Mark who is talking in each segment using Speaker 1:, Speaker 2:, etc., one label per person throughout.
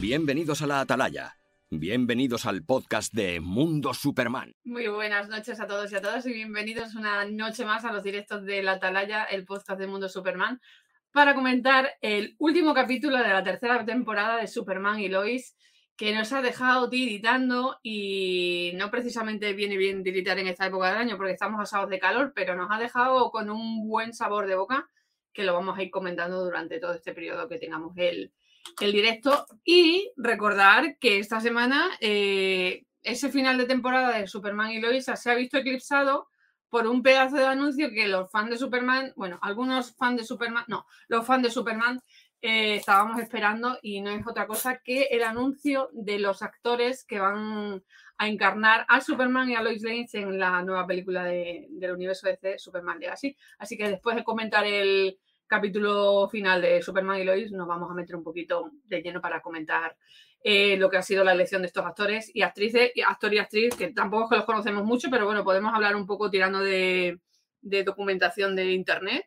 Speaker 1: Bienvenidos a la Atalaya. Bienvenidos al podcast de Mundo Superman.
Speaker 2: Muy buenas noches a todos y a todas y bienvenidos una noche más a los directos de la Atalaya, el podcast de Mundo Superman, para comentar el último capítulo de la tercera temporada de Superman y Lois, que nos ha dejado tiritando y no precisamente viene bien tiritar en esta época del año porque estamos asados de calor, pero nos ha dejado con un buen sabor de boca que lo vamos a ir comentando durante todo este periodo que tengamos el, el directo. Y recordar que esta semana eh, ese final de temporada de Superman y Lois se ha visto eclipsado por un pedazo de anuncio que los fans de Superman, bueno, algunos fans de Superman, no, los fans de Superman eh, estábamos esperando y no es otra cosa que el anuncio de los actores que van a encarnar a Superman y a Lois Lane en la nueva película de, del universo DC, Superman Legacy. Así que después de comentar el capítulo final de Superman y Lois, nos vamos a meter un poquito de lleno para comentar eh, lo que ha sido la elección de estos actores y actrices, y actor y actriz, que tampoco es que los conocemos mucho, pero bueno, podemos hablar un poco tirando de, de documentación de internet.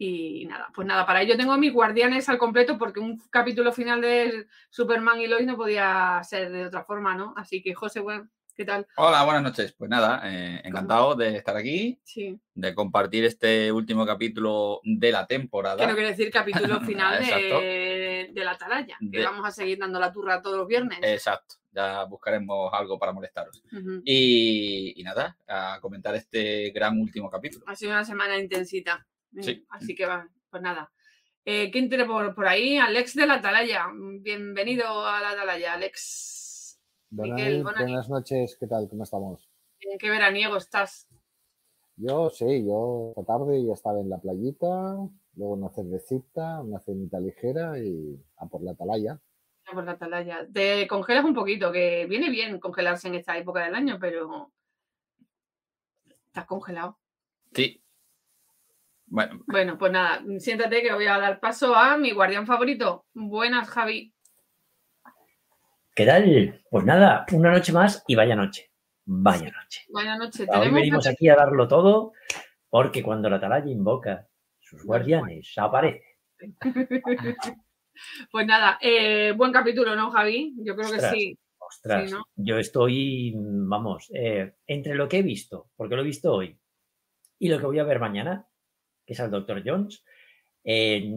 Speaker 2: Y nada, pues nada, para ello tengo mis guardianes al completo porque un capítulo final de Superman y Lois no podía ser de otra forma, ¿no? Así que José, bueno, ¿qué tal?
Speaker 3: Hola, buenas noches. Pues nada, eh, encantado de estar aquí,
Speaker 2: Sí,
Speaker 3: de compartir este último capítulo de la temporada.
Speaker 2: que no quiere decir capítulo final de, de la atalaya, que
Speaker 3: De-
Speaker 2: vamos a seguir dando la turra todos los viernes.
Speaker 3: Exacto, ya buscaremos algo para molestaros. Y, y nada, a comentar este gran último capítulo.
Speaker 2: Ha sido una semana intensita.
Speaker 3: Sí.
Speaker 2: Así que va, pues nada. Eh, ¿Quién tiene por, por ahí? Alex de la Atalaya. Bienvenido a la Atalaya, Alex.
Speaker 4: Buenas,
Speaker 2: Miguel, buenas
Speaker 4: buenas noches, ¿qué tal? ¿Cómo estamos?
Speaker 2: ¿En qué veraniego estás?
Speaker 4: Yo sí, yo esta tarde ya estaba en la playita, luego una cervecita, una cenita ligera y a por la atalaya.
Speaker 2: Ya Por la Atalaya. Te congelas un poquito, que viene bien congelarse en esta época del año, pero estás congelado.
Speaker 3: Sí. Bueno,
Speaker 2: Bueno, pues nada, siéntate que voy a dar paso a mi guardián favorito. Buenas, Javi.
Speaker 5: ¿Qué tal? Pues nada, una noche más y vaya noche. Vaya noche.
Speaker 2: Noches.
Speaker 5: Hoy
Speaker 2: Tenemos
Speaker 5: venimos aquí a darlo todo porque cuando la atalaya invoca sus guardianes aparece.
Speaker 2: Pues nada, eh, buen capítulo, ¿no, Javi? Yo creo que sí.
Speaker 5: Ostras,
Speaker 2: Sí, ¿no?
Speaker 5: yo estoy, vamos, eh, entre lo que he visto, porque lo he visto hoy, y lo que voy a ver mañana, que es al Dr. Jones, eh,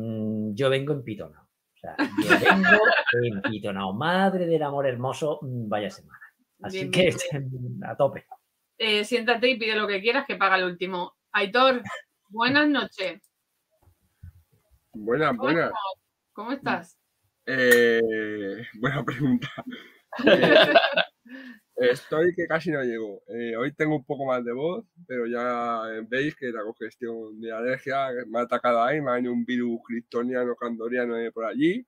Speaker 5: yo vengo en pitona. O sea, yo vengo en pitonao. Madre del amor hermoso, mm, vaya semana. Así
Speaker 2: Bien,
Speaker 5: que
Speaker 2: bien,
Speaker 5: a tope.
Speaker 2: Eh, siéntate y pide lo que quieras, que paga el último. Aitor, buenas noches.
Speaker 6: Buenas,
Speaker 2: ¿Cómo
Speaker 6: buenas.
Speaker 2: ¿Cómo estás?
Speaker 6: Eh, buena pregunta. Eh, estoy que casi no llego. Eh, hoy tengo un poco más de voz, pero ya eh, veis que la congestión de alergia me ha atacado ahí, me ha venido un virus criptoniano, candoriano de por allí.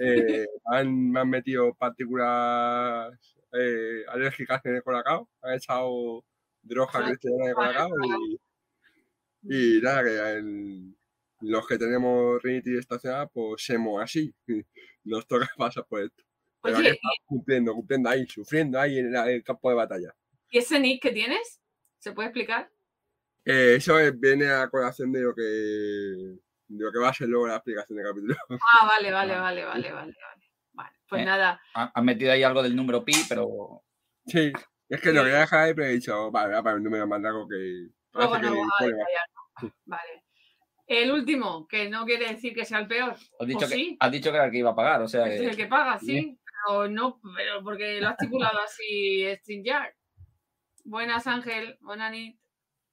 Speaker 6: Eh, han- me han metido partículas eh, alérgicas en el colacao, han echado droga cristiana en el colacao y, y nada, que el- los que tenemos rinitis estacionada, pues somos así. Nos toca pasar por esto. Pero aquí
Speaker 2: Oye,
Speaker 6: estamos cumpliendo, cumpliendo ahí, sufriendo ahí en la- el campo de batalla.
Speaker 2: ¿y ese nick que tienes? ¿Se puede explicar?
Speaker 6: Eh, eso es- viene a colación de lo que de lo que va a ser luego la explicación del capítulo.
Speaker 2: Ah, vale, vale,
Speaker 3: Ah.
Speaker 2: vale, vale, vale, vale. Vale, pues
Speaker 3: Eh,
Speaker 2: nada.
Speaker 3: ha- han metido ahí algo del número pi, pero
Speaker 6: Sí, es que lo quería dejar ahí, pero he dicho, vale, voy a poner un número más largo que
Speaker 2: Luego
Speaker 6: parece
Speaker 2: no
Speaker 6: que
Speaker 2: detallar, ¿no? Vale. El último, que no quiere decir que sea el peor.
Speaker 3: has dicho,
Speaker 2: Pues
Speaker 3: que,
Speaker 2: sí.
Speaker 3: has dicho que era el que iba a pagar. O sea,
Speaker 2: Este es
Speaker 3: que-
Speaker 2: el que paga, sí. Pero no, pero porque lo ha estipulado así StreamYard. Buenas, Ángel. Buenas, Nit.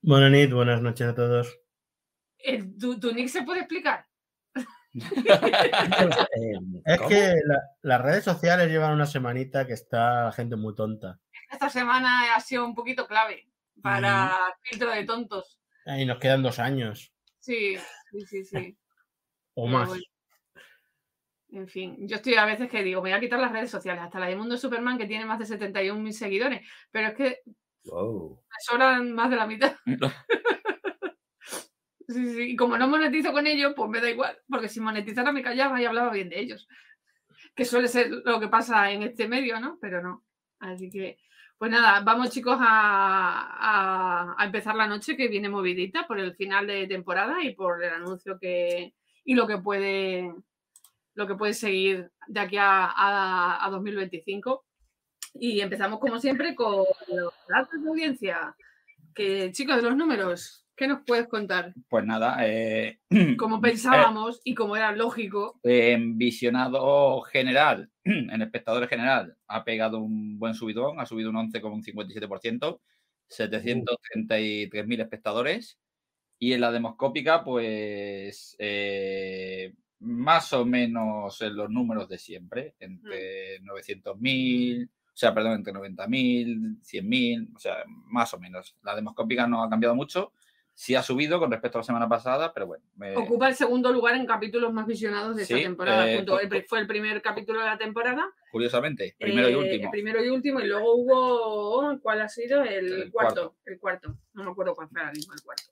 Speaker 7: Buenas noches, buenas noches a todos.
Speaker 2: Eh, ¿Tu, tu nick se puede explicar?
Speaker 7: Es que la- las redes sociales llevan una semanita que está la gente muy tonta.
Speaker 2: Esta semana ha sido un poquito clave para
Speaker 7: Mm.
Speaker 2: filtro de tontos.
Speaker 7: Y nos quedan dos años
Speaker 2: Sí, sí, sí, sí.
Speaker 7: o
Speaker 2: Pero
Speaker 7: más.
Speaker 2: bueno. En fin, yo estoy a veces que digo, me voy a quitar las redes sociales, hasta la de Mundo Superman que tiene más de 71.000 seguidores, pero es que
Speaker 5: Wow.
Speaker 2: me sobran más de la mitad. Sí, sí, y como no monetizo con ellos, pues me da igual, porque si monetizara me callaba y hablaba bien de ellos, que suele ser lo que pasa en este medio, ¿no? Pero no. Así que, pues nada, vamos chicos a, a- a empezar la noche que viene movidita por el final de temporada y por el anuncio que y lo que puede lo que puedes seguir de aquí a, a- a 2025. Y empezamos como siempre con los datos de audiencia. Que chicos, de los números, ¿qué nos puedes contar?
Speaker 3: Pues nada, eh,
Speaker 2: Como pensábamos y como era lógico,
Speaker 3: en visionado general, en espectadores general, ha pegado un buen subidón, ha subido un 11,57%, 733.000 espectadores. Y en la demoscópica, pues eh, más o menos en los números de siempre, entre 900.000, o sea, perdón, entre 90.000, 100.000, o sea, más o menos. La demoscópica no ha cambiado mucho, sí ha subido con respecto a la semana pasada, pero bueno. eh,
Speaker 2: ocupa el segundo lugar en capítulos más visionados de esta
Speaker 3: Sí,
Speaker 2: temporada.
Speaker 3: eh,
Speaker 2: junto- el fue el primer capítulo de la temporada.
Speaker 3: curiosamente, primero y
Speaker 2: Eh,
Speaker 3: último.
Speaker 2: El primero y último, y luego hubo, ¿cuál ha sido? El,
Speaker 3: El
Speaker 2: cuarto,
Speaker 3: cuarto.
Speaker 2: El cuarto. No me acuerdo cuál fue ahora mismo el cuarto.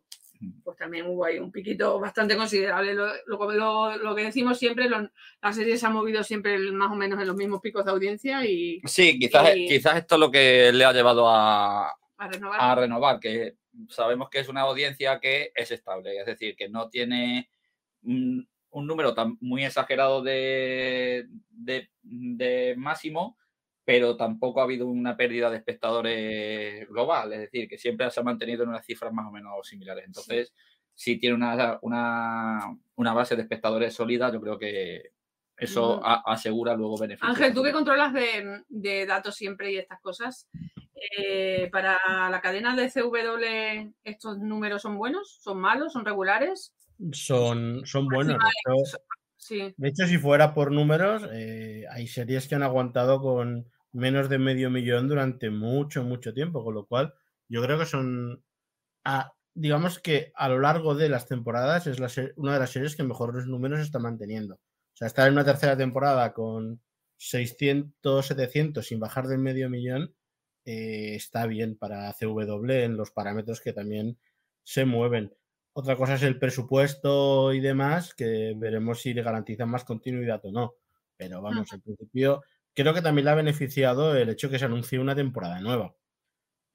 Speaker 2: Pues también hubo ahí un piquito bastante considerable. Lo, lo- lo- lo que decimos siempre, lo- la serie se ha movido siempre más o menos en los mismos picos de audiencia y
Speaker 3: Sí, quizás,
Speaker 2: y-
Speaker 3: quizás esto es lo que le ha llevado a,
Speaker 2: a renovar.
Speaker 3: a renovar, que sabemos que es una audiencia que es estable, es decir, que no tiene un, un número tan muy exagerado de, de- de máximo, pero tampoco ha habido una pérdida de espectadores global, es decir, que siempre se ha mantenido en unas cifras más o menos similares. Entonces, si tiene una, una, una base de espectadores sólida, yo creo que eso a- asegura luego beneficios.
Speaker 2: Ángel, tú que controlas de, de datos siempre y estas cosas, eh, para la cadena de CW, ¿estos números son buenos? ¿Son malos? ¿Son regulares?
Speaker 7: Son, son buenos. De hecho,
Speaker 2: Sí.
Speaker 7: de hecho, si fuera por números, eh, hay series que han aguantado con menos de medio millón durante mucho, mucho tiempo, con lo cual yo creo que son, a- digamos que a lo largo de las temporadas es la una de las series que mejores números está manteniendo. O sea, estar en una tercera temporada con 600, 700 sin bajar del medio millón eh, está bien para CW en los parámetros que también se mueven. Otra cosa es el presupuesto y demás, que veremos si le garantizan más continuidad o no. Pero vamos, en principio, creo que también le ha beneficiado el hecho que se anuncie una temporada nueva.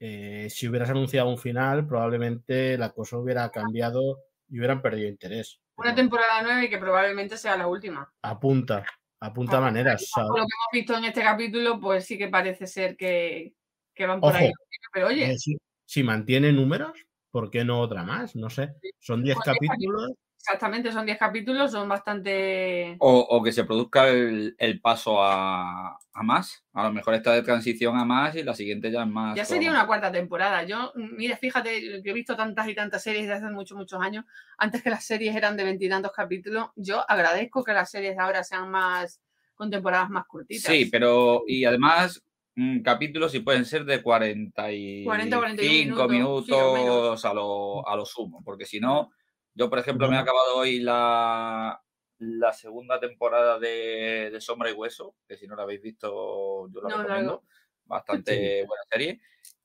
Speaker 7: Eh, si hubieras anunciado un final, probablemente la cosa hubiera cambiado y hubieran perdido interés.
Speaker 2: Una temporada nueva y que probablemente sea la última.
Speaker 7: apunta, apunta
Speaker 2: Ah,
Speaker 7: maneras.
Speaker 2: Por lo que hemos visto en este capítulo, pues sí que parece ser que, que van por
Speaker 7: Ojo.
Speaker 2: ahí. Pero oye,
Speaker 7: Eh, si, si mantiene números, ¿por qué no otra más? No sé. Son 10
Speaker 2: Pues 10
Speaker 7: capítulos.
Speaker 2: Exactamente, son 10 capítulos, son bastante...
Speaker 3: O, o que se produzca el, el paso a, a más. A lo mejor esta de transición a más y la siguiente ya es más.
Speaker 2: Ya sería una cuarta temporada. Yo, mira, fíjate que he visto tantas y tantas series de hace muchos, muchos años. Antes que las series eran de veintitantos capítulos, yo agradezco que las series de ahora sean más con temporadas más cortitas.
Speaker 3: Sí, pero y además mm, capítulos sí pueden ser de 45
Speaker 2: 40, 41
Speaker 3: minutos,
Speaker 2: sí,
Speaker 3: a, lo, a lo sumo. Porque si no, yo por ejemplo me he acabado hoy la, la segunda temporada de, de Sombra y Hueso, que si no la habéis visto yo la
Speaker 2: No,
Speaker 3: recomiendo.
Speaker 2: no.
Speaker 3: Bastante buena serie.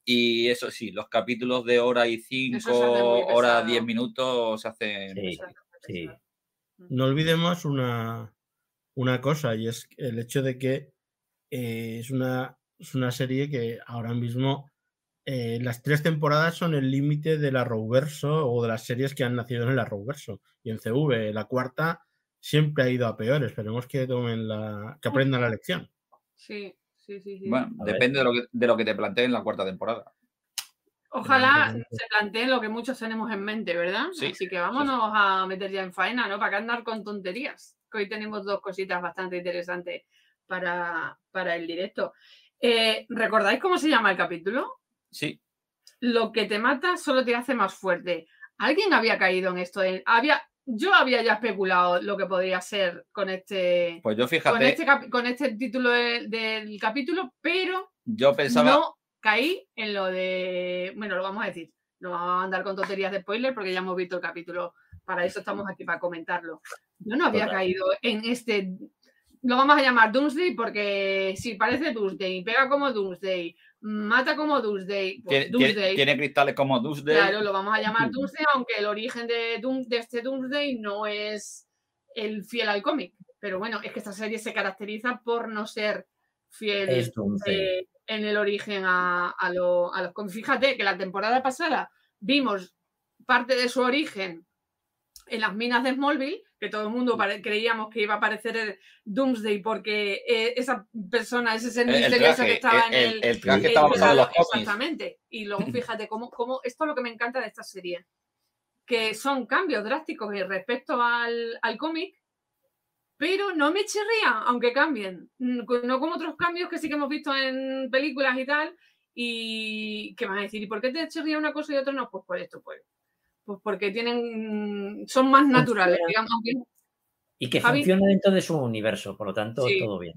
Speaker 3: Y eso sí, los capítulos de hora y cinco, hora. 10 minutos se hacen.
Speaker 5: Sí, sí.
Speaker 7: No olvidemos una, una cosa, y es el hecho de que eh, es, una, es una serie que ahora mismo eh, las tres temporadas son el límite de la Rowverso o de las series que han nacido en la Rowverso. Y en CV, la cuarta siempre ha ido a peor. Esperemos que tomen la, que aprendan la lección.
Speaker 2: Sí, sí, sí. sí.
Speaker 3: Bueno,
Speaker 5: A
Speaker 3: depende de lo, que, de lo que te planteen en la cuarta temporada.
Speaker 2: Ojalá se planteen lo que muchos tenemos en mente, ¿verdad?
Speaker 3: Sí,
Speaker 2: Así que vámonos a meter ya en faena, ¿no? ¿Para qué andar con tonterías? Que hoy tenemos dos cositas bastante interesantes para, para el directo. Eh, ¿Recordáis cómo se llama el capítulo?
Speaker 3: Sí,
Speaker 2: Lo que te mata solo te hace más fuerte. ¿Alguien había caído en esto? había, yo había ya especulado lo que podría ser con este,
Speaker 3: pues yo
Speaker 2: con este, con este título de- del capítulo, pero
Speaker 3: yo pensaba,
Speaker 2: no caí en lo de. Bueno, lo vamos a decir. No vamos a andar con tonterías de spoiler porque ya hemos visto el capítulo. Para eso estamos aquí, para comentarlo. Yo no había
Speaker 5: Total.
Speaker 2: caído en este. Lo vamos a llamar Doomsday porque si parece Doomsday, pega como Doomsday, mata como Doomsday. pues
Speaker 3: tiene, tiene-
Speaker 2: Doomsday.
Speaker 3: tiene cristales como Doomsday.
Speaker 2: Claro, lo vamos a llamar Doomsday, aunque el origen de, Doom- de este Doomsday no es el fiel al cómic. Pero bueno, es que esta serie se caracteriza por no ser fiel eh, en el origen a, a lo- a los cómics. Fíjate que la temporada pasada vimos parte de su origen en las minas de Smallville, que todo el mundo creíamos que iba a aparecer el Doomsday porque eh, esa persona, ese ser misterioso que estaba en el,
Speaker 3: el traje estaba
Speaker 2: los Exactamente. Y luego fíjate cómo, cómo esto es lo que me encanta de esta serie, que son cambios drásticos respecto al, al cómic, pero no me chirría, aunque cambien. No como otros cambios que sí que hemos visto en películas y tal, y ¿qué vas a decir? ¿Y por qué te chirría una cosa y otra no? Pues por esto, pues. Pues porque tienen, son más naturales, digamos.
Speaker 5: Y que funciona dentro de su universo, por lo tanto, todo bien.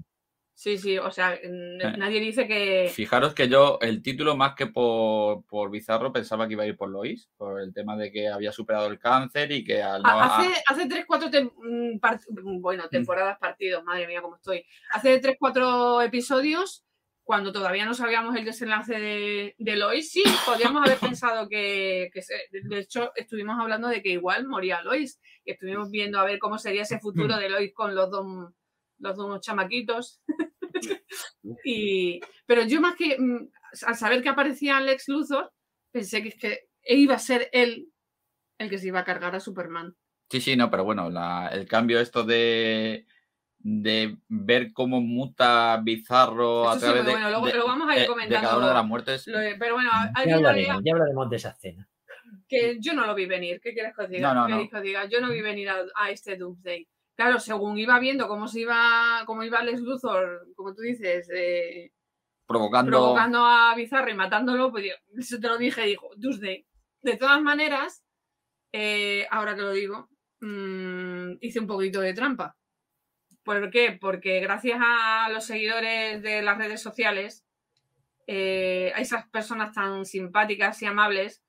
Speaker 2: Sí, sí, o sea, eh. nadie dice que.
Speaker 3: Fijaros que yo, el título, más que por, por Bizarro, pensaba que iba a ir por Lois, por el tema de que había superado el cáncer y que al
Speaker 2: hace, hace tres, cuatro mm, mm, bueno, mm. temporadas, partidos, madre mía, cómo estoy. Hace tres, cuatro episodios, cuando todavía no sabíamos el desenlace de, de Lois, sí, podríamos haber pensado que, de hecho, estuvimos hablando de que igual moría Lois, y estuvimos viendo a ver cómo sería ese futuro de Lois con los dos los dos chamaquitos. pero yo más que mm, al saber que aparecía Lex Luthor, pensé que iba a ser él el que se iba a cargar a Superman.
Speaker 3: Sí, sí, no, pero bueno, el cambio esto de, de ver cómo muta Bizarro a través de,
Speaker 2: bueno, luego, lo vamos a ir comentando.
Speaker 3: cada una de las muertes.
Speaker 2: pero bueno,
Speaker 5: ya hablaremos, ya hablaremos de esa escena.
Speaker 2: Que yo no lo vi venir, ¿qué quieres que os diga?
Speaker 3: No, no,
Speaker 2: no. diga? Yo no vi venir a, a este Doomsday claro, según iba viendo cómo se iba, cómo iba Les Luthor, como tú dices, eh,
Speaker 3: provocando...
Speaker 2: provocando a Bizarro y matándolo, pues yo, te lo dije, dijo, Tuesday. De todas maneras, eh, ahora que lo digo, mm, hice un poquito de trampa. ¿Por qué? Porque gracias a los seguidores de las redes sociales, eh, a esas personas tan simpáticas y amables,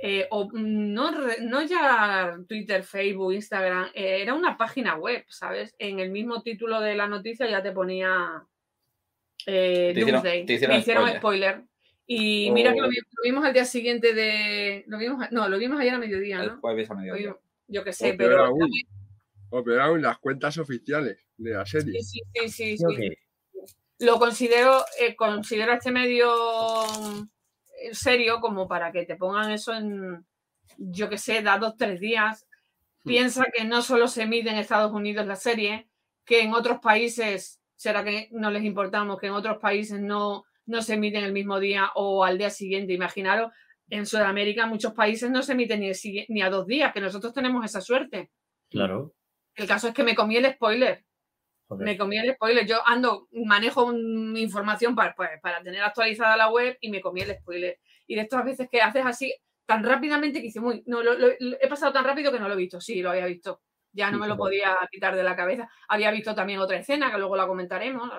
Speaker 2: eh, o no, no ya Twitter, Facebook, Instagram, eh, era una página web, ¿sabes? En el mismo título de la noticia ya te ponía eh, Doomsday. me hicieron spoiler. Y mira que lo, vimos al día siguiente de. Lo vimos, no, lo vimos ayer a mediodía, ¿no?
Speaker 3: jueves a mediodía.
Speaker 2: Yo qué sé, pero.
Speaker 6: Peor aún, las cuentas oficiales de la serie.
Speaker 2: Sí, sí, sí. sí, Lo considero, considero este medio serio como para que te pongan eso en, yo que sé, dados tres días. Hmm. Piensa que no solo se emite en Estados Unidos la serie, que en otros países, será que no les importamos, que en otros países no, no se emite en el mismo día o al día siguiente. Imaginaros, en Sudamérica muchos países no se emiten ni, ni a dos días, que nosotros tenemos esa suerte.
Speaker 5: Claro.
Speaker 2: El caso es que me comí el spoiler. Me comí el spoiler. Yo ando, manejo información para, pues, para tener actualizada la web y me comí el spoiler. Y de estas veces que haces así tan rápidamente que hice, muy, no, lo, he pasado tan rápido que no lo he visto. Sí, lo había visto. Ya no me lo podía quitar de la cabeza. Había visto también otra escena que luego la comentaremos.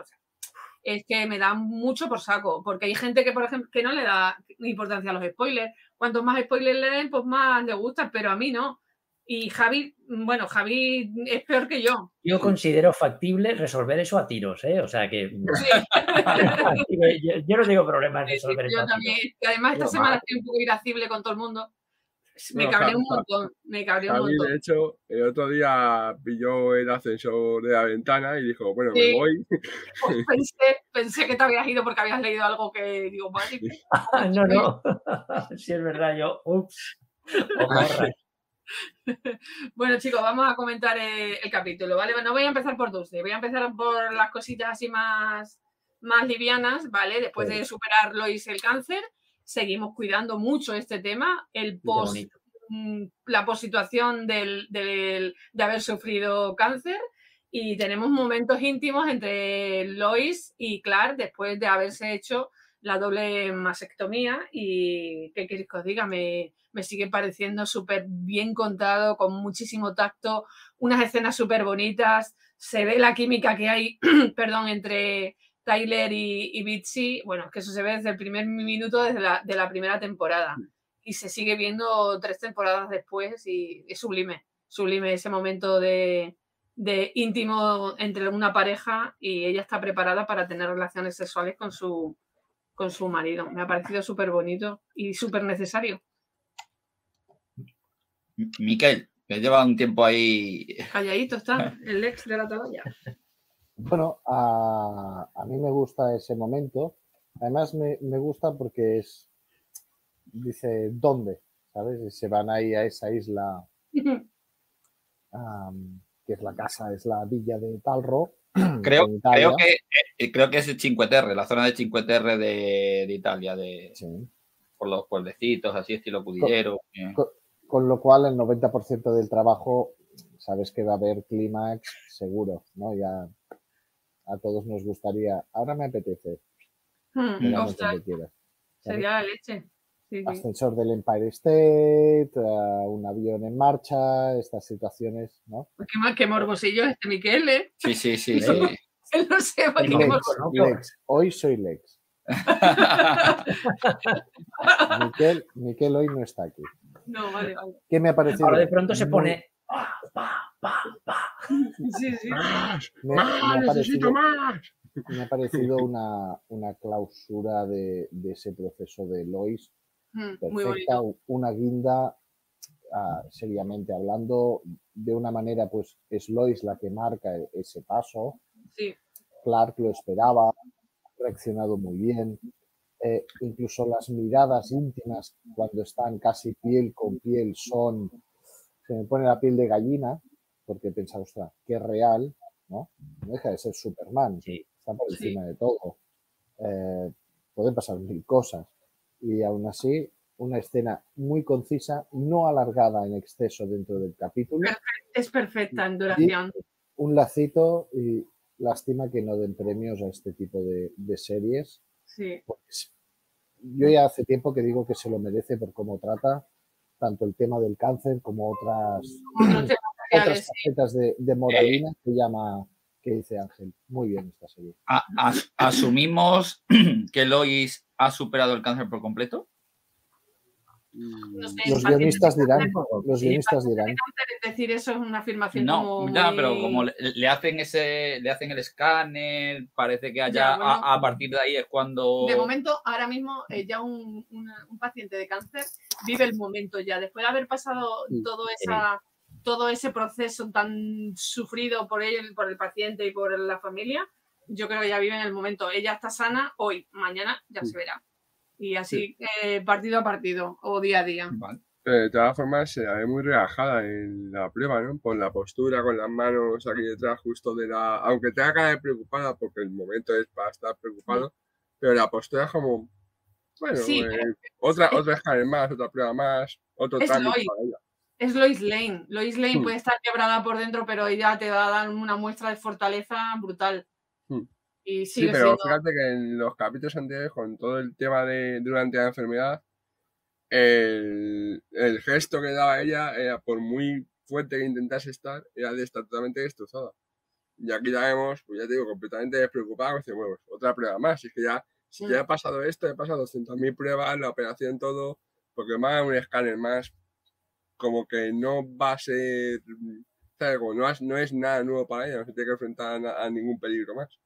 Speaker 2: es que me da mucho por saco, porque hay gente que, por ejemplo, que no le da importancia a los spoilers. Cuantos más spoilers le den, pues más le gustan, pero a mí no. Y Javi, bueno, Javi es peor que yo.
Speaker 5: Yo considero factible resolver eso a tiros, ¿eh? O sea que. yo, no tengo problemas en resolver
Speaker 2: eso. Yo también. Y además, esta semana estoy un poco irascible con todo el mundo. Me cabré un montón, me cabré un montón.
Speaker 6: De hecho, el otro día pilló el ascensor de la ventana y dijo, bueno, me voy.
Speaker 2: Pues pensé, pensé, que te habías ido porque habías leído algo que digo, vale.
Speaker 5: no, no. sí, es verdad, yo, ups.
Speaker 2: bueno, chicos, vamos a comentar eh, el, capítulo, ¿vale? No voy a empezar por Dulce, voy a empezar por las cositas así más, más livianas, ¿vale? Después de superar Lois el cáncer, seguimos cuidando mucho este tema, el post, mm, la posituación del, del, de haber sufrido cáncer y tenemos momentos íntimos entre Lois y Clark después de haberse hecho la doble mastectomía y qué queréis que os diga, me, me sigue pareciendo súper bien contado, con muchísimo tacto, unas escenas súper bonitas, se ve la química que hay, perdón, entre Tyler y, y Bitsy, bueno, que eso se ve desde el primer minuto desde la, de la primera temporada. Y se sigue viendo tres temporadas después y es sublime, sublime ese momento de, de íntimo entre una pareja y ella está preparada para tener relaciones sexuales con su, con su marido. Me ha parecido súper bonito y súper necesario.
Speaker 3: Miquel, que lleva un tiempo ahí.
Speaker 2: Calladito está, el ex de la atalaya.
Speaker 4: Bueno, a, mí me gusta ese momento. Además, me, gusta porque es. Dice, ¿dónde? ¿Sabes? se van ahí a esa isla que es la casa, es la villa de Talro.
Speaker 3: Creo, creo, que, eh, creo que es Cinque Terre, la zona de Cinque Terre de, de Italia, de,
Speaker 4: Sí.
Speaker 3: por los pueblecitos, así estilo cudillero. eh.
Speaker 4: Con, con lo cual, el 90% del trabajo, sabes que va a haber clímax seguro, ¿no? Ya a todos nos gustaría. Ahora me apetece.
Speaker 2: Hmm, sería la leche.
Speaker 4: Ascensor del Empire State, eh, un avión en marcha, estas situaciones, ¿no?
Speaker 2: Qué, ma- qué morbosillo este Miquel, ¿eh?
Speaker 3: Sí, sí, sí.
Speaker 4: Sí.
Speaker 3: sí.
Speaker 2: No sé, porque qué
Speaker 5: Lex.
Speaker 4: Lex, hoy soy Lex. Miquel, Miquel hoy no está aquí.
Speaker 2: No, vale, vale.
Speaker 4: ¿Qué me ha parecido?
Speaker 5: Ahora de pronto se pone. pa, pa, pa, pa.
Speaker 2: Sí, sí.
Speaker 6: ¡Más!
Speaker 4: me-
Speaker 6: ¡Más!
Speaker 4: me ha
Speaker 6: ¡Necesito
Speaker 4: parecido-
Speaker 6: más!
Speaker 4: Me ha parecido una, una clausura de, de ese proceso de Lois Perfecta, una guinda, ah, seriamente hablando, de una manera, pues es Lois la que marca e- ese paso.
Speaker 2: Sí,
Speaker 4: Clark lo esperaba, ha reaccionado muy bien. Eh, incluso las miradas íntimas, cuando están casi piel con piel, son. Se me pone la piel de gallina, porque he pensado, ostras, qué real, ¿no? No deja de ser Superman,
Speaker 5: Sí.
Speaker 4: está por
Speaker 2: Sí.
Speaker 4: encima de todo. Eh, pueden pasar mil cosas. Y aún así, una escena muy concisa, no alargada en exceso dentro del capítulo.
Speaker 2: es perfecta en duración.
Speaker 4: Un lacito y lástima que no den premios a este tipo de, de series.
Speaker 2: Sí.
Speaker 4: Pues yo ya hace tiempo que digo que se lo merece por cómo trata tanto el tema del cáncer como otras, otras facetas de, de moralina que llama, que dice Ángel. Muy bien esta serie.
Speaker 3: As- ¿Asumimos que Lois ha superado el cáncer por completo?
Speaker 2: No sé,
Speaker 4: Los guionistas dirán, los
Speaker 2: sí,
Speaker 4: guionistas dirán.
Speaker 2: Decir, eso es una afirmación
Speaker 3: No,
Speaker 2: como
Speaker 3: ya,
Speaker 2: muy-
Speaker 3: pero como le, le hacen ese, le hacen el escáner, parece que allá
Speaker 2: Ya, bueno.
Speaker 3: a, a partir de ahí es cuando.
Speaker 2: De momento, ahora mismo, eh, ya un, un paciente de cáncer vive el momento ya. Después de haber pasado
Speaker 4: Sí.
Speaker 2: todo, esa, todo ese proceso tan sufrido por él, por el paciente y por la familia, yo creo que ya vive en el momento. Ella está sana hoy, mañana ya
Speaker 4: Sí.
Speaker 2: se verá. Y así, eh, partido a partido o día a día.
Speaker 3: Vale.
Speaker 6: Pero de todas formas, se la ve muy relajada en la prueba, ¿no? Por la postura, con las manos aquí detrás, justo de la. Aunque tenga cara de preocupada, porque el momento es para estar preocupado, pero la postura es como. Bueno,
Speaker 2: Sí,
Speaker 6: eh, otra, otra escáner más, otra prueba más, otro
Speaker 2: Es
Speaker 6: trámite para ella.
Speaker 2: Es Lois Lane. Lois Lane
Speaker 6: Hmm.
Speaker 2: puede estar quebrada por dentro, pero ella te va a dar una muestra de fortaleza brutal.
Speaker 6: Hmm.
Speaker 2: Y
Speaker 6: Sí,
Speaker 2: sigue
Speaker 6: pero
Speaker 2: siendo.
Speaker 6: fíjate que en los capítulos anteriores, con todo el tema de durante la enfermedad, el, el gesto que daba ella, era por muy fuerte que intentase estar, era de estar totalmente destrozada. Y aquí la vemos, pues ya te digo, completamente despreocupada, dice, bueno, pues, otra prueba más. Y es que ya, si ya
Speaker 2: Mm.
Speaker 6: he pasado esto, he pasado 200.000 pruebas, la operación, todo, porque hagan un escáner más, como que no va a ser, ¿sabes? Como no, es- no es nada nuevo para ella, no se tiene que enfrentar a ningún peligro más.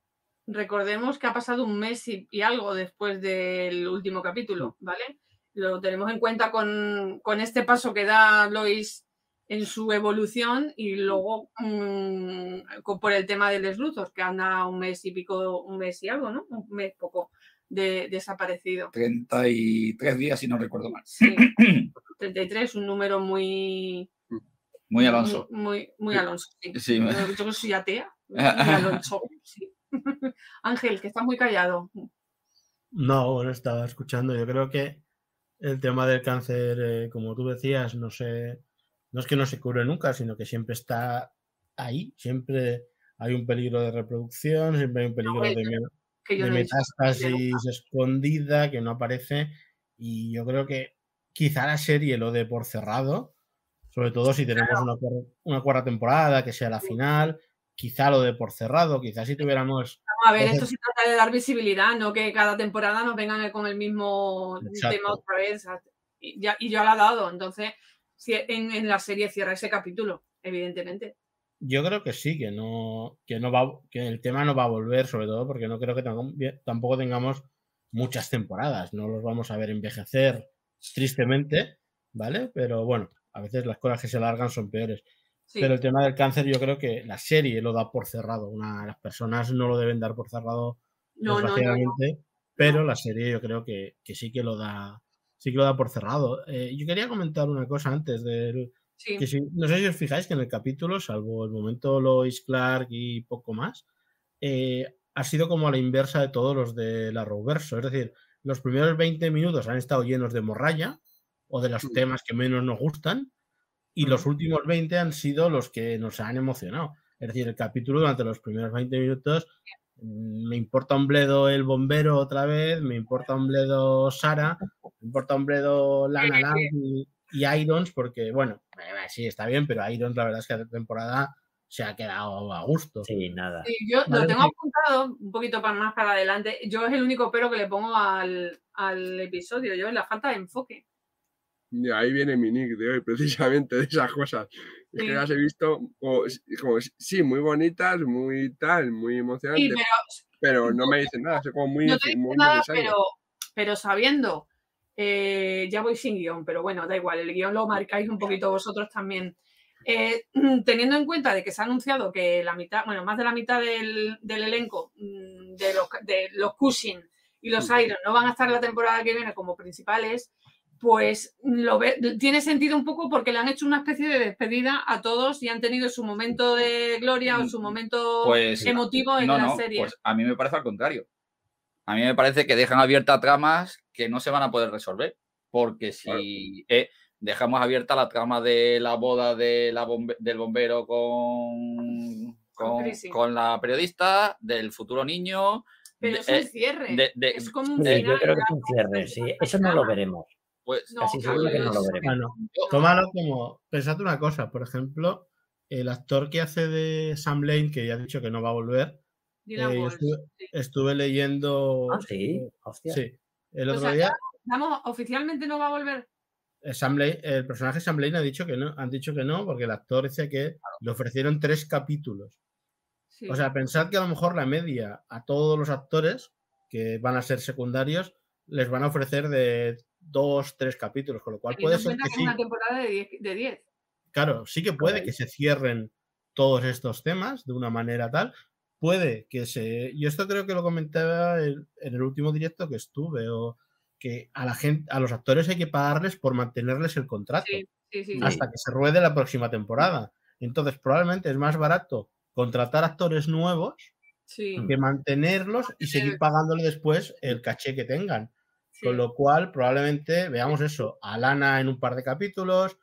Speaker 2: Recordemos que ha pasado un mes y, y algo después del último capítulo, ¿vale? Lo tenemos en cuenta con, con este paso que da Lois en su evolución y luego mm, con- por el tema del Luthor, que anda un mes y pico, un mes y algo, ¿no? Un mes poco de desaparecido.
Speaker 3: 33 días, si no recuerdo mal.
Speaker 2: Sí. 33, un número muy,
Speaker 3: Muy Alonso.
Speaker 2: Muy, muy, Alonso, sí.
Speaker 3: Sí.
Speaker 2: Yo soy atea. Muy Alonso, sí. Ángel, que está muy callado.
Speaker 7: No, bueno, estaba escuchando. Yo creo que el tema del cáncer, eh, como tú decías, no sé, no es que no se cure nunca, sino que siempre está ahí, siempre hay un peligro de reproducción, siempre hay un peligro de,
Speaker 2: bueno,
Speaker 7: me-
Speaker 2: Que yo
Speaker 7: de
Speaker 2: no he
Speaker 7: metástasis escondida que no aparece. Y yo creo que quizá la serie lo dé por cerrado, sobre todo si tenemos una, cuar- una cuarta temporada, que sea la final, quizá lo dé por cerrado, quizá si tuviéramos
Speaker 2: A ver, esto se trata de dar visibilidad, no que cada temporada nos vengan con el mismo
Speaker 7: Exacto.
Speaker 2: tema otra vez. Y, ya, y ya lo ha dado. Entonces, si en, en la serie cierra ese capítulo, evidentemente.
Speaker 7: Yo creo que sí, que no, que no va, que el tema no va a volver, sobre todo porque no creo que tampoco tengamos muchas temporadas. No los vamos a ver envejecer tristemente, ¿vale? Pero bueno, a veces las cosas que se largan son peores.
Speaker 2: Sí.
Speaker 7: Pero el tema del cáncer, yo creo que la serie lo da por cerrado. Una, las personas no lo deben dar por cerrado,
Speaker 2: no, no, no, no.
Speaker 7: desgraciadamente, pero la serie yo creo que, que sí que lo da, sí que lo da por cerrado. Eh, yo quería comentar una cosa antes del,
Speaker 2: Sí.
Speaker 7: que si- no sé si os fijáis que en el capítulo, salvo el momento Lois Clark y poco más, eh, ha sido como a la inversa de todos los de la Roverso. Es decir, los primeros 20 minutos han estado llenos de morralla o de los
Speaker 6: Mm.
Speaker 7: temas que menos nos gustan y los últimos 20 han sido los que nos han emocionado. Es decir, el capítulo durante los primeros 20 minutos mm, me importa un bledo el bombero otra vez, me importa un bledo Sara, me importa un bledo Lana Lang y, y Irons, porque bueno, eh, sí, está bien, pero Irons la verdad es que la temporada se ha quedado a gusto.
Speaker 5: Sí, nada.
Speaker 2: Sí, yo lo tengo
Speaker 7: sí.
Speaker 2: apuntado un poquito para más para adelante. Yo es el único pero que le pongo al, al episodio. Yo es la falta de enfoque.
Speaker 6: Y ahí viene mi nick de hoy, precisamente, de esas cosas. Es
Speaker 2: Sí.
Speaker 6: que las he visto como, como, sí, muy bonitas, muy tal, muy
Speaker 2: Sí,
Speaker 6: emocionantes,
Speaker 2: pero
Speaker 6: pero no me dicen nada, son como muy,
Speaker 2: no te
Speaker 6: muy
Speaker 2: nada, pero sabiendo, eh, ya voy sin guion, pero bueno, da igual, el guion lo marcáis un poquito vosotros también. Eh, teniendo en cuenta de que se ha anunciado que la mitad, bueno, más de la mitad del, del elenco mm, de los, de los Cushing y los Iron no van a estar la temporada que viene como principales, pues lo ve- tiene sentido un poco porque le han hecho una especie de despedida a todos y han tenido su momento de gloria o su momento
Speaker 3: Pues
Speaker 2: emotivo en
Speaker 3: no,
Speaker 2: la
Speaker 3: no,
Speaker 2: serie.
Speaker 3: pues a mí me parece al contrario. A mí me parece que dejan abiertas tramas que no se van a poder resolver. Porque si eh, dejamos abierta la trama de la boda de la bombe- del bombero con, con, la periodista, del futuro niño.
Speaker 2: pero
Speaker 3: de-
Speaker 2: es un
Speaker 3: eh,
Speaker 2: cierre.
Speaker 3: de- de-
Speaker 2: es como un
Speaker 5: Sí,
Speaker 2: final.
Speaker 5: yo creo que es un cierre, sí. Eso no lo veremos.
Speaker 3: pues
Speaker 2: No,
Speaker 5: Casi seguro que no lo veremos.
Speaker 7: Bueno, tómalo como. Pensad una cosa, por ejemplo, el actor que hace de Sam Lane, que ya ha dicho que no va a volver,
Speaker 2: Dylan
Speaker 7: eh,
Speaker 2: Walsh,
Speaker 7: estuve,
Speaker 2: sí.
Speaker 7: estuve leyendo.
Speaker 5: Ah, sí, hostia.
Speaker 7: Sí, el
Speaker 2: O
Speaker 7: otro
Speaker 2: sea,
Speaker 7: día.
Speaker 2: Vamos, oficialmente no va a volver.
Speaker 7: eh, Sam Lane- el personaje Sam Lane ha dicho que no, han dicho que no, porque el actor decía que le ofrecieron tres capítulos.
Speaker 2: Sí.
Speaker 7: O sea, pensad que a lo mejor la media a todos los actores que van a ser secundarios les van a ofrecer de dos, tres capítulos, con lo cual
Speaker 2: Teniendo
Speaker 7: puede ser que
Speaker 2: que
Speaker 7: sí.
Speaker 2: una temporada de 10. De 10.
Speaker 7: Claro, sí que puede que se cierren todos estos temas de una manera tal. Puede que se. Yo esto creo que lo comentaba en, en el último directo que estuve, o que a la gente, a los actores hay que pagarles por mantenerles el contrato
Speaker 2: Sí, sí, sí.
Speaker 7: hasta que se ruede la próxima temporada. Entonces, probablemente es más barato contratar actores nuevos
Speaker 2: sí,
Speaker 7: que mantenerlos y seguir pagándole después el caché que tengan.
Speaker 2: sí.
Speaker 7: Con lo cual, probablemente veamos eso, a Lana en un par de capítulos,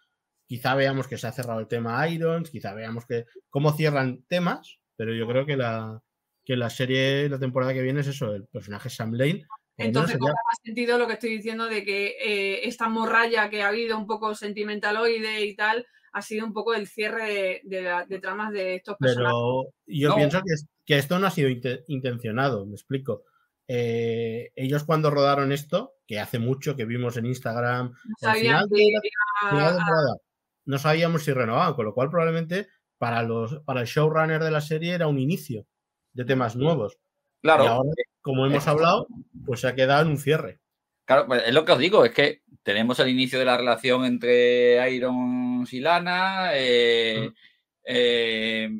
Speaker 7: quizá veamos que se ha cerrado el tema Irons, quizá veamos que cómo cierran temas, pero yo creo que la, que la serie, la temporada que viene es eso, el personaje Sam Lane.
Speaker 2: Entonces cobra más sentido lo que estoy diciendo de que eh, esta morralla que ha habido un poco sentimentaloide y tal ha sido un poco el cierre de, de la- de tramas de estos personajes.
Speaker 7: Pero yo
Speaker 3: No.
Speaker 7: pienso que, es- que esto no ha sido inte- intencionado, me explico. Eh, ellos cuando rodaron esto, que hace mucho que vimos en Instagram, al final
Speaker 2: que
Speaker 7: final
Speaker 2: a-
Speaker 7: no sabíamos si renovaban, con lo cual probablemente para, los, para el showrunner de la serie era un inicio de temas nuevos.
Speaker 3: claro,
Speaker 7: Y ahora, como hemos hablado, pues se ha quedado en un cierre.
Speaker 3: Claro, pues es lo que os digo, es que tenemos el inicio de la relación entre Irons y Lana, eh, eh,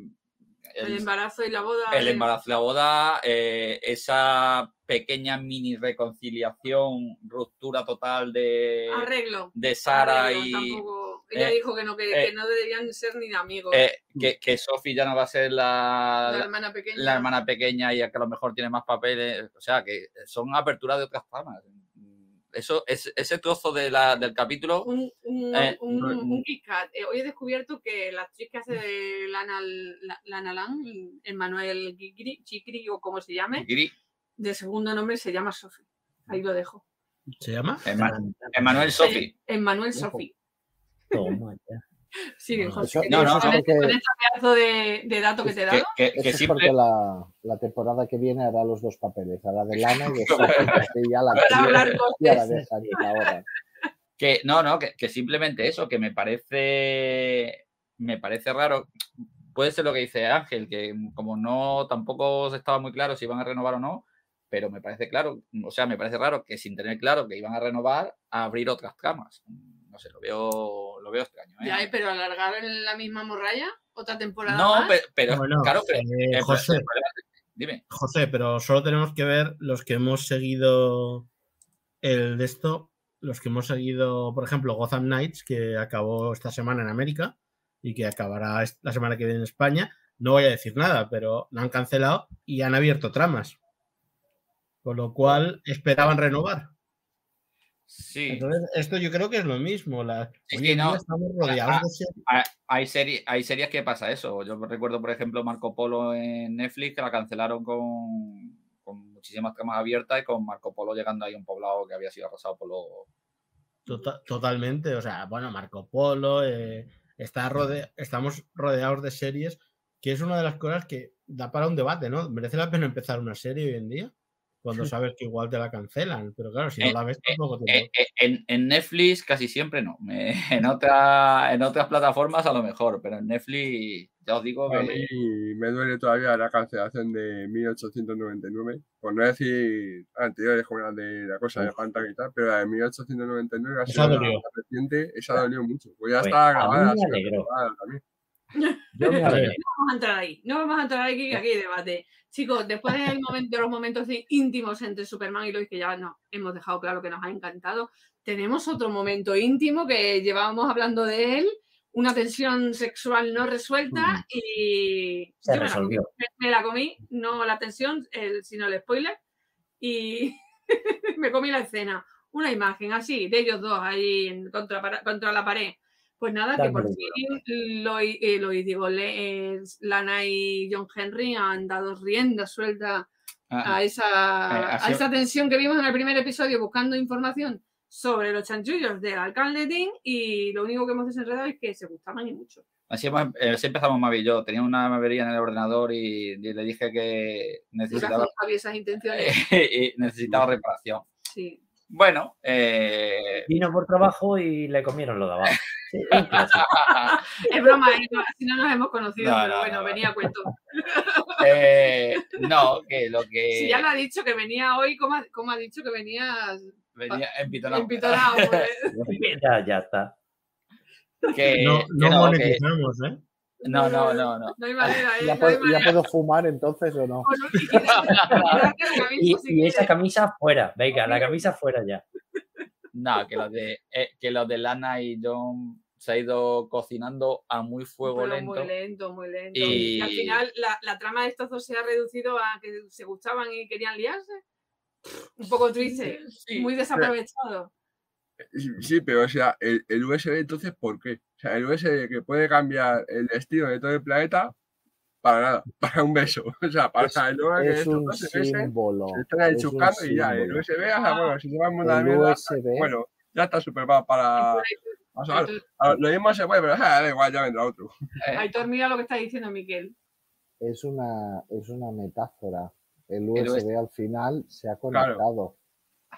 Speaker 2: el
Speaker 3: el,
Speaker 2: embarazo y la boda.
Speaker 3: el embarazo y la boda, eh, esa pequeña mini reconciliación, ruptura total de,
Speaker 2: Arreglo.
Speaker 3: de Sara
Speaker 2: arreglo,
Speaker 3: y
Speaker 2: tampoco- Ella
Speaker 3: eh,
Speaker 2: dijo que no, que,
Speaker 3: eh,
Speaker 2: que no deberían ser ni de amigos.
Speaker 3: eh, que, que Sophie ya no va a ser
Speaker 2: la
Speaker 3: la,
Speaker 2: hermana pequeña.
Speaker 3: la hermana pequeña y que a lo mejor tiene más papeles, o sea, que son aperturas de otras tramas. Eso, es, ese trozo de la, del capítulo
Speaker 2: un, un,
Speaker 3: Eh,
Speaker 2: un. Eh, hoy he descubierto que la actriz que hace de Lana, La- Lana Lang, Emmanuel Gigri, Chikri o como se llame, de segundo nombre se llama Sophie. Ahí lo dejo.
Speaker 7: ¿Se llama?
Speaker 3: Emanuel Sofi.
Speaker 2: Emmanuel
Speaker 4: Ojo.
Speaker 5: Toma ya.
Speaker 2: Sigue,
Speaker 5: No,
Speaker 2: José.
Speaker 4: eso-
Speaker 2: que
Speaker 3: no,
Speaker 2: con
Speaker 3: no,
Speaker 2: este-
Speaker 4: no, porque-
Speaker 2: con este pedazo de, de dato que te he
Speaker 3: Que,
Speaker 2: dado.
Speaker 3: que,
Speaker 4: Eso
Speaker 3: que
Speaker 4: es porque la, la temporada que viene hará los dos papeles, hará de Lana y de Sophie, así ya la ya dejan y
Speaker 3: que no, no, que, que simplemente eso, que me parece me parece raro. Puede ser lo que dice Ángel, que como no tampoco se estaba muy claro si iban a renovar o no, pero me parece claro, o sea, me parece raro que sin tener claro que iban a renovar, a abrir otras tramas. No sé, lo veo, lo veo extraño. ¿eh?
Speaker 2: Ya, eh, pero alargar en la misma morralla, otra temporada
Speaker 3: no,
Speaker 2: más.
Speaker 3: pero, pero
Speaker 7: Bueno,
Speaker 3: claro, pero
Speaker 7: eh,
Speaker 3: el-
Speaker 7: José.
Speaker 3: dime.
Speaker 7: José, pero solo tenemos que ver los que hemos seguido el de esto, los que hemos seguido, por ejemplo, Gotham Knights, que acabó esta semana en América y que acabará la semana que viene en España, no voy a decir nada, pero la han cancelado y han abierto tramas. Con lo cual esperaban renovar.
Speaker 3: Sí.
Speaker 7: Entonces, esto yo creo que es lo mismo. La,
Speaker 3: Sí,
Speaker 7: día
Speaker 3: no.
Speaker 7: estamos rodeados.
Speaker 3: Hay- Hay, series, hay series que pasa eso. Yo recuerdo, por ejemplo, Marco Polo en Netflix, que la cancelaron con, con muchísimas tramas abiertas y con Marco Polo llegando ahí a un poblado que había sido arrasado por los.
Speaker 7: Tota- totalmente. O sea, bueno, Marco Polo, eh, está rode- estamos rodeados de series, que es una de las cosas que da para un debate, ¿no? ¿Merece la pena empezar una serie hoy en día? Cuando sabes que igual te la cancelan. Pero claro, si no
Speaker 3: Eh,
Speaker 7: la ves, tampoco te
Speaker 3: Eh, eh, En, en Netflix casi siempre no. En, otra, en otras plataformas a lo mejor, pero en Netflix ya os digo
Speaker 6: A
Speaker 3: que.
Speaker 6: mí me duele todavía la cancelación de 1899, por no decir anteriores como la de la cosa de pantalla y tal, pero la de 1899 ha sido la
Speaker 7: dolió.
Speaker 6: reciente, esa dolió mucho. Pues ya
Speaker 5: Pues,
Speaker 6: está
Speaker 5: a mí
Speaker 6: grabada.
Speaker 5: me alegró.
Speaker 6: grabada también.
Speaker 5: Yo me.
Speaker 2: No vamos a entrar ahí, no vamos a entrar aquí, aquí hay debate. Chicos, después del momento, de los momentos de- íntimos entre Superman y Lois, que ya no, hemos dejado claro que nos ha encantado, tenemos otro momento íntimo que llevábamos hablando de él, una tensión sexual no resuelta y
Speaker 5: Se
Speaker 2: yo me la, comí,
Speaker 5: resolvió.
Speaker 2: me- me la comí, no la tensión, el- sino el spoiler, y me comí la escena. Una imagen así de ellos dos ahí contra la pared. Pues nada, que por fin Lois, eh, Lois, digo, Le- eh, Lana y John Henry han dado rienda suelta
Speaker 3: Ah,
Speaker 2: a esa, a esa tensión que vimos en el primer episodio buscando información sobre los chanchullos del alcalde Dean y lo único que hemos desenredado es que se gustaban y mucho.
Speaker 3: Así, hemos- eh, así empezamos Mavi y yo. Tenía una avería en el ordenador y, y le dije que necesitaba,
Speaker 2: esas intenciones.
Speaker 3: y necesitaba reparación.
Speaker 2: Sí.
Speaker 3: Bueno, eh,
Speaker 5: Vino por trabajo y le comieron lo de abajo. Sí.
Speaker 2: Es broma, ¿eh? No, nos hemos conocido,
Speaker 3: No,
Speaker 2: pero
Speaker 3: no,
Speaker 2: bueno,
Speaker 3: no.
Speaker 2: venía a cuento.
Speaker 3: eh, no, que lo que
Speaker 2: Si ya lo ha dicho que venía hoy, ¿cómo ha, cómo ha dicho que venías
Speaker 3: venía empitonado.
Speaker 2: empitonado? Pues,
Speaker 5: ya, ya está.
Speaker 3: Que,
Speaker 7: no
Speaker 3: que
Speaker 7: no
Speaker 3: no, que-
Speaker 7: monetizamos, ¿eh?
Speaker 3: no, no, no, no.
Speaker 2: No hay manera, ¿eh?
Speaker 4: ¿Ya,
Speaker 2: No hay
Speaker 4: puedo, ¿Ya
Speaker 2: manera.
Speaker 4: puedo fumar entonces o no?
Speaker 2: Si
Speaker 5: Y,
Speaker 2: si
Speaker 5: y esa camisa fuera, venga, la camisa fuera ya.
Speaker 3: No, que los de eh, que los de Lana y John se ha ido cocinando a muy fuego
Speaker 2: Pero
Speaker 3: lento.
Speaker 2: Muy lento, muy lento. Y, al
Speaker 3: Y-
Speaker 2: final la, la trama de estos dos se ha reducido a que se gustaban y querían liarse. Un poco triste,
Speaker 3: Sí.
Speaker 2: muy desaprovechado.
Speaker 6: Sí, Sí, pero o sea, el, el USB entonces, ¿por qué? O sea, el USB que puede cambiar el destino de todo el planeta, para nada, para un beso. O sea, para
Speaker 4: Es,
Speaker 6: el lugar que
Speaker 4: es
Speaker 6: estos
Speaker 4: un
Speaker 6: dos
Speaker 4: símbolo.
Speaker 6: se están ahí
Speaker 4: es un
Speaker 6: chuscando y ya, el. USB, o sea, bueno, si se va a mandar mierda,
Speaker 4: USB.
Speaker 6: bueno, ya está súper para, a- lo mismo se puede, pero ah, da igual, ya vendrá otro.
Speaker 3: Eh,
Speaker 2: Aitor, mira lo que está diciendo Miquel.
Speaker 4: Es una, es una metáfora. El
Speaker 3: El
Speaker 4: USB al final se ha conectado.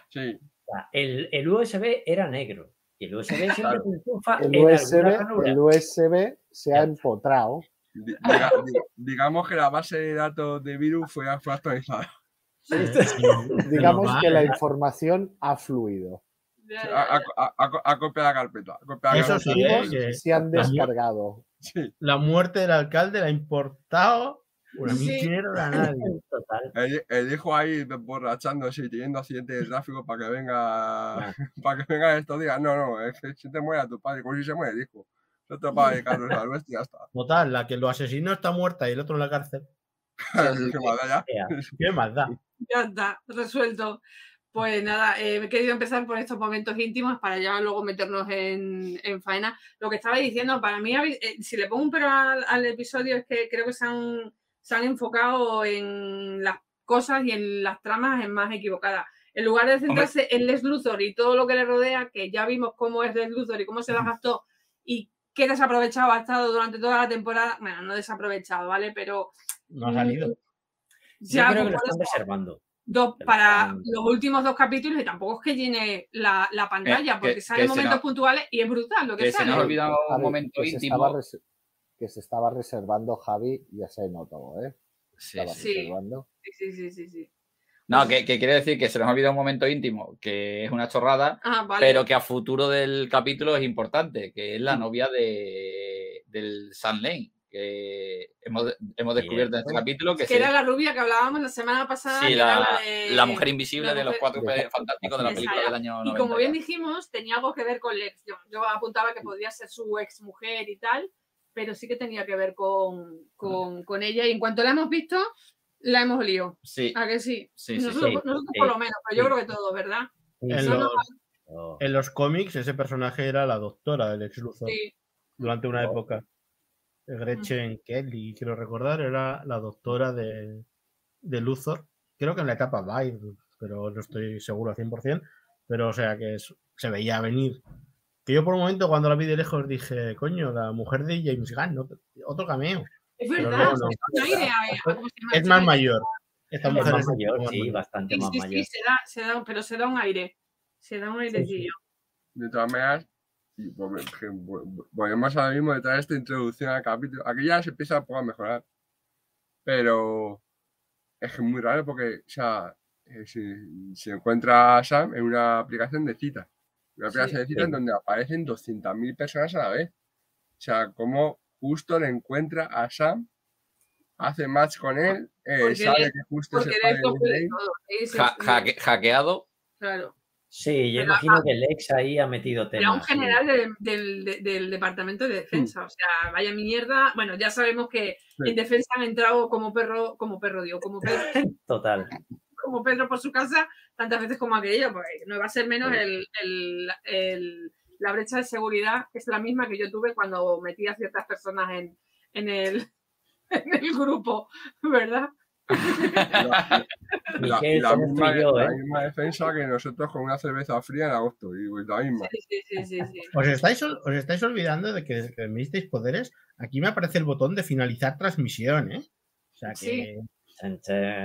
Speaker 6: Sí,
Speaker 5: O sea, el, el USB era negro. Y el USB siempre
Speaker 6: Claro.
Speaker 5: enchufa
Speaker 4: El USB, el USB se ha empotrado.
Speaker 6: Di- diga- di- digamos que la base de datos de virus fue, actualizada.
Speaker 4: Digamos
Speaker 7: va,
Speaker 4: que la información ha fluido.
Speaker 2: Ya.
Speaker 6: ha- ha- ha copiado la carpeta. ha copiado la
Speaker 7: Eso
Speaker 6: carpeta.
Speaker 7: que
Speaker 4: se han descargado.
Speaker 6: Sí,
Speaker 7: la muerte del alcalde la ha importado una
Speaker 2: Sí.
Speaker 7: mierda a nadie.
Speaker 5: Total.
Speaker 6: el, el hijo ahí borrachándose y teniendo accidentes de tráfico para que venga para que venga estos días. No, no, es que si te muera tu padre, como si se muere el hijo. No te va a dedicarnos al oeste y ya está.
Speaker 7: Total, la que lo asesinó está muerta y el otro en la cárcel.
Speaker 6: Qué maldad ya.
Speaker 7: ¿Qué más da?
Speaker 2: Ya está, resuelto. Pues nada, eh, he querido empezar por estos momentos íntimos para ya luego meternos en, en faena. Lo que estaba diciendo, para mí, eh, si le pongo un pero al, al episodio, es que creo que se han, se han enfocado en las cosas y en las tramas en más equivocadas. En lugar de centrarse en Les Luthor y todo lo que le rodea, que ya vimos cómo es Les Luthor y cómo se las gastó y qué desaprovechado ha estado durante toda la temporada. Bueno, no desaprovechado, ¿vale? Pero
Speaker 7: No ha salido.
Speaker 5: Yo
Speaker 2: ya
Speaker 5: creo que lo están reservando.
Speaker 2: Dos para los últimos dos capítulos y tampoco es que llene la, la pantalla,
Speaker 3: que-
Speaker 2: porque
Speaker 3: que
Speaker 2: salen momentos puntuales y es brutal lo que,
Speaker 3: que se
Speaker 2: sale.
Speaker 3: nos ha olvidado un momento
Speaker 4: que
Speaker 3: íntimo.
Speaker 4: que se estaba reservando Javi, ya se notó, ¿eh?
Speaker 3: Sí,
Speaker 4: Estaba
Speaker 3: sí.
Speaker 2: Sí.
Speaker 4: reservando.
Speaker 2: Sí, sí, sí, sí, sí.
Speaker 3: No, que, que quiere decir que se nos ha olvidado un momento íntimo, que es una chorrada,
Speaker 2: Ah, vale.
Speaker 3: pero que a futuro del capítulo es importante, que es la novia de, del Sam Lane, que hemos, hemos descubierto en este capítulo que,
Speaker 2: que era la rubia que hablábamos la semana pasada.
Speaker 3: Sí, la,
Speaker 2: era la, de-
Speaker 3: la mujer invisible
Speaker 2: la
Speaker 3: de los cuatro
Speaker 4: de-
Speaker 3: fantásticos de la película del año
Speaker 2: Y
Speaker 3: 90.
Speaker 2: como bien dijimos, tenía algo que ver con Lex. Yo, yo apuntaba que podía ser su ex mujer y tal, pero sí que tenía que ver con, con, con ella. Y en cuanto la hemos visto, la hemos olido.
Speaker 3: Sí,
Speaker 2: ¿A que sí?
Speaker 3: sí, sí.
Speaker 2: nosotros
Speaker 5: sí.
Speaker 2: nosotros
Speaker 5: Sí.
Speaker 2: por lo menos, pero yo
Speaker 5: Sí.
Speaker 2: creo que todos, ¿verdad?
Speaker 7: En los,
Speaker 5: no.
Speaker 7: en los cómics, ese personaje era la doctora del ex Luthor
Speaker 2: Sí.
Speaker 7: durante una
Speaker 5: Oh.
Speaker 7: época. Gretchen Kelly, quiero recordar, era la doctora de, de Luthor. Creo que en la etapa Byr, pero no estoy seguro al 100%. Pero, o sea, que es- se veía venir. Que yo por un momento, cuando la vi de lejos, dije, coño, la mujer de James Gunn, otro, otro cameo.
Speaker 2: Es verdad.
Speaker 7: no.
Speaker 2: se da un aire a- a- ¿cómo se llama?
Speaker 7: Es más mayor. Esta
Speaker 2: Es
Speaker 7: mujer
Speaker 5: más
Speaker 7: es un
Speaker 5: mayor,
Speaker 7: más
Speaker 5: sí,
Speaker 7: mayor.
Speaker 5: bastante
Speaker 2: Sí,
Speaker 5: más
Speaker 2: sí,
Speaker 5: mayor.
Speaker 2: sí, se da, se da, pero se da un aire. Se da un airecillo.
Speaker 6: De todas maneras, y volve- que vo- volvemos ahora mismo detrás de esta introducción al capítulo. Aquí ya se empieza un poco a mejorar. Pero es que es muy raro porque, o sea, eh, si- se encuentra a Sam en una aplicación de citas. Una
Speaker 2: Sí.
Speaker 6: aplicación de citas
Speaker 5: Sí.
Speaker 6: donde aparecen 200.000 personas a la vez. O sea, como justo le encuentra a Sam, hace match con él, eh, sabe que justo es el padre de
Speaker 2: todo. Sí, sí,
Speaker 3: Ja-
Speaker 2: sí,
Speaker 3: hacke- hackeado.
Speaker 2: Claro.
Speaker 5: Sí, yo
Speaker 2: Pero,
Speaker 5: imagino que Lex ahí ha metido temas.
Speaker 2: Era un
Speaker 5: sí.
Speaker 2: general del, del- de- del Departamento de Defensa. O sea, vaya mierda. Bueno, ya sabemos que
Speaker 6: Sí.
Speaker 2: en defensa han entrado como perro, como perro, digo, como Pedro,
Speaker 5: Total.
Speaker 2: como Pedro por su casa tantas veces como aquello. Pues no va a ser menos
Speaker 5: Sí.
Speaker 2: el, el- el- la brecha de seguridad, que es la misma que yo tuve cuando metí a ciertas personas en, en, el, en el grupo, ¿verdad?
Speaker 6: La, la- misma,
Speaker 5: ¿eh?
Speaker 6: misma defensa que nosotros con una cerveza fría en agosto. Y pues la misma.
Speaker 2: Sí, sí, sí, sí. sí.
Speaker 7: Os estáis, os estáis olvidando de que desde que me disteis poderes, aquí me aparece el botón de finalizar transmisión, ¿eh? O sea que.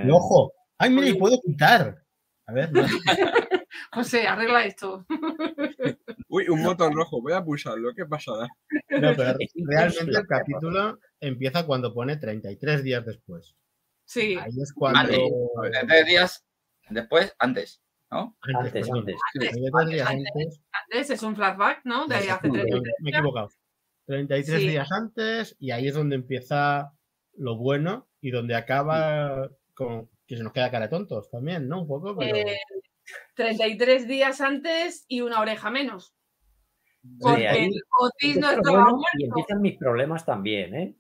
Speaker 7: Y ojo. ¡Ay, mira, y puedo quitar! A ver, no.
Speaker 2: José, arregla esto.
Speaker 6: Uy, un botón rojo, voy a pulsarlo, ¿qué pasará?
Speaker 7: No, pero
Speaker 5: Es
Speaker 7: realmente el capítulo empieza cuando pone 33 días después.
Speaker 2: Sí.
Speaker 7: Ahí es cuando.
Speaker 3: Vale. Tres días después, antes, ¿no?
Speaker 5: Antes, antes.
Speaker 7: Sí, 33 días antes.
Speaker 2: Antes es un flashback, ¿no? De hace
Speaker 7: Perdón,
Speaker 2: 33
Speaker 7: me he equivocado. 33
Speaker 2: Sí.
Speaker 7: días antes y ahí es donde empieza lo bueno y donde acaba con que se nos queda cara de tontos también, ¿no? Un poco, pero
Speaker 2: Eh, 33 días antes y una oreja menos.
Speaker 5: Sí,
Speaker 2: Porque
Speaker 5: ahí
Speaker 2: Otis no
Speaker 5: empieza lo
Speaker 2: estaba
Speaker 5: bueno y empiezan mis problemas también, ¿eh?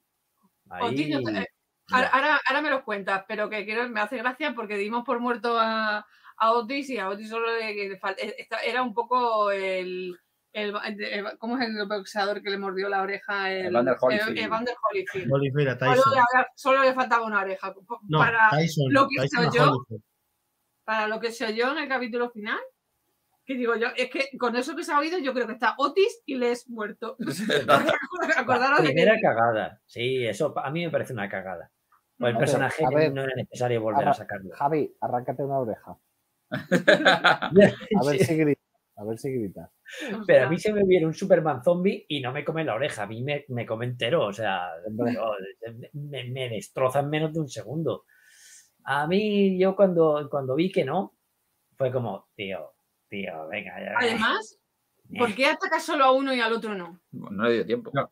Speaker 2: Otis no
Speaker 5: Ahí.
Speaker 2: eh, ahora, ahora, ahora me los cuentas, pero que quiero, me hace gracia porque dimos por muerto a, a Otis y a Otis solo le, le eh, era un poco el, el, el- ¿cómo es el boxeador que le mordió la oreja? El,
Speaker 3: Evander Holyfield.
Speaker 2: Holyfield. Solo
Speaker 7: Tyson.
Speaker 2: le, solo le faltaba una oreja.
Speaker 7: No,
Speaker 2: para,
Speaker 7: Tyson.
Speaker 2: lo que
Speaker 7: Tyson
Speaker 2: yo,
Speaker 7: Holyfield.
Speaker 2: para lo que se oyó en el capítulo final, que digo yo, es que con eso que se ha oído, yo creo que está Otis y Les muerto. Acordaros de que
Speaker 5: Primera cagada. Sí, eso a mí me parece una cagada. O el
Speaker 4: A ver,
Speaker 5: personaje no era necesario volver a sacarlo.
Speaker 4: Javi, arráncate una oreja. A ver si gritas. A ver si gritas.
Speaker 5: Pero a mí se me viene un Superman zombie y no me come la oreja. A mí me, me come entero. O sea, me, me destroza en menos de un segundo. A mí, yo cuando, cuando vi que no, fue como, tío, tío, venga, ya.
Speaker 2: Además,
Speaker 5: Eh,
Speaker 2: ¿por qué atacas solo a uno y al otro no?
Speaker 3: No le dio tiempo.
Speaker 6: No.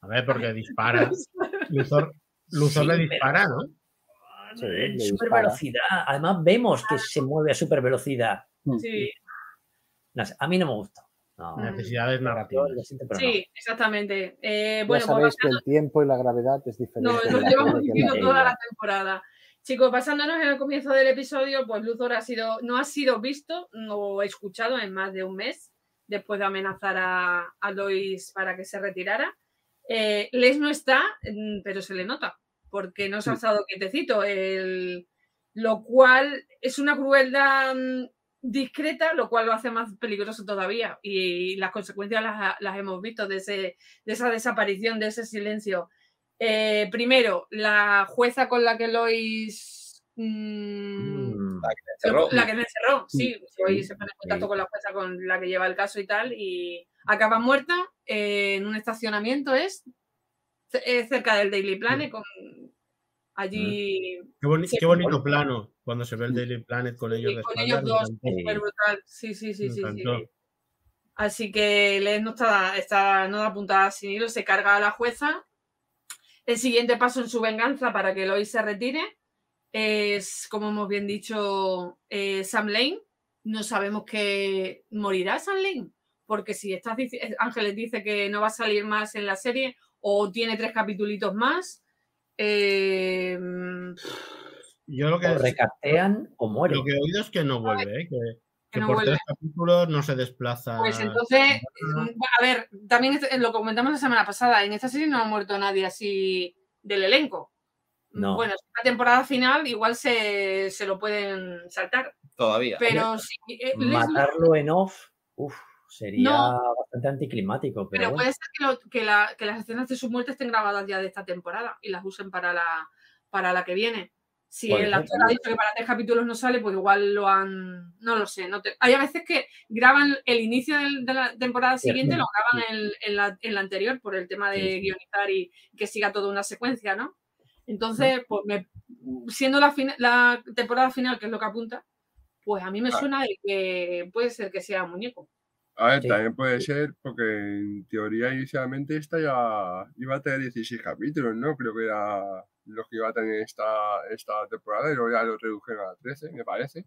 Speaker 7: A ver, porque dispara. Luthor, Luthor
Speaker 5: Sí,
Speaker 7: le
Speaker 5: pero-
Speaker 7: dispara, ¿no?
Speaker 4: Sí,
Speaker 5: super velocidad. Además, vemos que se mueve a super velocidad.
Speaker 2: Sí,
Speaker 5: No sé, a mí no me gusta. No,
Speaker 7: Necesidades
Speaker 5: yo
Speaker 7: narrativas.
Speaker 5: pero
Speaker 2: sí, exactamente. Eh,
Speaker 4: Ya
Speaker 2: bueno, pues
Speaker 4: sabéis que el tiempo y la gravedad es diferente.
Speaker 2: No, lo llevamos diciendo toda la temporada. Chicos, basándonos en el comienzo del episodio, pues Luthor ha sido, no ha sido visto o escuchado en más de un mes después de amenazar a, a Lois para que se retirara. Eh, Les no está, mm, pero se le nota, porque no se ha estado quietecito, el- lo cual es una crueldad mm, discreta, lo cual lo hace más peligroso todavía. Y las consecuencias las, las hemos visto de, ese, de esa desaparición, de ese silencio. Eh, primero, la jueza con la que Lois. mm,
Speaker 5: Mm,
Speaker 3: Cerró.
Speaker 2: la que me encerró, sí. Hoy
Speaker 5: sí,
Speaker 2: se pone en contacto con la jueza con la que lleva el caso y tal. Y acaba muerta eh, en un estacionamiento, ¿es? Eh, cerca del Daily Planet, con. Allí.
Speaker 7: Qué, boni-
Speaker 2: Sí,
Speaker 7: qué bonito plano cuando se ve el Daily Planet con ellos
Speaker 2: Sí,
Speaker 7: de
Speaker 2: con ellos dos, súper brutal. Sí, sí, sí, sí. Así que Les no está, está no da puntada sin hilo, se carga a la jueza. El siguiente paso en su venganza para que Lois se retire es, como hemos bien dicho, eh, Sam Lane. No sabemos que morirá Sam Lane, porque si estás Ángeles dice que no va a salir más en la serie o tiene tres capítulos más. Eh,
Speaker 7: Yo lo que
Speaker 5: o recatean o mueren.
Speaker 7: Lo que he oído es que no vuelve, ¿eh? que, que, no por vuelve. tres capítulos no se desplaza.
Speaker 2: Pues entonces, a ver, también lo comentamos la semana pasada, en esta serie no ha muerto nadie así del elenco.
Speaker 5: No.
Speaker 2: Bueno, la temporada final igual se, se, lo pueden saltar.
Speaker 3: Todavía.
Speaker 2: Pero si, eh,
Speaker 5: Matarlo en off, uff, sería no, bastante anticlimático. Pero,
Speaker 2: pero
Speaker 5: bueno.
Speaker 2: puede ser que, lo, que, la, que, las escenas de su muerte estén grabadas ya de esta temporada y las usen para la, para la que viene. Si el actor ha dicho que para tres capítulos no sale, pues igual lo han. No lo sé. No te... Hay a veces que graban el inicio del, de la temporada siguiente, sí, lo graban en, en, la, en, la, anterior por el tema de sí. guionizar y que siga toda una secuencia, ¿no? Entonces, pues me, siendo la, la, temporada final, que es lo que apunta, pues a mí me suena de que puede ser que sea muñeco.
Speaker 6: A ver, sí. también puede ser, porque en teoría inicialmente esta ya iba a tener 16 capítulos, ¿no? Creo que era lo que iba a tener esta, esta temporada y luego ya lo redujeron a 13, me parece.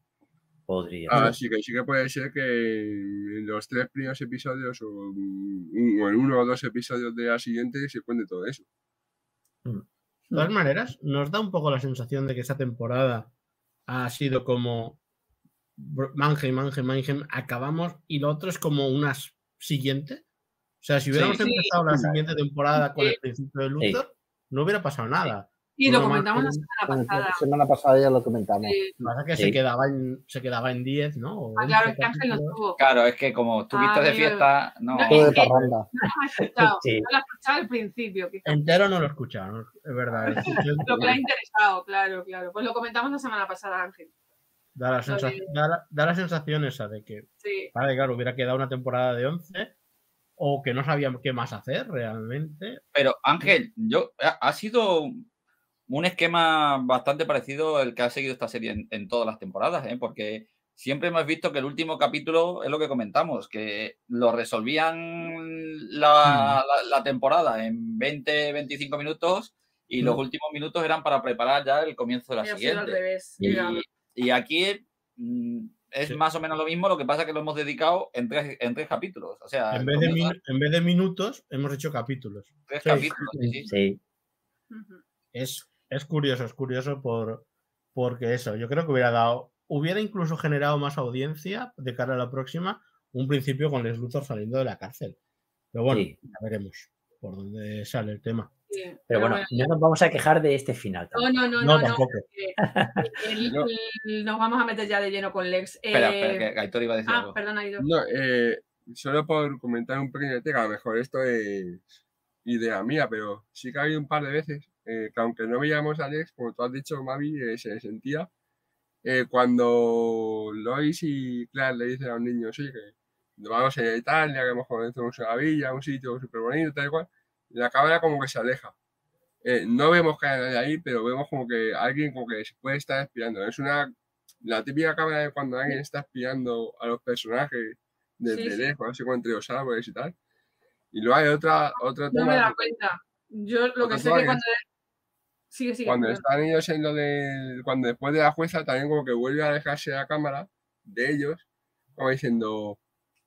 Speaker 5: Podría.
Speaker 6: Así que sí que puede ser que en los tres primeros episodios o, o en uno o dos episodios de la siguiente se cuente todo eso.
Speaker 7: Mm. De todas maneras, nos da un poco la sensación de que esta temporada ha sido como Mangem, Mangem, Mangem, acabamos y lo otro es como una siguiente. O sea, si hubiéramos
Speaker 2: Sí, sí.
Speaker 7: empezado la siguiente temporada con
Speaker 2: Sí.
Speaker 7: el principio de Luthor, no hubiera pasado nada.
Speaker 2: Y lo
Speaker 7: Bueno,
Speaker 2: comentamos la semana
Speaker 4: La
Speaker 2: pasada.
Speaker 4: semana pasada ya lo comentamos.
Speaker 2: Sí.
Speaker 7: Lo que pasa es que
Speaker 5: Sí.
Speaker 7: se quedaba en se quedaba en 10, ¿no? O
Speaker 2: Ah, claro,
Speaker 7: 11
Speaker 2: es que Ángel no estuvo.
Speaker 3: Claro, es que como estuviste
Speaker 2: Ah,
Speaker 3: de fiesta, no.
Speaker 2: No,
Speaker 4: Todo de parranda.
Speaker 2: No lo has escuchado.
Speaker 5: Sí.
Speaker 2: No lo has escuchado al principio. quizás.
Speaker 7: Entero no lo he escuchado, ¿no? es verdad.
Speaker 2: Lo que le ha interesado, claro, claro. Pues lo comentamos la semana pasada, Ángel.
Speaker 7: Da la,
Speaker 2: Lo
Speaker 7: sensa-
Speaker 2: de-
Speaker 7: da la- da la sensación esa de que,
Speaker 2: Sí.
Speaker 7: vale, claro, hubiera quedado una temporada de 11 o que no sabían qué más hacer realmente.
Speaker 3: Pero Ángel, yo ha, ha sido un esquema bastante parecido al que ha seguido esta serie en, en todas las temporadas, ¿eh? porque siempre hemos visto que el último capítulo es lo que comentamos, que lo resolvían la, la- la temporada en 20, 25 minutos y los
Speaker 7: Mm.
Speaker 3: últimos minutos eran para preparar ya el comienzo de la
Speaker 2: Y sido al
Speaker 3: siguiente.
Speaker 2: revés.
Speaker 3: Y, aquí mm, es
Speaker 7: Sí.
Speaker 3: más o menos lo mismo, lo que pasa es que lo hemos dedicado en tres, en tres capítulos. O sea,
Speaker 7: En vez, de min- en vez de minutos, hemos hecho capítulos.
Speaker 3: tres
Speaker 7: sí.
Speaker 3: capítulos. sí, sí.
Speaker 5: Sí,
Speaker 2: Ujú.
Speaker 7: Es, es curioso, es curioso por, porque eso, yo creo que hubiera dado, hubiera incluso generado más audiencia de cara a la próxima, un principio con Les Luthor saliendo de la cárcel. Pero bueno,
Speaker 5: Sí.
Speaker 7: ya veremos por dónde sale el tema.
Speaker 2: Sí,
Speaker 5: pero bueno, no nos vamos a quejar de este final.
Speaker 2: No, no, no,
Speaker 7: No, tampoco.
Speaker 2: el- el- nos vamos a meter ya de lleno con Lex.
Speaker 3: Espera,
Speaker 2: Eh,
Speaker 3: espera, que Aitor iba a decir
Speaker 2: Ah,
Speaker 3: algo.
Speaker 2: perdona, Ido.
Speaker 6: No, eh, solo por comentar un pequeño tema, a lo mejor esto es idea mía, pero sí que ha habido un par de veces eh, que aunque no veíamos a Alex, como tú has dicho, Mavi, eh, se sentía eh, cuando Lois y Claire le dicen a los niños, oye, que vamos a ir a Italia, que mejor conocemos una villa, un sitio súper bonito, tal y cual, y la cámara como que se aleja. Eh, no vemos que hay nadie ahí, pero vemos como que alguien como que se puede estar espiando. Es una la típica cámara de cuando alguien está espiando a los personajes desde
Speaker 2: Sí, sí.
Speaker 6: lejos, así como entre los árboles y tal. Y luego hay otra, otra
Speaker 2: No me
Speaker 6: toma
Speaker 2: da cuenta. Yo lo que sé que- cuando. Sigue, sigue.
Speaker 6: cuando están ellos en lo de. Cuando después de la jueza también como que vuelve a dejarse la cámara de ellos, como diciendo,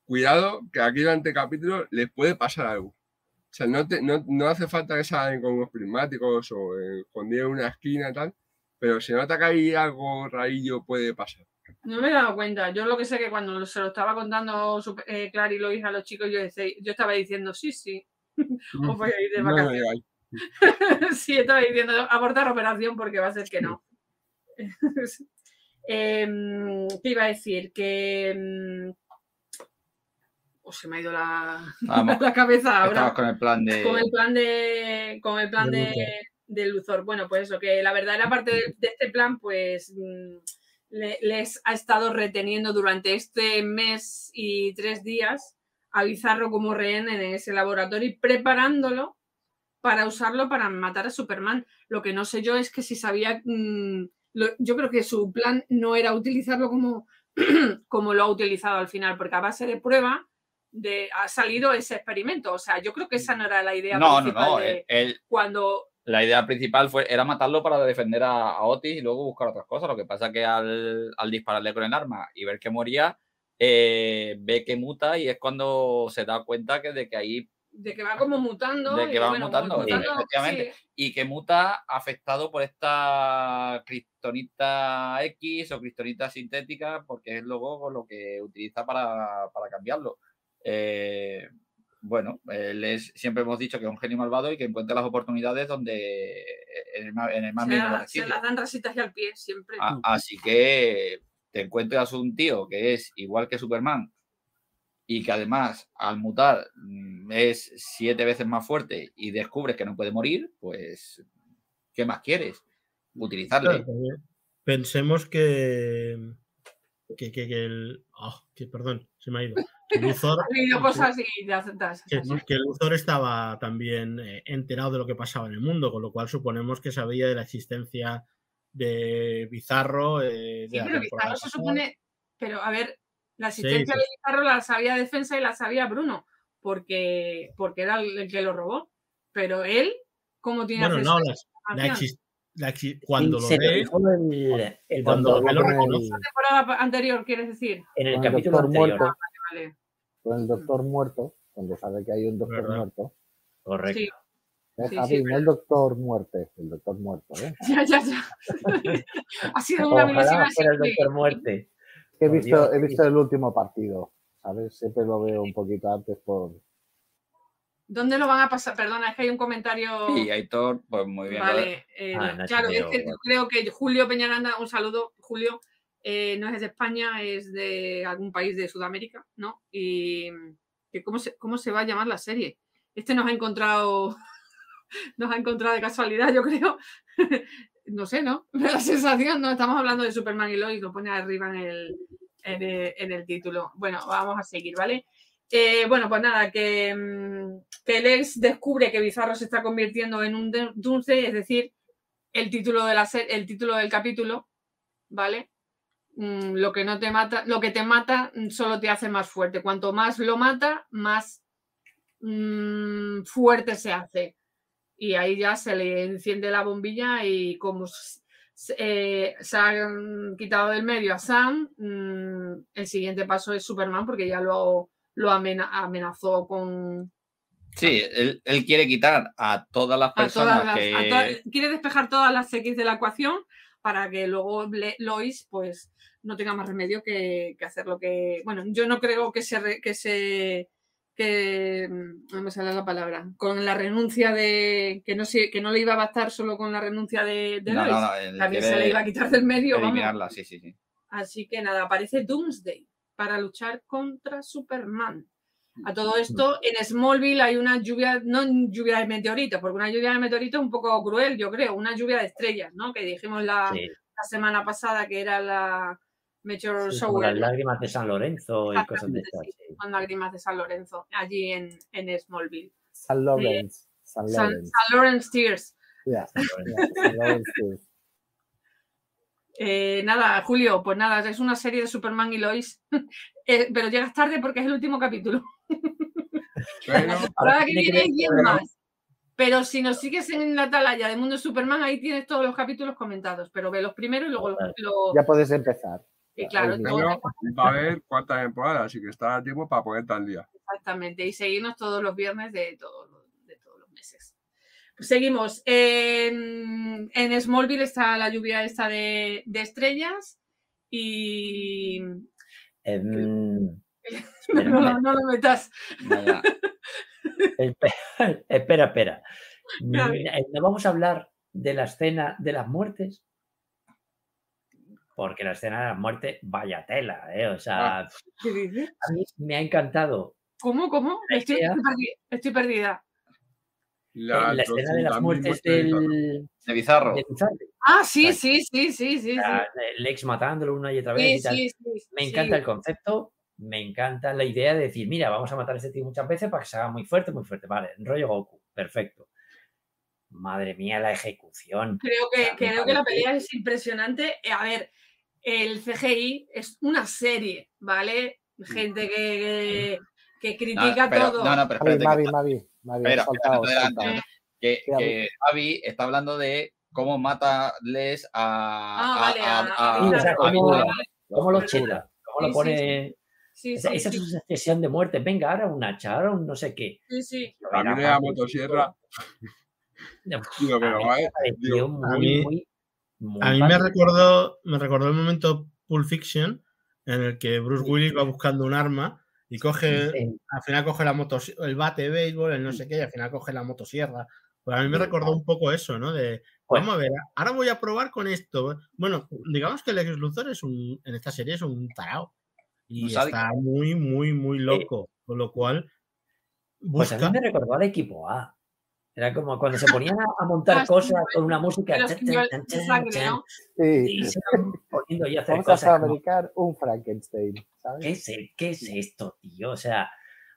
Speaker 6: cuidado, que aquí durante el capítulo les puede pasar algo. O sea, no, te- no, no hace falta que salgan con unos prismáticos o eh, escondidos en una esquina y tal, pero se nota que ahí algo rarillo puede pasar.
Speaker 2: No me he dado cuenta. Yo lo que sé que cuando se lo estaba contando eh, Clara y Lois a los chicos, yo, decía- yo estaba diciendo, sí, sí. Os voy a ir de vacaciones. sí, estaba diciendo abortar operación porque va a ser que no. Em, ¿Qué iba a decir? Que. em, oh, se me ha ido la,
Speaker 3: Vamos,
Speaker 2: la cabeza ahora.
Speaker 3: con el plan de.
Speaker 2: Con el plan de. Con el plan
Speaker 7: De
Speaker 2: de,
Speaker 7: Luthor.
Speaker 2: de Luthor. Bueno, pues eso, que la verdadera parte de, de este plan, pues. mm, le- les ha estado reteniendo durante este mes y tres días a Bizarro como rehén en ese laboratorio y preparándolo para usarlo para matar a Superman. Lo que no sé yo es que si sabía, mm, lo- yo creo que su plan no era utilizarlo como, como lo ha utilizado al final, porque a base de prueba de, ha salido ese experimento. O sea, yo creo que esa no era la idea
Speaker 3: No, no,
Speaker 2: principal
Speaker 3: no.
Speaker 2: de
Speaker 3: él-
Speaker 2: cuando
Speaker 3: la idea principal fue, era matarlo para defender a, a Otis y luego buscar otras cosas. Lo que pasa que al, al dispararle con el arma y ver que moría, eh, ve que muta y es cuando se da cuenta que de que ahí
Speaker 2: De que va como mutando.
Speaker 3: De que va
Speaker 2: bueno,
Speaker 3: mutando,
Speaker 2: mutando,
Speaker 3: efectivamente.
Speaker 2: sí.
Speaker 3: y que muta afectado por esta cristonita X o cristonita sintética, porque es luego lo que utiliza para, para cambiarlo. Eh, bueno, él es, siempre hemos dicho que es un genio malvado y que encuentra las oportunidades donde en el, en el más
Speaker 2: Se,
Speaker 3: mínimo
Speaker 2: la- se las dan rasitas y al pie siempre.
Speaker 3: A- así que te encuentras un tío que es igual que Superman y que además al mutar mm, es siete veces más fuerte y descubres que no puede morir, pues ¿qué más quieres? Utilizarle.
Speaker 7: Claro, Pensemos que. Que, que, que el. ah, que perdón, se me ha ido. Que Luthor,
Speaker 2: cosas y
Speaker 7: que, que Luthor estaba también eh, enterado de lo que pasaba en el mundo, con lo cual suponemos que sabía de la existencia de Bizarro. eh, de
Speaker 2: Sí, pero Bizarro se supone. Pero a ver, la asistencia
Speaker 7: sí,
Speaker 2: de Bizarro la sabía Defensa y la sabía Bruno, porque, porque era el que lo robó. Pero él, ¿cómo tiene
Speaker 7: Bueno, no,
Speaker 2: a
Speaker 7: la, la cuando
Speaker 5: Sí,
Speaker 7: lo ve,
Speaker 5: el, el
Speaker 7: cuando
Speaker 5: cuando-
Speaker 7: lo reconoce.
Speaker 2: La temporada anterior, quieres decir.
Speaker 5: en el capítulo anterior.
Speaker 4: muerto,
Speaker 2: Vale.
Speaker 4: con el doctor muerto, cuando sabe que hay un doctor
Speaker 7: Verdad.
Speaker 4: muerto.
Speaker 5: Correcto.
Speaker 2: Sí,
Speaker 4: ¿eh,
Speaker 2: Sí,
Speaker 4: Javi?
Speaker 2: sí,
Speaker 4: no el doctor muerte, el doctor muerto. ¿eh?
Speaker 2: ya, ya, ya. ha sido una
Speaker 5: Ojalá
Speaker 2: milésima
Speaker 5: fuera el doctor muerte.
Speaker 4: He
Speaker 5: Por
Speaker 4: visto,
Speaker 5: Dios,
Speaker 4: he visto el último partido, ¿sabes? Siempre lo veo un poquito antes por...
Speaker 2: ¿Dónde lo van a pasar? Perdona, es que hay un comentario.
Speaker 3: Y Aitor, pues muy bien.
Speaker 2: Vale, eh,
Speaker 5: Ah,
Speaker 2: claro, es que yo creo que Julio Peñaranda, un saludo, Julio, eh, no es de España, es de algún país de Sudamérica, ¿no? Y que cómo, se, cómo se va a llamar la serie. Este nos ha encontrado, nos ha encontrado de casualidad, yo creo. No sé, ¿no? La sensación, no, estamos hablando de Superman y Lois, lo pone arriba en el, en el, título. Bueno, vamos a seguir, ¿vale? Eh, bueno, pues nada, que, mm, que Lex descubre que Bizarro se está convirtiendo en un Doomsday, es decir, el título, de la el título del capítulo, ¿vale? Mm, lo que no te mata, lo que te mata mm, solo te hace más fuerte. Cuanto más lo mata, más fuerte se hace. Y ahí ya se le enciende la bombilla y como eh, se han quitado del medio a Sam, mm, el siguiente paso es Superman porque ya lo, lo amena- amenazó con,
Speaker 3: Sí, él, él quiere quitar a todas las personas
Speaker 2: todas las-
Speaker 3: que...
Speaker 2: quiere despejar todas las X de la ecuación para que luego Lois pues no tenga más remedio que, que hacer lo que bueno yo no creo que se que se que mm, no me sale la palabra con la renuncia de que no se, que no le iba a bastar solo con la renuncia de, de
Speaker 3: No,
Speaker 2: Lois también se le iba a quitar del medio vamos.
Speaker 3: eliminarla, sí, sí, sí.
Speaker 2: Así que nada, aparece Doomsday para luchar contra Superman. A todo esto, en Smallville hay una lluvia, no lluvia de meteoritos, porque una lluvia de meteoritos es un poco cruel, yo creo, una lluvia de estrellas, ¿no? Que dijimos la,
Speaker 5: Sí,
Speaker 2: la semana pasada que era la Meteor
Speaker 5: sí, las lágrimas de San Lorenzo y cosas de estas.
Speaker 2: sí, con lágrimas de San Lorenzo, allí en, en Smallville.
Speaker 4: San Lawrence. San
Speaker 2: San,
Speaker 4: Lawrence.
Speaker 2: San Lawrence Tears.
Speaker 4: Ya,
Speaker 5: San
Speaker 4: Lawrence.
Speaker 2: Eh, nada, Julio, pues nada, es una serie de Superman y Lois, Eh, pero llegas tarde porque es el último capítulo.
Speaker 6: Pero,
Speaker 2: Ahora que viene
Speaker 5: ver
Speaker 2: hay 10
Speaker 5: con-
Speaker 2: más. Pero si nos sigues en la atalaya de Mundo Superman, ahí tienes todos los capítulos comentados. Pero ve los primeros y luego los-
Speaker 4: Ya puedes empezar.
Speaker 2: Y claro, todo-
Speaker 6: pero va a haber cuántas temporadas, así que está a tiempo para ponerte al día.
Speaker 2: exactamente. Y seguirnos todos los viernes de todos los, de todos los meses. Pues seguimos. En, en Smallville está la lluvia esta de, de estrellas. Y. No, lo- no lo metas.
Speaker 5: Espera, espera.
Speaker 2: Claro.
Speaker 5: Eh, ¿No vamos a hablar de la escena de las muertes? Porque la escena de las muertes, vaya tela, ¿eh? O sea,
Speaker 2: ¿Qué dices?
Speaker 5: a mí me ha encantado
Speaker 2: ¿Cómo? ¿Cómo?
Speaker 5: La
Speaker 2: Estoy,
Speaker 5: idea-
Speaker 2: estoy perdi- estoy perdida.
Speaker 5: eh, la escena de las
Speaker 6: 200.000
Speaker 5: muertes
Speaker 6: muertes de Bizarro.
Speaker 5: del,
Speaker 3: De bizarro.
Speaker 2: Ah, sí, sí, sí, sí, sí. sí.
Speaker 5: Ah, Lex matándolo una y otra vez
Speaker 2: Sí,
Speaker 5: y tal.
Speaker 2: sí, sí,
Speaker 5: Me
Speaker 2: sí.
Speaker 5: encanta el concepto, me encanta la idea de decir, mira, vamos a matar a este tío muchas veces para que se haga muy fuerte, muy fuerte. Vale, rollo Goku, perfecto. Madre mía, la ejecución.
Speaker 2: Creo que, creo que la pelea es impresionante. Eh, A ver, el CGI es una serie, ¿vale? Gente que, que, que
Speaker 3: No,
Speaker 2: critica
Speaker 3: pero-
Speaker 2: todo.
Speaker 3: no, no, pero
Speaker 4: Mavi,
Speaker 3: espérate.
Speaker 4: Mavi,
Speaker 3: que-
Speaker 4: Mavi, Mavi,
Speaker 3: Espera,
Speaker 4: saltado, saltado.
Speaker 3: que, que Javi está hablando de cómo mata Les a.
Speaker 2: Ah, vale,
Speaker 3: a-
Speaker 2: a-
Speaker 3: a-
Speaker 2: a
Speaker 5: Sí, o sea,
Speaker 3: a
Speaker 5: cómo, lo cheta, cómo
Speaker 2: Sí,
Speaker 5: lo
Speaker 2: sí,
Speaker 5: pone.
Speaker 2: Sí,
Speaker 5: esa,
Speaker 2: sí,
Speaker 5: esa
Speaker 2: sí,
Speaker 5: es una sesión de muerte. Venga, ahora un hacha, ahora un no sé qué.
Speaker 2: sí, sí.
Speaker 6: A mí me da motosierra. Digo, pero
Speaker 5: A mí
Speaker 6: vale, digo,
Speaker 5: muy,
Speaker 7: a mí-
Speaker 5: muy, muy
Speaker 7: A mí me recordó, me recordó el momento Pulp Fiction en el que Bruce Willis va buscando un arma y coge,
Speaker 5: Sí,
Speaker 7: al final coge la moto, el bate de béisbol, el no sé qué, y al final coge la motosierra. Pues a mí me recordó un poco eso, ¿no? De,
Speaker 5: Bueno.
Speaker 7: vamos a ver, ahora voy a probar con esto. Bueno, digamos que el ex Luthor es un, en esta serie es un tarao. Y
Speaker 3: sádico.
Speaker 7: está muy, muy, muy loco. Con lo cual,
Speaker 5: Pues a mí me recordó al equipo A. Era como cuando se ponían a, a montar
Speaker 2: Ah,
Speaker 5: cosas con una música.
Speaker 2: Los
Speaker 5: chan,
Speaker 2: niños
Speaker 5: chan,
Speaker 2: de
Speaker 5: chan,
Speaker 2: sangre,
Speaker 5: chan,
Speaker 2: ¿no?
Speaker 4: Sí.
Speaker 5: Y se iban poniendo y hacer
Speaker 4: Vamos a
Speaker 5: cosas. como,
Speaker 4: fabricar un Frankenstein, ¿sabes?
Speaker 5: ¿Qué es, e- ¿Qué es esto, tío? O sea,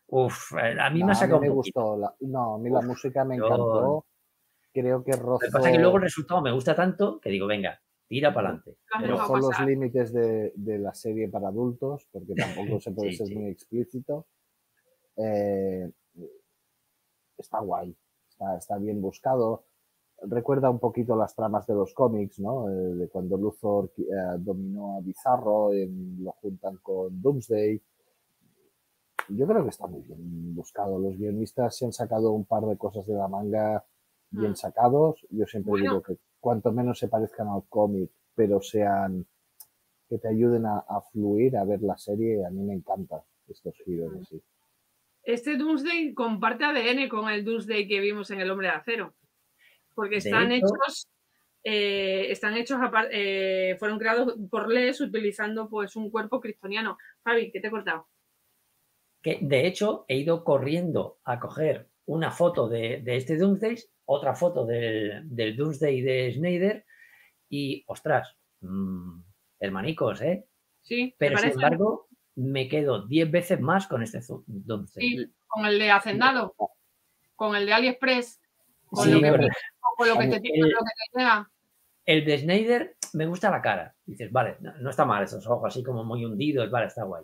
Speaker 5: uff, a mí
Speaker 4: No,
Speaker 5: me ha
Speaker 4: a
Speaker 5: sacado
Speaker 4: mí me gustó. la- no, a mí la
Speaker 5: Uf,
Speaker 4: música me
Speaker 5: yo-
Speaker 4: encantó. Creo que
Speaker 5: Lo que pasa es que luego el resultado me gusta tanto que digo, venga, tira para adelante.
Speaker 4: Rozó los límites de, de la serie para adultos, porque tampoco se puede
Speaker 5: Sí,
Speaker 4: ser
Speaker 5: sí.
Speaker 4: muy explícito. Eh, está guay, está, está bien buscado. Recuerda un poquito las tramas de los cómics, ¿no? Eh, de cuando Luthor eh, dominó a Bizarro, en- lo juntan con Doomsday. Yo creo que está muy bien buscado. Los guionistas se han sacado un par de cosas de la manga bien
Speaker 2: Mm.
Speaker 4: sacados. Yo siempre
Speaker 2: Bueno.
Speaker 4: digo que cuanto menos se parezcan al cómic, pero sean que te ayuden a, a fluir, a ver la serie, a mí me encantan estos giros así.
Speaker 2: Este Doomsday comparte ADN con el Doomsday que vimos en El Hombre de Acero. Porque están
Speaker 5: hecho-
Speaker 2: hechos, eh, están hechos, apar- eh, fueron creados por Les utilizando pues un cuerpo kryptoniano. Fabi, ¿qué te he cortado?
Speaker 5: Que de hecho he ido corriendo a coger una foto de, de este Doomsday, otra foto del, del Doomsday de Snyder y, ostras, mm, hermanicos, ¿eh?
Speaker 2: Sí, ¿te
Speaker 5: Pero sin embargo, me quedo 10 veces más con este.
Speaker 2: Sí, con el de Hacendado, con el de AliExpress, con
Speaker 5: Sí,
Speaker 2: lo que,
Speaker 5: pero
Speaker 2: con lo que te,
Speaker 5: el-
Speaker 2: lo que te llega.
Speaker 5: el de Snyder me gusta la cara. Dices, vale, no, no está mal esos ojos así como muy hundidos, vale, está guay.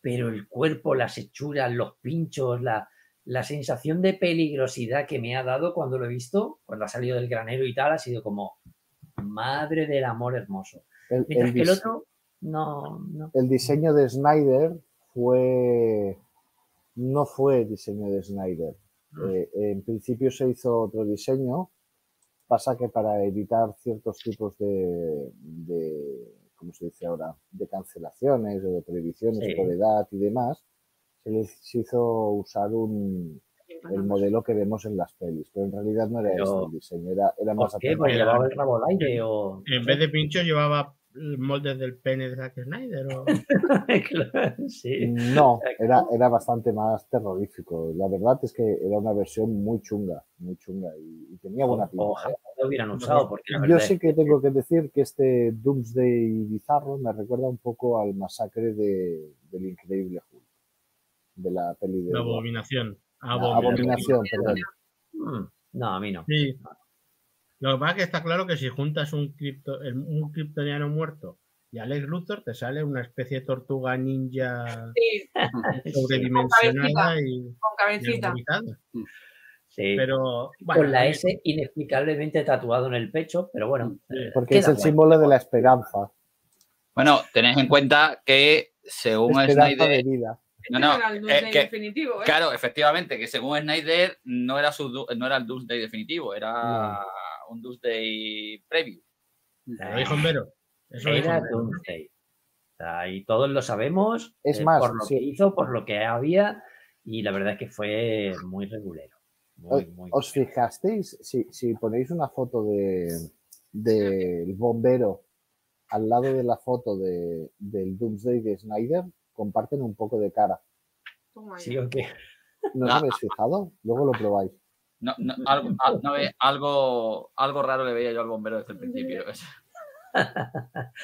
Speaker 5: Pero el cuerpo, las hechuras, los pinchos, la, la sensación de peligrosidad que me ha dado cuando lo he visto, cuando ha salido del granero y tal, ha sido como, madre del amor hermoso.
Speaker 4: El,
Speaker 5: Mientras
Speaker 4: el
Speaker 5: que el otro, no, no.
Speaker 4: el diseño de Snyder fue no fue diseño de Snyder. Eh, en principio se hizo otro diseño. Pasa que para evitar ciertos tipos de, de ¿cómo se dice ahora? De cancelaciones o de prohibiciones
Speaker 5: Sí.
Speaker 4: por edad y demás, se les hizo usar un, el modelo que vemos en las pelis. Pero en realidad no era
Speaker 5: Pero-
Speaker 4: este el diseño, era, era más
Speaker 5: ¿Por qué? Porque
Speaker 4: aterrizado.
Speaker 5: llevaba el rabo al aire o...
Speaker 7: En vez de pincho llevaba moldes del pene de Zack Snyder. O...
Speaker 5: Claro, sí.
Speaker 4: No, era, era bastante más terrorífico. La verdad es que era una versión muy chunga, muy chunga y, y tenía buena pinta.
Speaker 5: Ojalá
Speaker 4: ¿eh?
Speaker 5: lo hubieran usado, porque la
Speaker 4: Yo sí que tengo que decir que este Doomsday bizarro me recuerda un poco al masacre de, del Increíble Hulk, de la peli de
Speaker 7: La abominación.
Speaker 4: La
Speaker 7: Abominación.
Speaker 4: abominación, perdón.
Speaker 5: Mm, No, a mí no.
Speaker 7: Sí. Lo que pasa es que está claro que si juntas un, cripto, un kryptoniano muerto y a Lex Luthor, te sale una especie de tortuga ninja
Speaker 2: Sí,
Speaker 7: sobredimensionada y,
Speaker 2: con
Speaker 7: y
Speaker 2: cabecita.
Speaker 5: Sí.
Speaker 7: Pero bueno,
Speaker 5: con la S inexplicablemente tatuado en el pecho, pero bueno. eh,
Speaker 4: Porque es el símbolo de la esperanza,
Speaker 3: Bueno, tenéis en cuenta que según
Speaker 4: esperanza de
Speaker 3: Snyder.
Speaker 4: vida.
Speaker 3: No, no,
Speaker 2: era el
Speaker 3: eh,
Speaker 2: Doomsday
Speaker 3: que-
Speaker 2: definitivo, ¿eh?
Speaker 3: Claro, efectivamente, que según Snyder no era, su, no era el Doomsday definitivo, era un Doomsday preview.
Speaker 7: Lo dijo en Vero. Eso dijo
Speaker 5: Era y todos lo sabemos
Speaker 4: Es
Speaker 5: eh,
Speaker 4: más,
Speaker 5: por lo
Speaker 4: sí.
Speaker 5: que hizo, por lo que había, y la verdad es que fue muy regulero. Muy, muy
Speaker 4: ¿Os fijasteis? Si, si ponéis una foto de del bombero al lado de la foto de, del Doomsday de Snyder, comparten un poco de cara.
Speaker 5: Sí, ¿o qué?
Speaker 4: ¿No os
Speaker 3: Ah.
Speaker 4: habéis fijado? Luego lo probáis.
Speaker 3: No, no, algo, al- no algo, algo raro le veía yo al bombero desde el principio.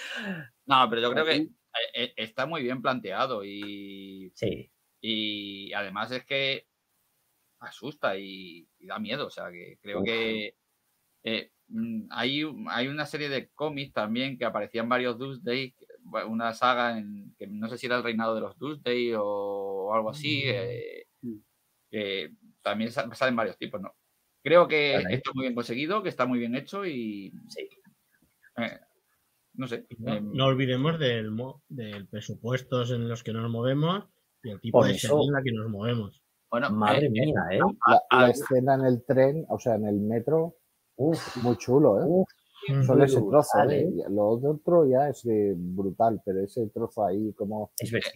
Speaker 3: No, pero yo creo que eh, eh, está muy bien planteado y,
Speaker 5: Sí,
Speaker 3: y además es que asusta y, y da miedo. O sea, que creo
Speaker 4: Uf.
Speaker 3: que eh, mm, hay, hay una serie de cómics también que aparecían varios Doomsday, una saga en, que no sé si era el reinado de los Doomsday o, algo así, eh,
Speaker 6: Mm.
Speaker 3: que también sa- salen varios tipos, ¿no? Creo que
Speaker 5: Caray.
Speaker 3: está muy bien conseguido, que está muy bien hecho y.
Speaker 5: Sí.
Speaker 3: eh, no sé.
Speaker 7: No,
Speaker 3: em,
Speaker 7: no olvidemos del, del presupuestos en los que nos movemos y el tipo de
Speaker 5: eso.
Speaker 7: serie en la que nos movemos.
Speaker 3: bueno,
Speaker 5: Madre
Speaker 3: eh,
Speaker 5: mía, ¿eh?
Speaker 4: La, la escena en el tren, o sea, en el metro,
Speaker 5: Uf,
Speaker 4: muy chulo, ¿eh?
Speaker 5: uf,
Speaker 4: Solo ese trozo, ¿eh?
Speaker 5: ¿eh?
Speaker 4: Lo otro ya es eh, brutal, pero ese trozo ahí, cómo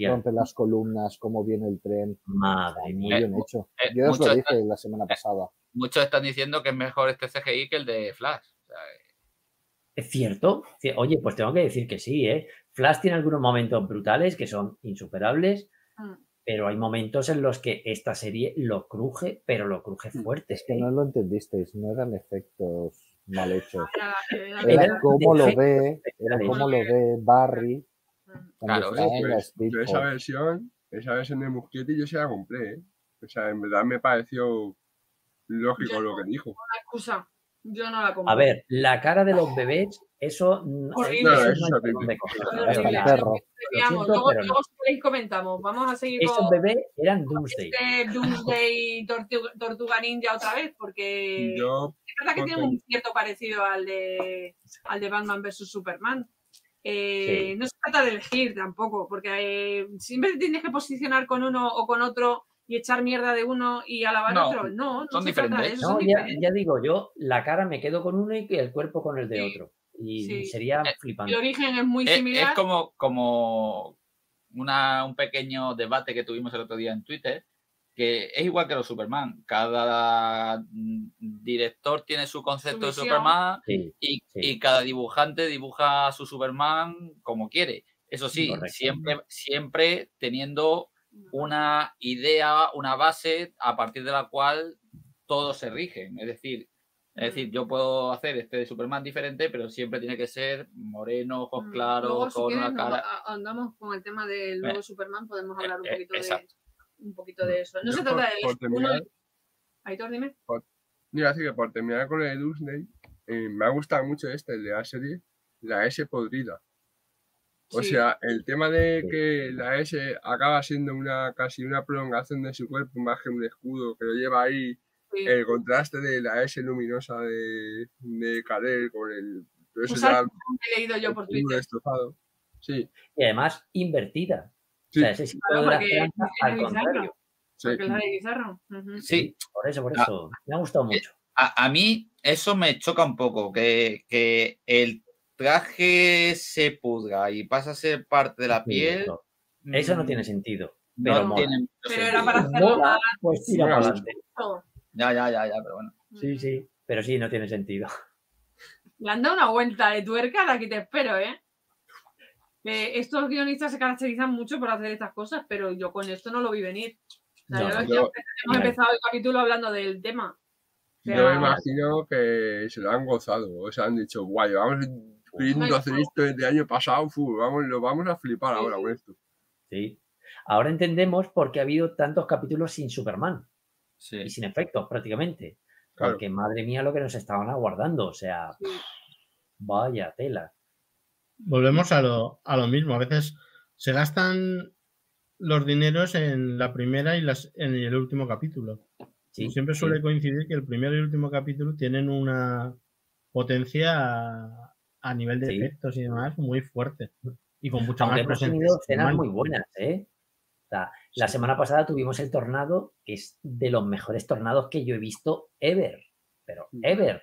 Speaker 4: rompe las columnas, cómo viene el tren,
Speaker 5: Madre
Speaker 4: muy
Speaker 5: mía.
Speaker 4: bien hecho.
Speaker 3: eh,
Speaker 4: Yo os lo dije la semana pasada.
Speaker 3: muchos están diciendo que es mejor este CGI que el de Flash. O sea,
Speaker 5: ¿Es cierto? Ci- Oye, pues tengo que decir que sí, ¿eh? Flash tiene algunos momentos brutales que son insuperables,
Speaker 2: Mm.
Speaker 5: pero hay momentos en los que esta serie lo cruje, pero lo cruje fuerte.
Speaker 4: Es que
Speaker 5: ¿eh?
Speaker 4: no lo entendisteis, no eran efectos mal hechos.
Speaker 2: Era- era-
Speaker 4: cómo lo ve, era cómo lo ve Barry
Speaker 3: Claro,
Speaker 6: Pues, yo esa versión, esa versión de Muschietti yo se la compré, ¿eh? O sea, en verdad me pareció lógico
Speaker 2: Yo
Speaker 6: lo que dijo.
Speaker 2: Una excusa. Yo no la compro.
Speaker 5: A ver, la cara de los bebés, eso
Speaker 6: No,
Speaker 5: no
Speaker 6: eso
Speaker 4: el
Speaker 5: verdad.
Speaker 4: perro.
Speaker 5: Siento,
Speaker 2: luego,
Speaker 5: no.
Speaker 2: si comentamos. Vamos a seguir
Speaker 5: Esos
Speaker 2: con
Speaker 5: bebés eran Doomsday.
Speaker 2: este Doomsday Tortuga, Tortuga Ninja otra vez, porque
Speaker 6: Yo,
Speaker 2: es verdad que tiene un cierto parecido al de, al de Batman vs Superman. Eh,
Speaker 5: Sí.
Speaker 2: No se trata de elegir tampoco, porque eh, siempre tienes que posicionar con uno o con otro y echar mierda de uno y alabar
Speaker 3: No,
Speaker 2: otro. No, no
Speaker 3: son diferentes.
Speaker 2: eso,
Speaker 5: No,
Speaker 2: son
Speaker 5: ya,
Speaker 2: diferentes.
Speaker 5: ya digo, yo la cara me quedo con uno y el cuerpo con el de
Speaker 2: Sí.
Speaker 5: otro. Y
Speaker 2: Sí.
Speaker 5: sería
Speaker 3: Eh,
Speaker 5: flipante.
Speaker 2: El origen es muy
Speaker 3: es,
Speaker 2: similar.
Speaker 3: es como, como una, un pequeño debate que tuvimos el otro día en Twitter, que es igual que los Superman. Cada director tiene su concepto de. Superman
Speaker 5: Sí,
Speaker 3: y,
Speaker 5: Sí.
Speaker 3: y cada dibujante dibuja a su Superman como quiere. Eso sí,
Speaker 5: Correcto.
Speaker 3: siempre, siempre teniendo una idea, una base a partir de la cual todos se rigen. Es decir, es decir, yo puedo hacer este de Superman diferente, pero siempre tiene que ser moreno, ojos
Speaker 2: Mm,
Speaker 3: claros,
Speaker 2: luego, si
Speaker 3: con
Speaker 2: quieres,
Speaker 3: una
Speaker 2: nos
Speaker 3: cara.
Speaker 2: a- andamos con el tema del nuevo Superman, podemos
Speaker 3: eh,
Speaker 2: hablar un
Speaker 3: eh,
Speaker 2: poquito, de, un poquito de eso. No
Speaker 6: Yo
Speaker 2: se
Speaker 6: por-
Speaker 2: trata de
Speaker 6: por
Speaker 2: uno
Speaker 6: terminar-
Speaker 2: Aitor, dime.
Speaker 6: mira, así que por terminar con el de Doomsday, eh, me ha gustado mucho este, el de la serie, la S podrida. O
Speaker 2: Sí.
Speaker 6: sea, el tema de
Speaker 5: Sí.
Speaker 6: que la S acaba siendo una casi una prolongación de su cuerpo más que un escudo, que lo lleva ahí,
Speaker 2: Sí.
Speaker 6: el contraste de la S luminosa de, de Karel con el... Pero eso
Speaker 2: Pues
Speaker 6: ya
Speaker 2: he leído yo por Twitter.
Speaker 6: destrozado. Sí,
Speaker 5: Y además invertida.
Speaker 6: Sí.
Speaker 5: O sea, ese símbolo de la esperanza, al contrario.
Speaker 6: sí.
Speaker 2: Porque es la de Bizarro. Ujú.
Speaker 3: Sí,
Speaker 5: Por eso, por
Speaker 3: Ah.
Speaker 5: eso. Me ha gustado mucho.
Speaker 3: a, a mí eso me choca un poco, que, que el traje se pudra y pasa a ser parte de la piel.
Speaker 5: eso. Eso no
Speaker 3: mm,
Speaker 5: tiene sentido. Pero
Speaker 3: no tiene
Speaker 2: Pero era para hacerlo
Speaker 5: Mola, pues tira para adelante.
Speaker 3: Ya, ya, ya, ya, pero bueno.
Speaker 5: Sí, sí. Pero sí, no tiene sentido.
Speaker 2: Le han dado una vuelta de tuerca, de aquí te espero, ¿eh? Que estos guionistas se caracterizan mucho por hacer estas cosas, pero yo con esto no lo vi venir. O sea,
Speaker 5: No,
Speaker 2: yo-
Speaker 5: no.
Speaker 6: Yo-
Speaker 2: hemos
Speaker 5: no.
Speaker 2: empezado el capítulo hablando del tema. O sea,
Speaker 6: Yo me imagino que se lo han gozado. O sea, han dicho, guay, vamos viendo hacer esto desde el año pasado, fu, vamos, lo vamos a flipar
Speaker 2: Sí,
Speaker 6: ahora con esto.
Speaker 5: Sí. Ahora entendemos por qué ha habido tantos capítulos sin Superman
Speaker 3: Sí.
Speaker 5: y sin efectos prácticamente.
Speaker 6: Claro.
Speaker 5: Porque madre mía lo que nos estaban aguardando. O sea, vaya tela.
Speaker 7: Volvemos a lo, a lo mismo. A veces se gastan los dineros en la primera y las, en el último capítulo.
Speaker 5: Sí,
Speaker 7: Siempre
Speaker 5: sí.
Speaker 7: suele coincidir que el primero y el último capítulo tienen una potencia a, nivel de
Speaker 5: Sí.
Speaker 7: efectos y demás muy fuerte. Y con mucha
Speaker 5: Aunque
Speaker 7: más
Speaker 5: hemos tenido escenas muy buenas, ¿eh? O sea, la
Speaker 7: Sí.
Speaker 5: semana pasada tuvimos el tornado, que es de los mejores tornados que yo he visto ever. Pero
Speaker 6: Mm.
Speaker 5: ever.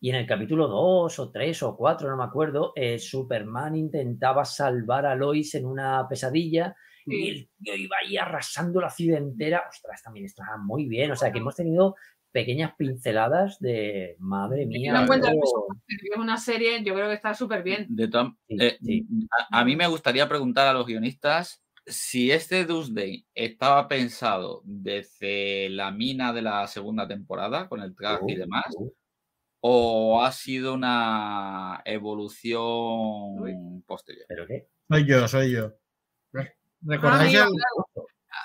Speaker 5: Y en el capítulo 2 o 3 o 4, no me acuerdo, eh, Superman intentaba salvar a Lois en una pesadilla y el tío iba ahí arrasando la ciudad entera. Ostras, también estaba muy bien. O sea, que hemos tenido pequeñas pinceladas de madre mía.
Speaker 2: Es una serie, yo creo que está súper bien.
Speaker 3: De todas-
Speaker 5: Sí,
Speaker 3: eh,
Speaker 5: sí.
Speaker 3: A, a mí me gustaría preguntar a los guionistas si este Doomsday estaba pensado desde la mina de la segunda temporada, con el traje y
Speaker 5: Uh,
Speaker 3: demás,
Speaker 5: uh.
Speaker 3: o ha sido una evolución posterior.
Speaker 5: ¿Pero qué?
Speaker 7: Soy yo, soy yo.
Speaker 6: Eh.
Speaker 7: ¿Recordáis,
Speaker 2: Ah,
Speaker 7: el,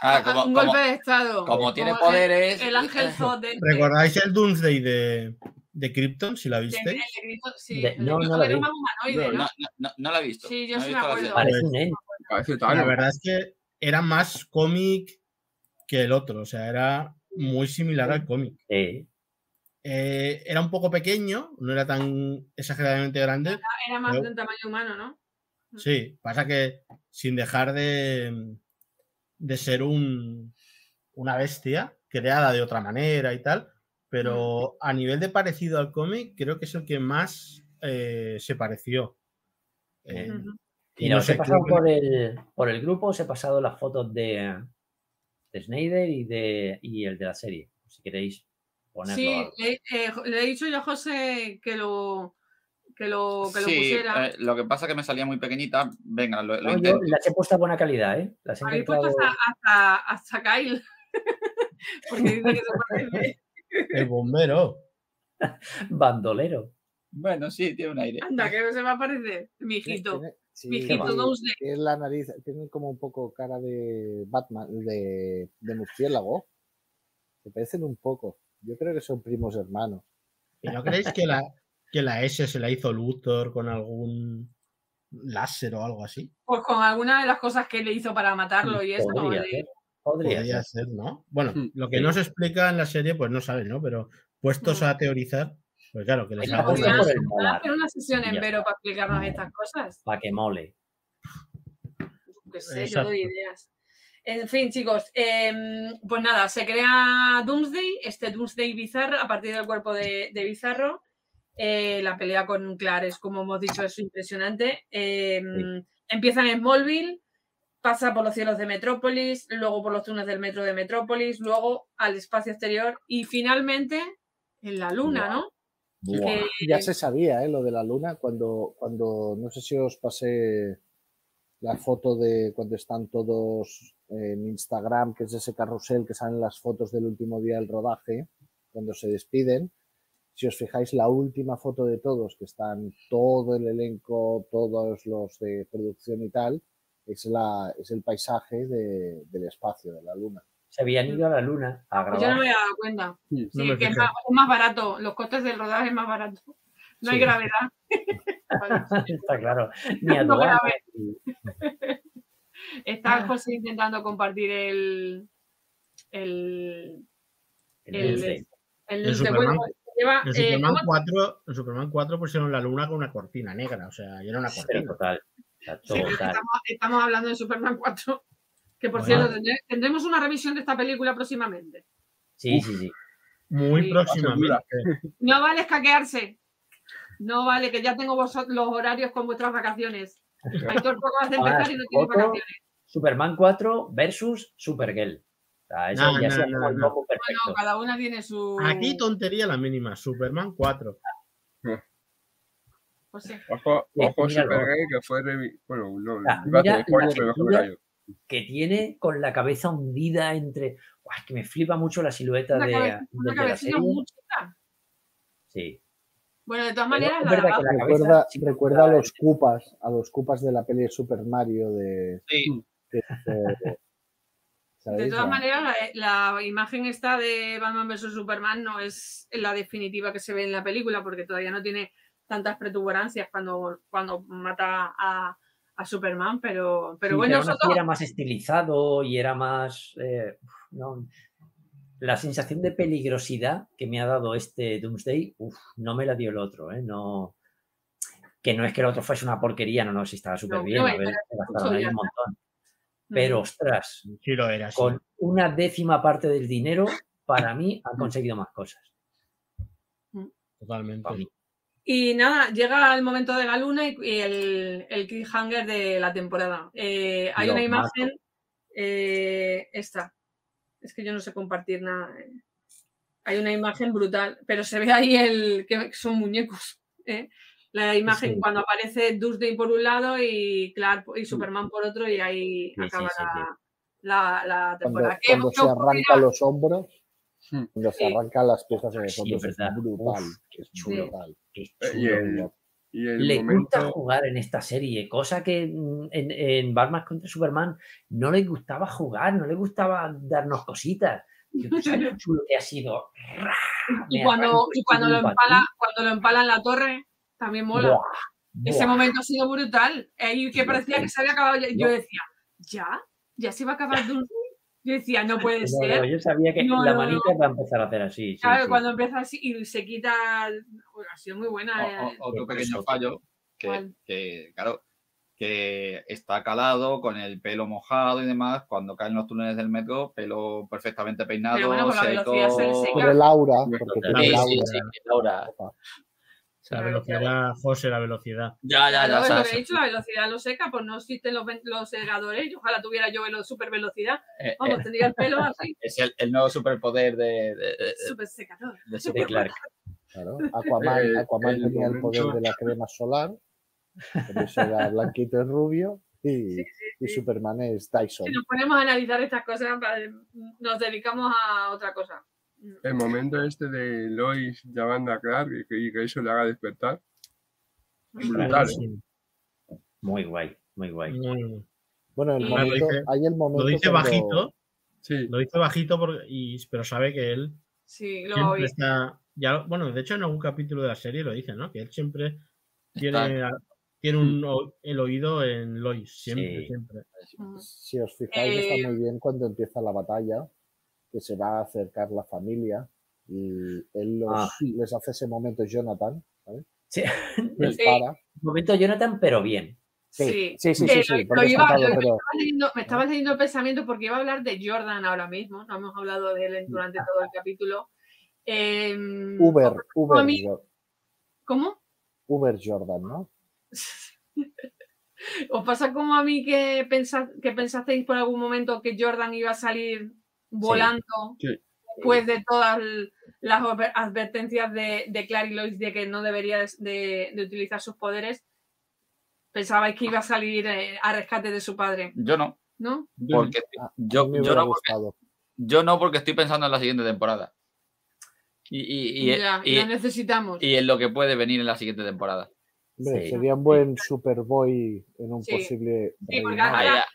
Speaker 3: Ah, como,
Speaker 2: un
Speaker 3: como-
Speaker 2: golpe de estado.
Speaker 3: como tiene
Speaker 2: el-
Speaker 3: poderes.
Speaker 2: El, ángel Zod de, de-
Speaker 7: ¿recordáis el Doomsday de, de Krypton, si la
Speaker 2: de-
Speaker 7: visteis?
Speaker 2: el de grito- sí,
Speaker 5: De-
Speaker 2: el de
Speaker 5: no, no la
Speaker 2: era
Speaker 5: vi.
Speaker 2: humanoide,
Speaker 3: No,
Speaker 2: ¿no?
Speaker 3: no, no, no la he visto.
Speaker 2: Sí, yo sí me acuerdo.
Speaker 5: Parece un.
Speaker 6: Parece
Speaker 7: La verdad es que era más cómic que el otro, o sea, era muy similar al cómic.
Speaker 5: Sí.
Speaker 7: eh, era un poco pequeño, no era tan exageradamente grande.
Speaker 2: Era más
Speaker 7: Pero-
Speaker 2: de un tamaño humano, ¿no?
Speaker 7: Sí, pasa que sin dejar de, de ser un, una bestia creada de otra manera y tal, pero a nivel de parecido al cómic, creo que es el que más eh, se pareció. Eh, y no
Speaker 5: os he
Speaker 7: sé,
Speaker 5: pasado
Speaker 7: que-
Speaker 5: por el, por el grupo, os he pasado las fotos de, de Snyder y, de, y el de la serie. Si queréis ponerlo.
Speaker 2: Sí, le, eh, le he dicho yo a José que lo, que lo, que lo
Speaker 3: Sí,
Speaker 2: pusiera.
Speaker 3: eh, lo que pasa es que me salía muy pequeñita. Venga, lo, lo
Speaker 5: No, yo
Speaker 3: intento.
Speaker 5: las he puesto a buena calidad, ¿eh? Las he
Speaker 2: Habéis puesto hasta, hasta, hasta Kyle. Porque dice que se parece.
Speaker 7: El bombero.
Speaker 5: Bandolero.
Speaker 3: Bueno, sí, tiene un aire.
Speaker 2: Anda, que se va a parecer. Mi hijito.
Speaker 4: sí,
Speaker 2: Mi
Speaker 5: hijito
Speaker 4: tiene la nariz, tiene como un poco cara de Batman, de, de murciélago. Se parecen un poco. Yo creo que son primos hermanos.
Speaker 7: ¿Y no creéis que la, que la S se la hizo Luthor con algún láser o algo así?
Speaker 2: Pues con alguna de las cosas que le hizo para matarlo y eso.
Speaker 5: Podría ser. Podría
Speaker 7: Podría
Speaker 5: ser.
Speaker 7: ser, ¿no? Bueno,
Speaker 6: Hmm,
Speaker 7: lo que
Speaker 5: sí.
Speaker 7: no se explica en la serie, pues no sabes, ¿no? Pero puestos
Speaker 2: Mm.
Speaker 7: a teorizar, pues claro, que les
Speaker 5: Venga,
Speaker 7: haga
Speaker 5: pues
Speaker 2: podría-
Speaker 7: una-
Speaker 5: por el
Speaker 2: Vamos a
Speaker 5: molar,
Speaker 2: hacer una sesión en Vero para explicarnos estas cosas.
Speaker 5: para que mole.
Speaker 2: Que sé, yo
Speaker 7: Exacto.
Speaker 2: doy ideas. En fin, chicos, em, pues nada, se crea Doomsday, este Doomsday bizarro, a partir del cuerpo de, de Bizarro. Eh, la pelea con Clares, como hemos dicho, es impresionante. Em, Empieza en Smallville, pasa por los cielos de Metrópolis, luego por los túneles del metro de Metrópolis, luego al espacio exterior y finalmente en la luna, ¿no?
Speaker 4: Sí, Ya se sabía, ¿eh? Lo de la luna, cuando, cuando, no sé si os pasé la foto de cuando están todos en Instagram, que es ese carrusel que salen las fotos del último día del rodaje, cuando se despiden. Si os fijáis, la última foto de todos, que están todo el elenco, todos los de producción y tal, es, la, es el paisaje de- del espacio, de la luna.
Speaker 5: Se habían ido a la luna a
Speaker 2: Pues yo no
Speaker 5: grabar.
Speaker 2: me he dado cuenta.
Speaker 6: Sí,
Speaker 7: No
Speaker 2: que es más, es más barato. Los costes del rodaje es más barato. No hay gravedad.
Speaker 5: Está claro. Ni
Speaker 2: No grabé.
Speaker 5: ni-
Speaker 2: Está José intentando compartir el. El.
Speaker 5: el
Speaker 2: El- el bueno, lleva,
Speaker 7: En
Speaker 2: eh,
Speaker 7: Superman,
Speaker 2: ¿cómo-
Speaker 7: 4, en Superman 4 pusieron la luna con una cortina negra, o sea, y era una cortina.
Speaker 5: total.
Speaker 2: sí, estamos, estamos hablando de Superman 4. Que por
Speaker 7: Bueno.
Speaker 2: cierto, tendremos una revisión de esta película próximamente.
Speaker 5: Sí, sí, sí.
Speaker 7: Muy
Speaker 2: Sí.
Speaker 7: próximamente.
Speaker 2: No vale escaquearse. No vale, que ya tengo vosotros los horarios con vuestras vacaciones. Aitor poco hace empezar y no tiene vacaciones.
Speaker 5: Superman 4 versus Supergirl. Sea, eso
Speaker 7: No,
Speaker 5: ya
Speaker 7: no,
Speaker 5: sea
Speaker 7: no,
Speaker 5: como el
Speaker 7: no.
Speaker 5: combo perfecto.
Speaker 2: Bueno, cada una tiene su.
Speaker 7: Aquí tontería la mínima, Superman 4.
Speaker 2: Pues sí.
Speaker 6: Ojo,
Speaker 5: Eh,
Speaker 6: ojo
Speaker 5: míralo.
Speaker 6: Supergirl, que fue revi- Bueno, no,
Speaker 5: Ah, mira la que tiene con la cabeza hundida entre. Buah, es que me flipa mucho la silueta
Speaker 2: Una,
Speaker 5: de,
Speaker 2: cabe-
Speaker 5: de-
Speaker 2: una
Speaker 5: de la serie.
Speaker 2: muy chica.
Speaker 5: Sí.
Speaker 2: Bueno, de todas maneras, la-
Speaker 5: verdad que la cabeza
Speaker 4: Recuerda,
Speaker 5: sí
Speaker 4: recuerda a los Cupas, a los Cupas de la peli de Super Mario de,
Speaker 3: Sí,
Speaker 4: de- de-
Speaker 2: todas maneras, la, la imagen esta de Batman vs Superman no es la definitiva que se ve en la película, porque todavía no tiene tantas protuberancias cuando, cuando mata a, a Superman, pero, pero
Speaker 5: Sí,
Speaker 2: bueno, nosotros-
Speaker 5: era más estilizado y era más. eh, no, la sensación de peligrosidad que me ha dado este Doomsday, uf, no me la dio el otro, ¿eh? No, que no es que el otro fuese una porquería, no, no, sí estaba súper
Speaker 2: No,
Speaker 5: bien,
Speaker 2: no,
Speaker 5: a ver, gastaron ahí un montón. Pero, ostras,
Speaker 7: Sí lo era, sí.
Speaker 5: con una décima parte del dinero, para mí han conseguido más cosas.
Speaker 7: Totalmente.
Speaker 2: Y nada, llega el momento de la luna y, y el, el cliffhanger de la temporada. Eh, hay una imagen, eh, esta. Es que yo no sé compartir nada. eh. Hay una imagen brutal, pero se ve ahí el que son muñecos. eh. La imagen
Speaker 5: Sí.
Speaker 2: cuando aparece Doomsday por un lado y Clark y Superman por otro y ahí
Speaker 5: Sí,
Speaker 2: acaba
Speaker 5: sí, sí.
Speaker 2: La, la, la
Speaker 4: Cuando,
Speaker 2: temporada. ¿Qué-
Speaker 4: cuando
Speaker 2: qué
Speaker 4: se arranca los hombros,
Speaker 6: Hmm.
Speaker 4: cuando se arrancan las piezas de los
Speaker 5: Sí,
Speaker 4: hombros,
Speaker 5: es
Speaker 4: es brutal. Es
Speaker 5: chulo.
Speaker 4: brutal.
Speaker 5: Qué
Speaker 6: Eh,
Speaker 5: chulo.
Speaker 6: Y el,
Speaker 5: le gusta
Speaker 6: momento.
Speaker 5: jugar en esta serie, cosa que mm, en, en Batman contra Superman no le gustaba jugar, no le gustaba darnos cositas. Tío, ¿tú sabes lo chulo que ha sido?
Speaker 2: Y cuando, y cuando, lo empala, cuando lo empala en la torre, también mola.
Speaker 5: Buah,
Speaker 2: Ese momento ha sido brutal. Ahí que
Speaker 5: Sí,
Speaker 2: parecía que se había acabado. ya- Yo decía, ¿ya? ¿Ya se va a acabar Doomsday? Yo decía, no puede
Speaker 5: No,
Speaker 2: ser.
Speaker 5: no, yo sabía que
Speaker 2: No,
Speaker 5: la
Speaker 2: no, no.
Speaker 5: manita va a empezar a hacer así. sí,
Speaker 2: Claro,
Speaker 5: sí.
Speaker 2: cuando empieza así y se quita. ha sido muy buena.
Speaker 3: O-
Speaker 2: eh.
Speaker 3: o- otro
Speaker 5: Pues
Speaker 3: pequeño fallo que, que, claro, que está calado con el pelo mojado y demás. Cuando caen los túneles del metro, pelo perfectamente peinado,
Speaker 2: Pero bueno, con la velocidad se seca.
Speaker 4: Por el aura, porque
Speaker 5: Sí,
Speaker 4: tiene
Speaker 3: Sí,
Speaker 4: el
Speaker 3: sí,
Speaker 4: aura.
Speaker 7: La velocidad, José, la velocidad.
Speaker 3: Ya, ya, ya.
Speaker 2: lo que he dicho, la velocidad lo seca, pues no existen los, los segadores. y Ojalá tuviera yo velo super velocidad.
Speaker 3: eh,
Speaker 2: Vamos,
Speaker 3: eh,
Speaker 2: tendría el pelo así,
Speaker 3: es el, el nuevo superpoder de, de, de-
Speaker 2: súper secador.
Speaker 3: de
Speaker 5: De
Speaker 3: Superman.
Speaker 5: Clark.
Speaker 4: Claro. Aquaman,
Speaker 6: El-
Speaker 4: Aquaman
Speaker 6: el
Speaker 4: tenía el poder de la crema solar, por eso era blanquito y rubio, y, y Superman es Dyson.
Speaker 2: Si nos ponemos a analizar estas cosas, nos dedicamos a otra cosa.
Speaker 6: El momento este de Lois llamando a Clark y que, y que eso le haga despertar. Brutal, ¿eh?
Speaker 7: Sí,
Speaker 5: Muy guay, muy guay.
Speaker 7: muy-
Speaker 4: Bueno, el momento,
Speaker 7: Lo dice-
Speaker 4: hay el momento
Speaker 7: Lo dice
Speaker 4: cuando-
Speaker 7: bajito,
Speaker 6: Sí,
Speaker 7: lo dice bajito, porque, y, pero sabe que él
Speaker 2: Sí, lo
Speaker 7: está. Ya, bueno, de hecho, en algún capítulo de la serie lo dice, ¿no? Que él siempre tiene, tiene un, o- el oído en Lois. Siempre,
Speaker 5: Sí.
Speaker 7: siempre.
Speaker 2: Mm.
Speaker 4: Si os fijáis,
Speaker 2: Eh,
Speaker 4: está muy bien cuando empieza la batalla, que se va a acercar la familia y él los-
Speaker 5: Ah.
Speaker 4: les hace ese momento Jonathan, ¿sabes?
Speaker 5: Sí.
Speaker 4: Les
Speaker 2: Sí.
Speaker 4: para.
Speaker 5: Momento Jonathan, pero bien.
Speaker 2: Sí,
Speaker 4: sí, sí, sí,
Speaker 2: lo-
Speaker 4: sí,
Speaker 2: lo
Speaker 4: porque es
Speaker 2: iba-
Speaker 4: cantado,
Speaker 2: lo-
Speaker 4: pero
Speaker 2: estaba leyendo- me estaba leyendo el pensamiento porque iba a hablar de Jordan ahora mismo. No hemos hablado de él durante todo el capítulo. Em,
Speaker 4: Uber, Uber,
Speaker 2: a mí- ¿Cómo?
Speaker 4: Uber Jordan, ¿no?
Speaker 2: ¿Os pasa como a mí que, pensa- que pensasteis por algún momento que Jordan iba a salir volando
Speaker 6: Sí.
Speaker 2: después de todas las adver- advertencias de, de Clary Lois de que no debería de, de- utilizar sus poderes? ¿Pensabais que iba a salir eh, a rescate de su padre?
Speaker 3: Yo no,
Speaker 2: ¿No?
Speaker 3: porque yo,
Speaker 4: hubiera
Speaker 3: no porque,
Speaker 4: gustado.
Speaker 3: yo no porque estoy pensando en la siguiente temporada. Y, y, y,
Speaker 2: ya,
Speaker 3: y-
Speaker 2: lo necesitamos.
Speaker 3: y en lo que puede venir en la siguiente temporada.
Speaker 4: Hombre,
Speaker 5: Sí.
Speaker 4: sería un buen Superboy en un
Speaker 2: Sí.
Speaker 4: posible
Speaker 2: Sí, porque
Speaker 4: reinado.
Speaker 2: Ahora,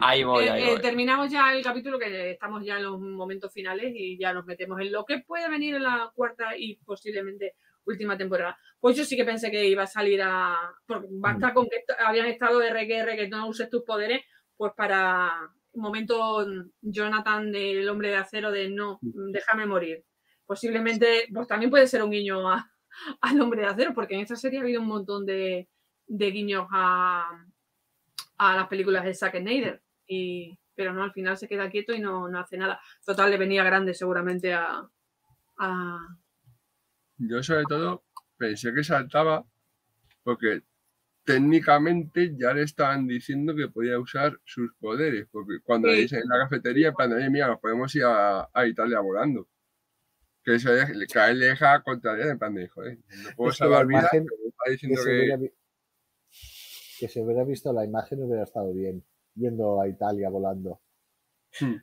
Speaker 3: Ahí, voy,
Speaker 2: Eh,
Speaker 3: ahí
Speaker 2: eh,
Speaker 3: voy.
Speaker 2: terminamos ya el capítulo, que estamos ya en los momentos finales y ya nos metemos en lo que puede venir en la cuarta y posiblemente última temporada. Pues yo sí que pensé que iba a salir a. Porque basta con que habían estado RQR que no uses tus poderes, pues para momento Jonathan del hombre de acero de no, déjame morir. Posiblemente, pues también puede ser un guiño a- al hombre de acero, porque en esta serie ha habido un montón de, de guiños a, a las películas de Zack Snyder. Y, pero no, al final se queda quieto y no, no hace nada. Total, le venía grande seguramente a. a-
Speaker 6: yo sobre todo pensé que saltaba porque técnicamente ya le estaban diciendo que podía usar sus poderes, porque cuando
Speaker 2: Sí.
Speaker 6: le dicen en la cafetería, en plan, oye, mira, nos podemos ir a, a Italia volando. Que eso le- que a él le deja contrariar, en plan de, joder, no puedo
Speaker 4: Es que
Speaker 6: salvar vidas,
Speaker 4: imagen
Speaker 6: está
Speaker 4: Que
Speaker 6: diciendo
Speaker 4: se,
Speaker 6: que...
Speaker 4: hubiera, vi- que se hubiera visto la imagen hubiera estado bien, yendo a Italia volando.
Speaker 6: Hmm.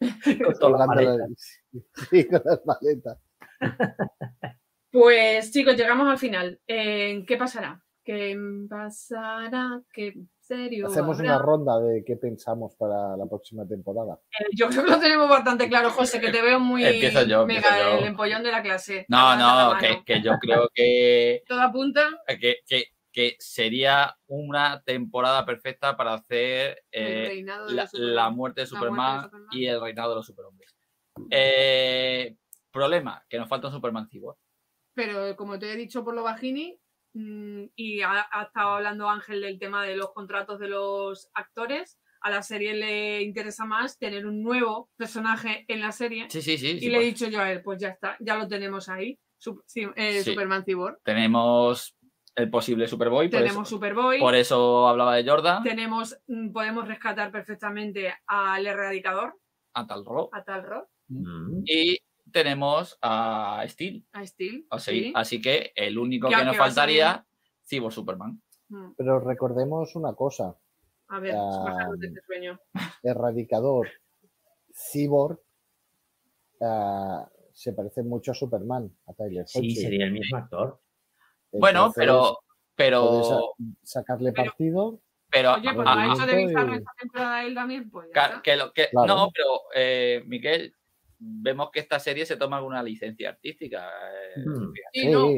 Speaker 5: Con toda la
Speaker 4: Colgando
Speaker 5: maleta.
Speaker 4: la- Sí, con las maletas.
Speaker 2: Pues chicos, llegamos al final. Eh, ¿Qué pasará? ¿Qué pasará? ¿Qué serio?
Speaker 4: Hacemos
Speaker 2: habrá?
Speaker 4: una ronda de qué pensamos para la próxima temporada.
Speaker 2: Eh, Yo creo que lo tenemos bastante claro, José, que te veo muy
Speaker 3: Empiezo yo,
Speaker 2: mega
Speaker 3: empiezo yo.
Speaker 2: el empollón de la clase.
Speaker 3: No, no, que, que yo creo que,
Speaker 2: Todo apunta.
Speaker 3: que, que- que sería una temporada perfecta para hacer eh, la, muerte de
Speaker 2: La muerte de
Speaker 3: Superman y el reinado de los superhombres. Eh, problema, que nos falta un Superman cyborg.
Speaker 2: Pero como te he dicho por lo bajini, y ha, ha estado hablando Ángel del tema de los contratos de los actores, a la serie le interesa más tener un nuevo personaje en la serie.
Speaker 3: Sí, sí, sí.
Speaker 2: y
Speaker 3: sí,
Speaker 2: le he
Speaker 3: pues,
Speaker 2: dicho yo a él, pues ya está, ya lo tenemos ahí. Sup- eh,
Speaker 3: Sí.
Speaker 2: Superman Cyborg.
Speaker 3: Tenemos el posible Superboy, por
Speaker 2: Tenemos
Speaker 3: eso,
Speaker 2: Superboy.
Speaker 3: por eso hablaba de Jordan,
Speaker 2: Tenemos, mm, podemos rescatar perfectamente al erradicador,
Speaker 3: a Tal Ro,
Speaker 2: a Tal Rod,
Speaker 5: Mm.
Speaker 3: y tenemos a Steel.
Speaker 2: a Steel.
Speaker 3: Así,
Speaker 2: sí.
Speaker 3: así que el único
Speaker 2: Que-
Speaker 3: que nos
Speaker 2: que a
Speaker 3: faltaría, Cyborg Superman.
Speaker 2: Mm,
Speaker 4: Pero recordemos una cosa,
Speaker 2: A ver, bájanos de este sueño.
Speaker 4: Erradicador, Cyborg, ah, se parece mucho a Superman, a Tyler
Speaker 5: Sí, sería el mismo actor.
Speaker 3: Bueno, pero, pero,
Speaker 4: sacarle
Speaker 2: pero-
Speaker 4: partido.
Speaker 3: pero,
Speaker 2: Oye, pues
Speaker 3: a-
Speaker 2: lo ha hecho de
Speaker 4: y-
Speaker 2: esta temporada él también, pues ya
Speaker 3: Ca-
Speaker 2: está.
Speaker 3: que lo que
Speaker 4: Claro.
Speaker 3: no pero eh, Miguel vemos que esta serie se toma alguna licencia artística eh,
Speaker 5: Mm.
Speaker 2: Sí,
Speaker 4: Sí,
Speaker 2: no,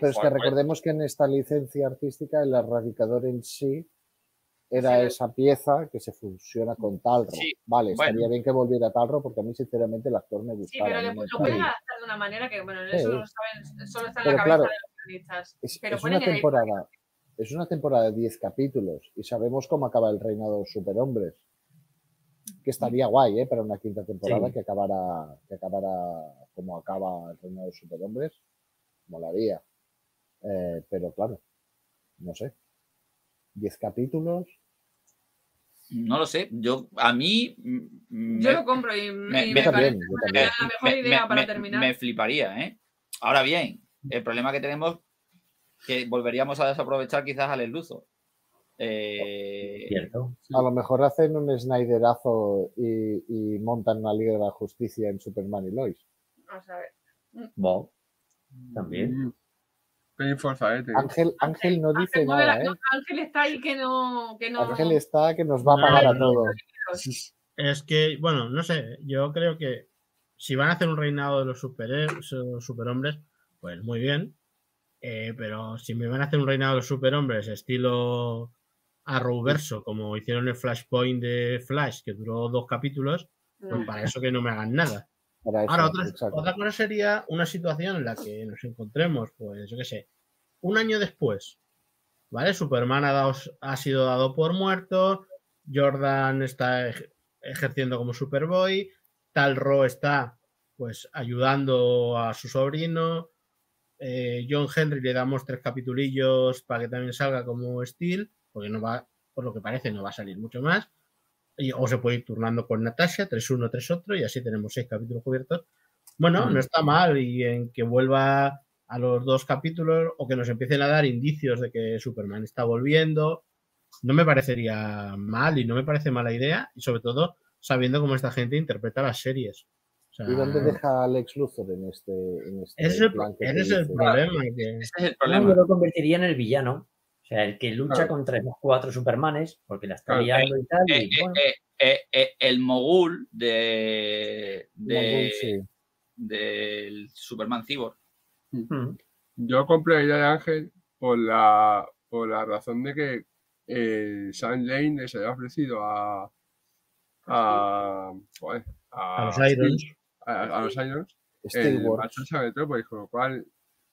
Speaker 4: pero es que recordemos que en esta licencia artística el erradicador en sí era
Speaker 2: Sí.
Speaker 4: esa pieza que se fusiona con Talro.
Speaker 3: Sí,
Speaker 4: Vale, estaría
Speaker 3: bueno.
Speaker 4: bien que volviera Talro porque a mí sinceramente el actor me
Speaker 2: Sí,
Speaker 4: gustaba.
Speaker 2: pero
Speaker 4: a
Speaker 2: le-
Speaker 4: me
Speaker 2: lo pueden adaptar de una manera que, bueno,
Speaker 4: Sí.
Speaker 2: eso lo saben, solo está en
Speaker 4: Pero
Speaker 2: la cabeza
Speaker 4: claro,
Speaker 2: de los guionistas.
Speaker 4: Es,
Speaker 2: Pero
Speaker 4: es una
Speaker 2: el-
Speaker 4: temporada, es una temporada de 10 capítulos y sabemos cómo acaba el reinado de los superhombres. Que estaría guay, ¿eh? Para una quinta temporada
Speaker 5: Sí.
Speaker 4: que acabara, que acabara como acaba el reinado de los superhombres. Molaría. Eh, pero claro, no sé. 10 capítulos.
Speaker 3: No lo sé. Yo, a mí. mm,
Speaker 2: Yo
Speaker 3: me-
Speaker 2: lo compro y,
Speaker 3: me-
Speaker 2: me,
Speaker 3: me-
Speaker 4: Yo
Speaker 2: parece
Speaker 4: también, yo
Speaker 2: la- mejor
Speaker 3: me-
Speaker 2: idea
Speaker 3: me-
Speaker 2: para
Speaker 3: me-
Speaker 2: terminar.
Speaker 3: Me fliparía, ¿eh? Ahora bien, el problema que tenemos que volveríamos a desaprovechar quizás al Luthor. Eh,
Speaker 5: Cierto.
Speaker 4: A lo mejor hacen un Snyderazo y, y montan una Liga de la Justicia en Superman y Lois.
Speaker 2: Vamos a ver.
Speaker 5: También.
Speaker 6: Mm. Forzadete.
Speaker 4: Ángel, Ángel no dice
Speaker 2: Ángel, mueve la-
Speaker 4: nada, ¿eh?
Speaker 2: Ángel está ahí que no. Que no
Speaker 4: Ángel está que nos va a pagar a todos.
Speaker 7: Es que, bueno, no sé, yo creo que si van a hacer un reinado de los, super, los superhombres, pues muy bien. Eh, pero si me van a hacer un reinado de los superhombres estilo Arrowverso, como hicieron el Flashpoint de Flash, que duró dos capítulos, pues
Speaker 2: no.
Speaker 7: para eso que no me hagan nada.
Speaker 4: Para eso,
Speaker 7: Ahora, otra, otra cosa sería una situación en la que nos encontremos, pues, yo qué sé, un año después, ¿vale? Superman ha, dado- ha sido dado por muerto, Jordan está ej- ejerciendo como Superboy, Tal Ro está, pues, ayudando a su sobrino, eh, John Henry le damos tres capitulillos para que también salga como Steel, porque no va, por lo que parece, no va a salir mucho más. Y- o se puede ir turnando con Natasha, 3-1, 3 otro, y así tenemos seis capítulos cubiertos. Bueno,
Speaker 5: Mm.
Speaker 7: no está mal, y en que vuelva a los dos capítulos o que nos empiecen a dar indicios de que Superman está volviendo, no me parecería mal y no me parece mala idea, y sobre todo sabiendo cómo esta gente interpreta las series. O sea,
Speaker 4: ¿Y dónde deja a Alex Luthor en este, en este
Speaker 7: ese es el,
Speaker 4: plan que
Speaker 7: ese es el problema. que-
Speaker 3: ese es el
Speaker 5: No,
Speaker 3: problema.
Speaker 5: yo lo convertiría en el villano. O sea, el que lucha
Speaker 6: Claro.
Speaker 5: contra los cuatro Supermanes, porque la está liando y tal.
Speaker 3: Eh,
Speaker 5: y, bueno,
Speaker 3: eh, eh, eh, el mogul de, de-
Speaker 4: Mongol, sí.
Speaker 3: del Superman Cyborg.
Speaker 5: mm,
Speaker 6: Yo compré la idea de Ángel por la, por la razón de que eh, Sam Lane les había ofrecido a. a. joder,
Speaker 7: A los Irons.
Speaker 6: a, a los Irons el
Speaker 4: Steelworks.
Speaker 6: marcharse a Metrópolis, con lo cual,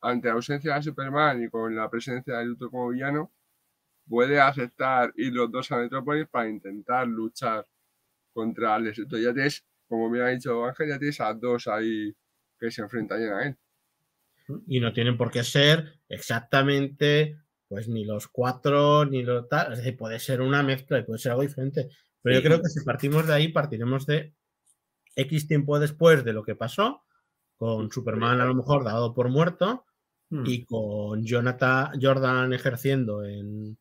Speaker 6: ante la ausencia de Superman y con la presencia de Luthor como villano, puede aceptar ir los dos a Metrópolis para intentar luchar contra Lex Luthor. Ya tienes, como me ha dicho Ángel, ya tienes a dos ahí que se enfrentarían a él.
Speaker 7: y no tienen por qué ser exactamente pues ni los cuatro ni lo tal, es decir, puede ser una mezcla y puede ser algo diferente, pero yo creo que si partimos de ahí partiremos de X tiempo después de lo que pasó con Superman a lo mejor dado por muerto
Speaker 5: mm.
Speaker 7: y con Jonathan Jordan ejerciendo en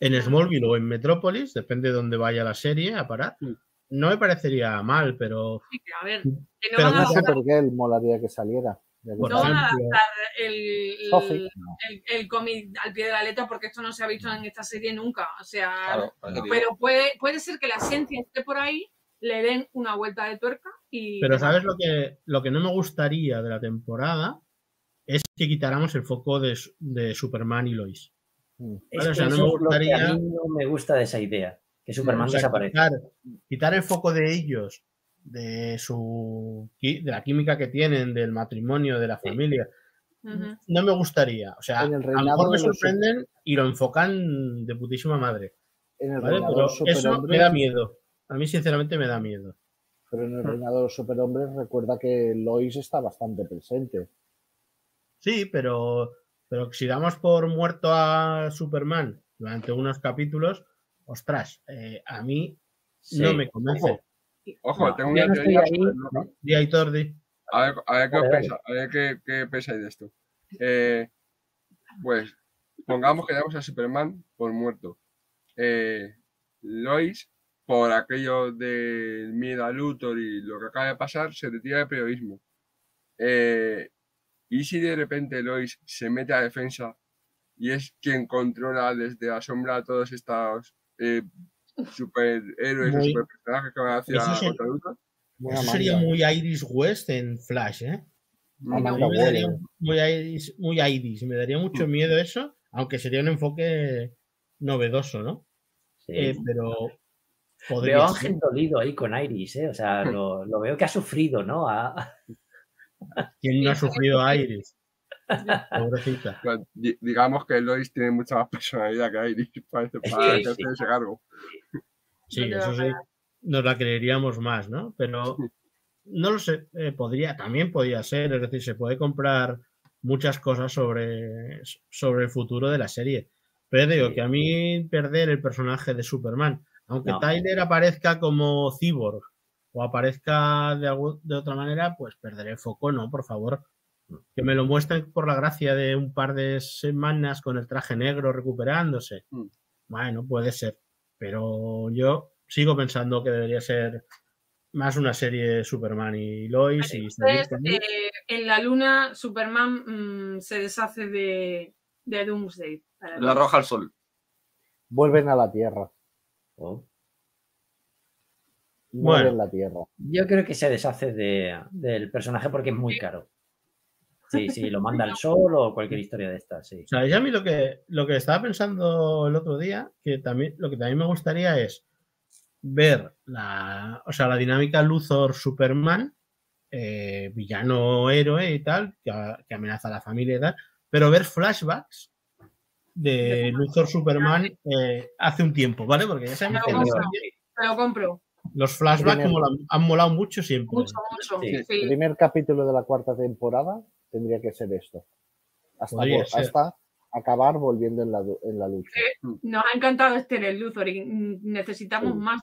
Speaker 7: en Smallville o en Metrópolis, depende de dónde vaya la serie a parar.
Speaker 6: Mm.
Speaker 7: No me parecería mal, pero
Speaker 2: Sí, que, a ver, que no
Speaker 7: Pero
Speaker 2: van a
Speaker 4: Una
Speaker 7: no sé
Speaker 2: adaptar,
Speaker 4: Supergirl molaría que saliera.
Speaker 7: Por
Speaker 2: no van a adaptar el,
Speaker 4: Sophie.
Speaker 2: el, el cómic al pie de la letra porque esto no se ha visto en esta serie nunca. O sea,
Speaker 3: Claro, por
Speaker 2: pero puede, puede ser que la esencia esté por ahí, le den una vuelta de tuerca y.
Speaker 7: Pero ¿sabes lo que, lo que no me gustaría de la temporada? Es que quitáramos el foco de, de Superman y Lois.
Speaker 4: Mm.
Speaker 7: Vale, o sea, no
Speaker 5: eso
Speaker 7: me gustaría-
Speaker 5: a mí no me gusta de esa idea, que Superman
Speaker 7: O sea,
Speaker 5: desaparece.
Speaker 7: quitar, quitar el foco de ellos, de su de la química que tienen, del matrimonio, de la familia. No me gustaría. O sea, a lo mejor me
Speaker 4: los
Speaker 7: sorprenden y lo enfocan de putísima madre.
Speaker 4: En el
Speaker 7: ¿vale?
Speaker 4: reinado
Speaker 7: Pero
Speaker 4: de los
Speaker 7: eso me da miedo. A mí, sinceramente, me da miedo.
Speaker 4: pero en el reinado de los superhombres recuerda que Lois está bastante presente.
Speaker 7: Sí, pero, pero si damos por muerto a Superman durante unos capítulos, ostras, eh, a mí no me convence.
Speaker 6: Ojo,
Speaker 5: No,
Speaker 6: tengo una teoría
Speaker 5: ahí,
Speaker 6: súper loca.
Speaker 5: ¿no?
Speaker 7: Di Aitor, di.
Speaker 6: A ver, a ver qué os pensa- a ver qué, qué pensáis de esto. Eh, pues pongamos que damos a Superman por muerto. Eh, Lois, por aquello del miedo a Luthor y lo que acaba de pasar, se retira de periodismo. Eh, ¿Y si de repente Lois se mete a defensa y es quien controla desde la sombra a todos estos eh, superhéroes o
Speaker 7: Muy-
Speaker 6: superpersonajes que van hacia
Speaker 7: Eso?
Speaker 4: Buena
Speaker 7: Eso sería
Speaker 4: manga.
Speaker 7: muy Iris West en Flash, ¿eh?
Speaker 6: Mm.
Speaker 7: A me daría muy Iris, muy Iris, me daría mucho miedo eso, aunque sería un enfoque novedoso, ¿no?
Speaker 5: Sí.
Speaker 7: eh, pero
Speaker 5: Veo
Speaker 7: podría
Speaker 5: a
Speaker 7: ser.
Speaker 5: Ángel dolido ahí con Iris, ¿eh? O sea, lo, lo veo que ha sufrido, ¿no? A-
Speaker 7: ¿Quién no ha sufrido. Iris? Pobrecita.
Speaker 6: Pues, di- digamos que Lois tiene mucha más personalidad que Iris para, para
Speaker 5: Sí, sí.
Speaker 6: ese cargo.
Speaker 7: Sí,
Speaker 2: No
Speaker 7: eso sí, nos la creeríamos más, ¿no? Pero no lo sé, eh, podría, también podría ser, es decir, se puede comprar muchas cosas sobre, sobre el futuro de la serie. Pero digo
Speaker 5: Sí.
Speaker 7: que a mí perder el personaje de Superman, aunque
Speaker 5: No.
Speaker 7: Tyler aparezca como cyborg o aparezca de, de otra manera, pues perderé el foco, no, por favor. Que me lo muestren por la gracia de un par de semanas con el traje negro recuperándose.
Speaker 6: Mm.
Speaker 7: Bueno, puede ser. Pero yo sigo pensando que debería ser más una serie de Superman y Lois y
Speaker 2: Entonces, eh, en la luna, Superman mm, se deshace de, de Doomsday. para mí.
Speaker 3: arroja al sol.
Speaker 4: Vuelven a la Tierra.
Speaker 5: Oh.
Speaker 7: Bueno.
Speaker 4: la Tierra.
Speaker 5: Yo creo que se deshace de- del personaje porque es muy caro. Sí, sí, lo manda al sol o cualquier historia de estas, sí.
Speaker 7: ¿Sabéis a mí lo que, lo que estaba pensando el otro día? Que también, lo que también me gustaría es ver la, o sea, la dinámica Luthor-Superman, eh, villano héroe y tal, que, amenaza a la familia y tal, pero ver flashbacks de Luthor Superman eh, hace un tiempo, ¿vale? Porque ya que
Speaker 2: Pero
Speaker 7: los,
Speaker 2: compro, te lo compro.
Speaker 7: Los flashbacks
Speaker 4: Primer-
Speaker 7: molan- han molado mucho siempre.
Speaker 2: Mucho, mucho.
Speaker 5: Sí.
Speaker 2: sí.
Speaker 4: El primer capítulo de la cuarta temporada tendría que ser esto. Hasta,
Speaker 7: ser.
Speaker 4: acabar volviendo en la, en la lucha.
Speaker 2: Nos ha encantado este el Luthor y mm, necesitamos
Speaker 4: Sí.
Speaker 2: más,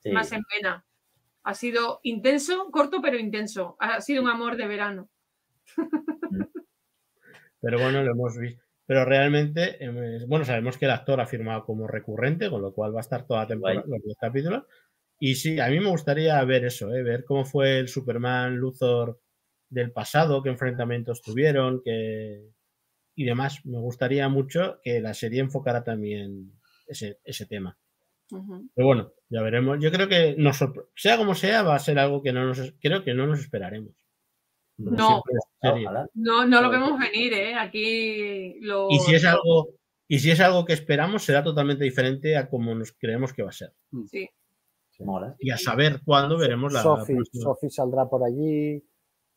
Speaker 5: Sí.
Speaker 2: más en pena. Ha sido intenso, corto pero intenso. Ha sido un amor de verano.
Speaker 7: Pero bueno, lo hemos visto. Pero realmente, eh, bueno, sabemos que el actor ha firmado como recurrente, con lo cual va a estar toda la temporada, los 10 capítulos. Y sí, a mí me gustaría ver eso, ¿eh? ver cómo fue el Superman Luthor del pasado, qué enfrentamientos tuvieron, qué... y demás. Me gustaría mucho que la serie enfocara también ese, ese tema. Pero bueno, ya veremos. Yo creo que nos sea como sea, va a ser algo que no nos, creo que no nos esperaremos.
Speaker 2: No.
Speaker 5: Ojalá.
Speaker 2: No, no lo vemos venir, ¿eh? Aquí lo.
Speaker 7: Y si es algo, y si es algo que esperamos, será totalmente diferente a como nos creemos que va a ser.
Speaker 2: Sí.
Speaker 5: Mola.
Speaker 7: Y a saber cuándo veremos la
Speaker 4: Sophie,
Speaker 7: próxima.
Speaker 4: Sophie saldrá por allí.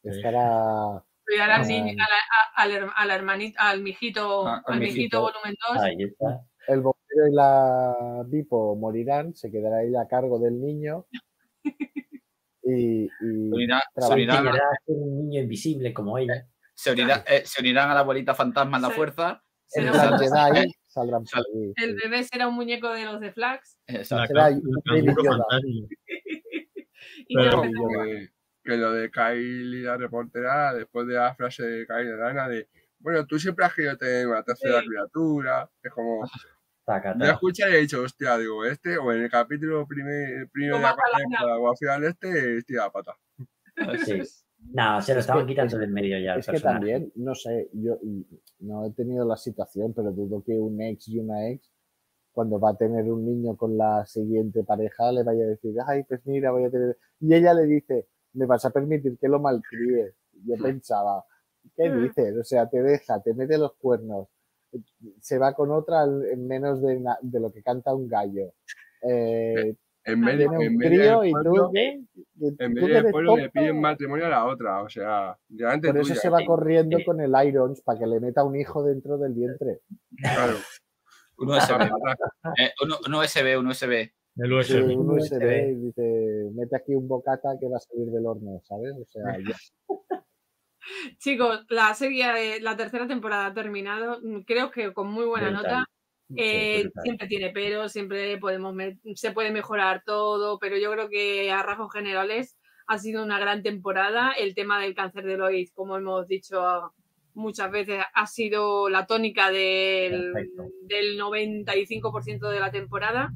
Speaker 4: Estará.
Speaker 2: Cuidar al niño, a la, a- al, her- a la hermanita, al mijito,
Speaker 3: Ah, al
Speaker 2: al mijito
Speaker 3: mijito.
Speaker 2: volumen 2.
Speaker 5: Ahí está.
Speaker 4: El bombero y la Bipo morirán. Se quedará ella a cargo del niño. Y, y
Speaker 3: Se unirá- se unirán,
Speaker 5: a ser un niño invisible como ella.
Speaker 3: se unirá- eh, se unirán a la abuelita fantasma en la
Speaker 2: Sí.
Speaker 3: fuerza.
Speaker 2: Se
Speaker 4: en
Speaker 2: nos
Speaker 4: por.
Speaker 2: El bebé será un muñeco de los de Flax.
Speaker 3: Exacto.
Speaker 7: La,
Speaker 4: será
Speaker 7: la
Speaker 4: Baby Yoda.
Speaker 2: Y
Speaker 7: Pero-
Speaker 6: que, que lo de Kylie la reportera, después de la frase de Kylie Lana de bueno, tú siempre has querido tener una tercera
Speaker 2: Sí.
Speaker 6: criatura. Es como, yo
Speaker 5: taca.
Speaker 6: escuché y he dicho, hostia, digo, este, o en el capítulo primer, primero de la
Speaker 2: la
Speaker 6: al final este, estira la pata.
Speaker 5: Sí. No, se lo
Speaker 4: Es
Speaker 5: estaban
Speaker 4: que-
Speaker 5: quitando del medio ya
Speaker 4: Es que
Speaker 5: personaje.
Speaker 4: también, no sé, yo no he tenido la situación, pero dudo que un ex y una ex, cuando va a tener un niño con la siguiente pareja, le vaya a decir, ay, pues mira, voy a tener. Y ella le dice, ¿me vas a permitir que lo malcríe? Yo pensaba, ¿qué
Speaker 2: Mm.
Speaker 4: dices? O sea, te deja, te mete los cuernos, se va con otra en menos de, de lo que canta un gallo. Eh,
Speaker 6: En medio,
Speaker 4: tiene
Speaker 6: en del
Speaker 4: y
Speaker 6: pueblo,
Speaker 4: tú, ¿qué? ¿Tú
Speaker 6: en
Speaker 4: que
Speaker 6: medio del pueblo le piden matrimonio a la otra, o sea,
Speaker 4: Por eso
Speaker 6: tuya.
Speaker 4: se va corriendo con el Irons para que le meta un hijo dentro del vientre.
Speaker 6: Claro.
Speaker 3: Un USB. eh, un, un USB, un USB.
Speaker 7: El
Speaker 4: Sí,
Speaker 7: USB.
Speaker 4: un
Speaker 5: USB.
Speaker 4: Y dice, mete aquí un bocata que va a salir del horno, ¿sabes? O sea, ya-
Speaker 2: Chicos, la serie, eh, la tercera temporada ha terminado. Creo que con muy buena
Speaker 5: Brutal.
Speaker 2: nota. Eh, siempre tiene pero, siempre podemos se puede mejorar todo, pero yo creo que a rasgos generales ha sido una gran temporada. El tema del cáncer de Lois, como hemos dicho muchas veces, ha sido la tónica del, del 95% de la temporada.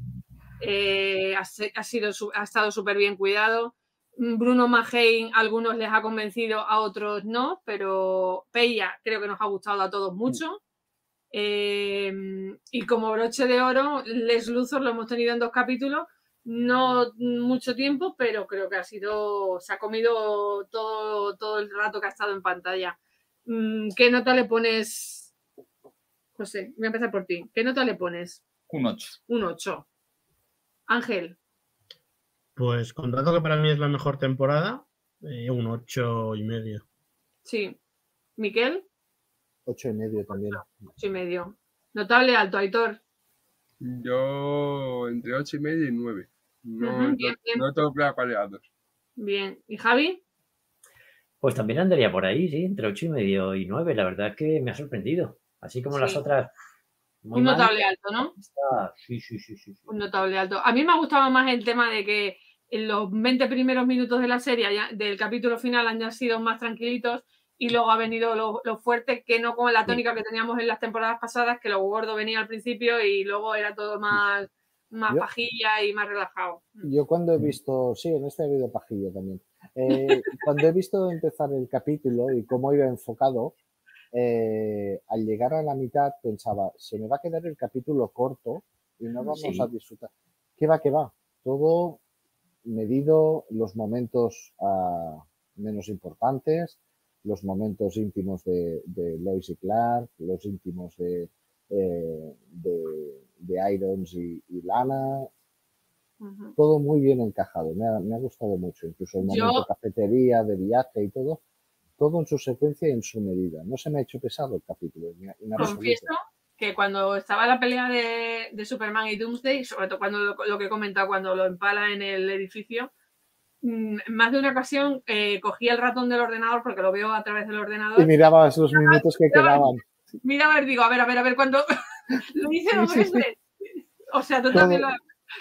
Speaker 2: Eh, ha, sido, ha estado súper bien cuidado. Bruno Mahein, a algunos les ha convencido, a otros no, pero Peya creo que nos ha gustado a todos mucho. Eh, y como broche de oro, Les Luthor lo hemos tenido en dos capítulos, no mucho tiempo, pero creo que ha sido, se ha comido todo, todo el rato que ha estado en pantalla. Mm, ¿Qué nota le pones? José, voy a empezar por ti. ¿Qué nota le pones?
Speaker 3: Un 8.
Speaker 2: Un 8. Ángel,
Speaker 7: Pues contando que para mí es la mejor temporada, eh, un ocho y medio.
Speaker 2: sí. Miquel,
Speaker 4: Ocho y medio también.
Speaker 2: ocho y medio. Notable alto, Aitor.
Speaker 6: Yo entre 8 y medio y 9. No,
Speaker 2: Ujú,
Speaker 6: no-
Speaker 2: bien, bien.
Speaker 6: no tengo claro cuál es la dos.
Speaker 2: Bien. ¿Y Javi?
Speaker 5: Pues también andaría por ahí, sí, entre 8 y medio y 9. La verdad es que me ha sorprendido. Así como las otras. Muy
Speaker 2: Un
Speaker 5: mal,
Speaker 2: notable alto, ¿no?
Speaker 5: esta- Sí, sí, sí, sí. sí.
Speaker 2: Un notable alto. A mí me ha gustado más el tema de que en los 20 primeros minutos de la serie, del capítulo final, han sido más tranquilitos y luego ha venido lo, lo fuerte, que no como la tónica que teníamos en las temporadas pasadas, que lo gordo venía al principio y luego era todo más, más
Speaker 4: Yo-
Speaker 2: pajilla y más relajado.
Speaker 4: Yo cuando he visto, sí, en este ha habido pajillo también. Eh, cuando he visto empezar el capítulo y cómo iba enfocado, eh, al llegar a la mitad pensaba, se me va a quedar el capítulo corto y no vamos
Speaker 5: Sí.
Speaker 4: a disfrutar. ¿Qué va, qué va? Todo medido, los momentos ah, menos importantes, los momentos íntimos de, de Lois y Clark, los íntimos de, eh, de, de Irons y, y Lana, todo muy bien encajado, me ha, me ha gustado mucho, incluso el
Speaker 2: Yo-
Speaker 4: momento cafetería, de viaje y todo, todo en su secuencia y en su medida. No se me ha hecho pesado el capítulo.
Speaker 2: Confieso que cuando estaba la pelea de, de Superman y Doomsday, sobre todo cuando lo, lo que he comentado, cuando lo empala en el edificio, más de una ocasión eh, cogí el ratón del ordenador porque lo veo a través del ordenador.
Speaker 4: Y mirabas los minutos que quedaban.
Speaker 2: Mira, a ver, digo, a ver, a ver, a ver, cuando lo hice dos
Speaker 4: Sí, sí, sí.
Speaker 2: veces. O sea, tú también lo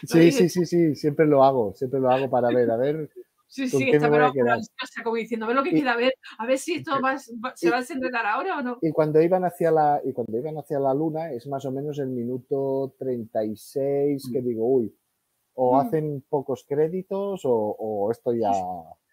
Speaker 4: Sí,
Speaker 2: dices.
Speaker 4: sí, sí, sí, siempre lo hago, siempre lo hago para ver, a ver.
Speaker 2: Sí,
Speaker 4: ¿Con
Speaker 2: sí, está pero, como diciendo, a ver lo que
Speaker 4: Y-
Speaker 2: queda, a ver, a ver si esto va, va- se
Speaker 4: y-
Speaker 2: va a desenredar ahora o no.
Speaker 4: Y cuando iban hacia la, y cuando iban hacia la luna, es más o menos el minuto 36 que digo, uy, o
Speaker 2: Mm.
Speaker 4: hacen pocos créditos o, o esto ya,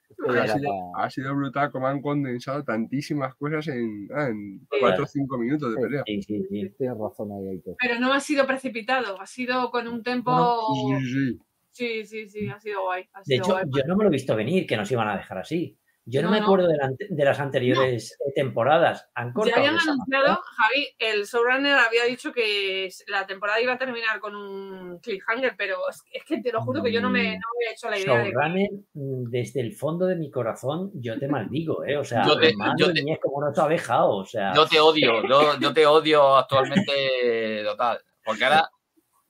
Speaker 4: esto ya
Speaker 6: Ha sido,
Speaker 4: pa-
Speaker 6: ha sido brutal como han condensado tantísimas cosas en, ah, en
Speaker 2: Sí.
Speaker 6: 4 o 5 minutos de
Speaker 4: Sí.
Speaker 6: pelea.
Speaker 5: Sí, sí, sí.
Speaker 4: Tienes razón ahí, Aitor.
Speaker 2: Pero no ha sido precipitado, ha sido con un tempo.
Speaker 6: Sí, sí, sí.
Speaker 2: Sí, sí, sí, ha sido guay. ha
Speaker 5: De
Speaker 2: sido
Speaker 5: hecho,
Speaker 2: guay.
Speaker 5: yo no me lo he visto venir que nos iban a dejar así. Yo no,
Speaker 2: No,
Speaker 5: me
Speaker 2: no.
Speaker 5: acuerdo de, la de las anteriores eh, temporadas. Han
Speaker 2: Ya
Speaker 5: cortado
Speaker 2: habían
Speaker 5: de
Speaker 2: anunciado. Javi, el showrunner había dicho que la temporada iba a terminar con un cliffhanger, pero es, es que te lo juro que yo no me, no me había hecho la idea de que
Speaker 5: Showrunner, mm, desde el fondo de mi corazón, yo te maldigo, ¿eh? O sea,
Speaker 3: Yo te- yo te-
Speaker 5: mía, es como no te ha dejado, o sea...
Speaker 3: Yo te odio, yo, yo te odio actualmente total. Porque ahora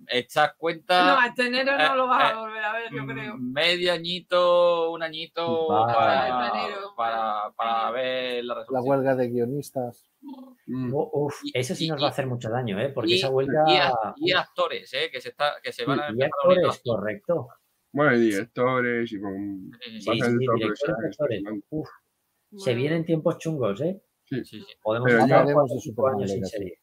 Speaker 3: echas
Speaker 2: no,
Speaker 3: cuenta
Speaker 2: hasta enero no
Speaker 3: eh,
Speaker 2: lo vas
Speaker 3: eh,
Speaker 2: a volver a ver, yo creo.
Speaker 3: mm, medio añito, un añito
Speaker 5: Vale.
Speaker 3: para,
Speaker 2: enero.
Speaker 3: para, para ver la
Speaker 4: La
Speaker 3: resolución.
Speaker 4: huelga de guionistas.
Speaker 6: Mm.
Speaker 5: u- Uf,
Speaker 3: Y-
Speaker 5: eso sí
Speaker 3: y-
Speaker 5: nos va a hacer mucho daño, ¿eh? Porque
Speaker 3: y-
Speaker 5: esa huelga...
Speaker 3: Y, a- y actores, ¿eh? que se, está, que se van a
Speaker 5: y actores, correcto.
Speaker 6: Bueno, y directores y con
Speaker 3: Sí,
Speaker 5: Sí, sí, sí, directores. Uf, se
Speaker 2: Bueno,
Speaker 5: vienen tiempos chungos, ¿eh?
Speaker 3: sí, sí.
Speaker 5: Podemos
Speaker 6: ya
Speaker 4: hablaremos
Speaker 5: cuatro
Speaker 4: de
Speaker 5: cinco años sin serie.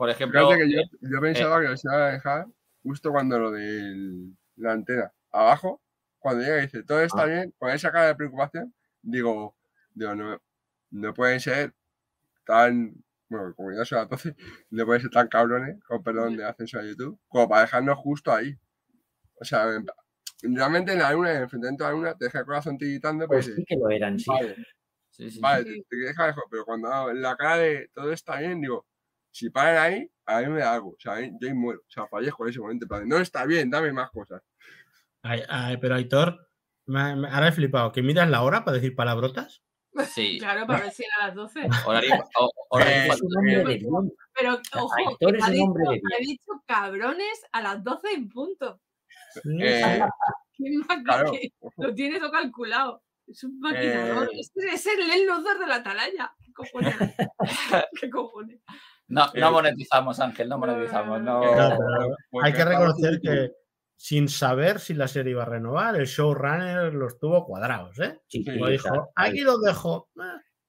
Speaker 3: Por ejemplo,
Speaker 6: Fíjate que yo, yo pensaba que los iban a dejar justo cuando lo de la antena abajo, cuando llega y dice todo está
Speaker 5: Ah.
Speaker 6: bien, con esa cara de preocupación, digo, digo no, no pueden ser tan, bueno, como ya son las 12, no pueden ser tan cabrones, con perdón de ascenso a YouTube, como para dejarnos justo ahí. O sea, en- realmente en la luna, en el enfrentamiento a la luna, te deja el corazón tiritando,
Speaker 5: Pues
Speaker 6: pues,
Speaker 5: sí que lo eran, sí.
Speaker 6: vale,
Speaker 3: sí, sí,
Speaker 6: vale,
Speaker 2: Sí.
Speaker 6: te, te deja lejos, pero cuando la cara de todo está bien, digo, si paran ahí, a mí me da algo. O sea, yo ahí muero. O sea, fallezco en ese momento. en plan, No está bien, dame más cosas.
Speaker 7: Ay, ay, pero Aitor, me- me- ahora he flipado. ¿Que miras la hora para decir palabrotas?
Speaker 3: sí.
Speaker 2: Claro, para ver si era a las 12.
Speaker 3: Horario, horario
Speaker 6: Eh,
Speaker 5: Es un hombre de bien.
Speaker 2: Pero, ojo,
Speaker 5: Aitor es
Speaker 2: ha
Speaker 5: un
Speaker 2: dicho,
Speaker 5: hombre de bien.
Speaker 2: ha dicho cabrones a las 12 en punto.
Speaker 6: Eh,
Speaker 2: ¿Quién más
Speaker 6: claro.
Speaker 2: que- Lo tiene todo calculado. Es un maquinador.
Speaker 6: Eh.
Speaker 2: Es, es el Len Luthor de la atalaya. ¿Qué cojones? ¿Qué cojones?
Speaker 3: No, no
Speaker 6: Eh,
Speaker 3: monetizamos, Ángel, no monetizamos. No,
Speaker 7: pero
Speaker 6: porque
Speaker 7: Hay que reconocer que sin saber si la serie iba a renovar, el showrunner los tuvo cuadrados, ¿eh?
Speaker 5: Sí,
Speaker 6: Sí,
Speaker 7: dijo, aquí los dejo. eh,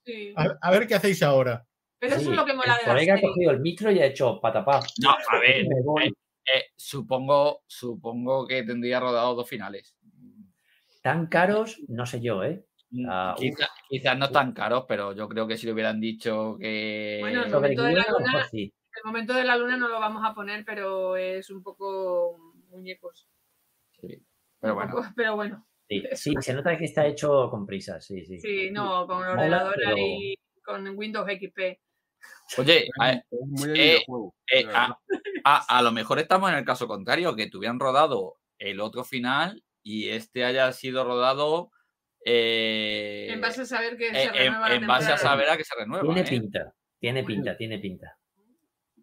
Speaker 2: Sí.
Speaker 7: A, a ver qué hacéis ahora.
Speaker 2: Pero eso
Speaker 5: Sí,
Speaker 2: es lo que mola
Speaker 5: el
Speaker 2: de la
Speaker 5: colega ha
Speaker 2: serie.
Speaker 5: cogido el micro y ha hecho patapá.
Speaker 3: No, a ver, eh, eh, supongo, supongo que tendría rodado dos finales.
Speaker 5: Tan caros, no sé yo, ¿eh? Ah, uf.
Speaker 3: Quizá- quizás no tan caros, pero yo creo que si le hubieran dicho que.
Speaker 2: Bueno, no.
Speaker 5: Sobre
Speaker 2: momento de la luna-. El momento de la luna no lo vamos a poner, pero es un poco muñecos.
Speaker 3: Sí, Pero bueno,
Speaker 2: poco- pero bueno.
Speaker 5: Sí, sí, se nota que está hecho con prisa, sí, sí.
Speaker 2: Sí, no, con
Speaker 5: Mola,
Speaker 2: ordenador
Speaker 5: pero-
Speaker 2: y con Windows XP.
Speaker 3: oye, a,
Speaker 6: de
Speaker 3: eh, eh, a lo mejor estamos en el caso contrario, que tuvieran rodado el otro final y este haya sido rodado eh,
Speaker 2: En base a saber que
Speaker 3: en-
Speaker 2: se
Speaker 3: en-
Speaker 2: renueva la
Speaker 3: en base a
Speaker 2: temporada.
Speaker 3: saber a que se renueva.
Speaker 5: Tiene
Speaker 3: ¿eh?
Speaker 5: pinta, tiene pinta, tiene pinta.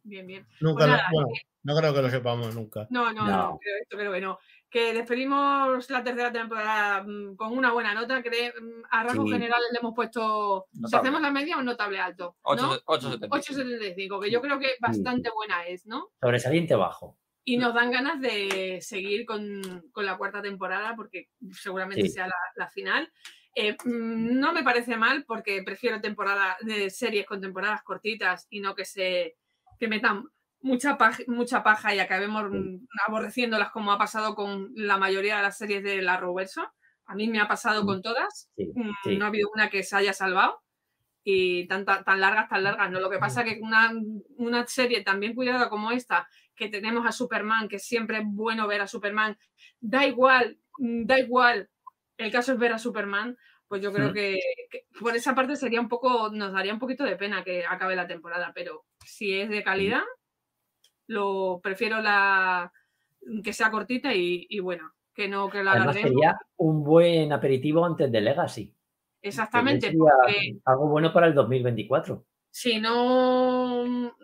Speaker 2: Bien, bien.
Speaker 7: Nunca
Speaker 2: Pues
Speaker 7: lo- bueno, no creo que lo sepamos nunca.
Speaker 2: No, no, no,
Speaker 5: No.
Speaker 2: creo, esto creo que no. Que despedimos la tercera temporada mm, con una buena nota. Que mm, a rasgos
Speaker 5: Sí.
Speaker 2: generales le hemos puesto. Si
Speaker 3: Notable.
Speaker 2: hacemos la media, un notable alto.
Speaker 3: Ocho-
Speaker 2: ¿no?
Speaker 3: 8.75.
Speaker 2: 8,75, que yo creo que bastante buena es, ¿no?
Speaker 5: Sobresaliente bajo.
Speaker 2: Y nos dan ganas de seguir con, con la cuarta temporada porque seguramente
Speaker 5: Sí.
Speaker 2: sea la, la final. Eh, mm, no me parece mal porque prefiero temporada de series con temporadas cortitas y no que se que metan mucha paja, mucha paja y acabemos mm, aborreciéndolas como ha pasado con la mayoría de las series de la Roverso. A mí me ha pasado con todas.
Speaker 5: Sí,
Speaker 2: Mm,
Speaker 5: sí.
Speaker 2: No ha habido una que se haya salvado y tan, tan, tan largas, tan largas. No, lo que pasa es que una, una serie tan bien cuidada como esta, que tenemos a Superman, que siempre es bueno ver a Superman, da igual, mm, da igual, el caso es ver a Superman, pues yo creo que, que por esa parte sería un poco, nos daría un poquito de pena que acabe la temporada, pero si es de calidad, lo prefiero la que sea cortita y, y bueno, que no que la
Speaker 5: Además sería un buen aperitivo antes de Legacy.
Speaker 2: Exactamente, porque
Speaker 5: algo bueno para el 2024.
Speaker 2: si no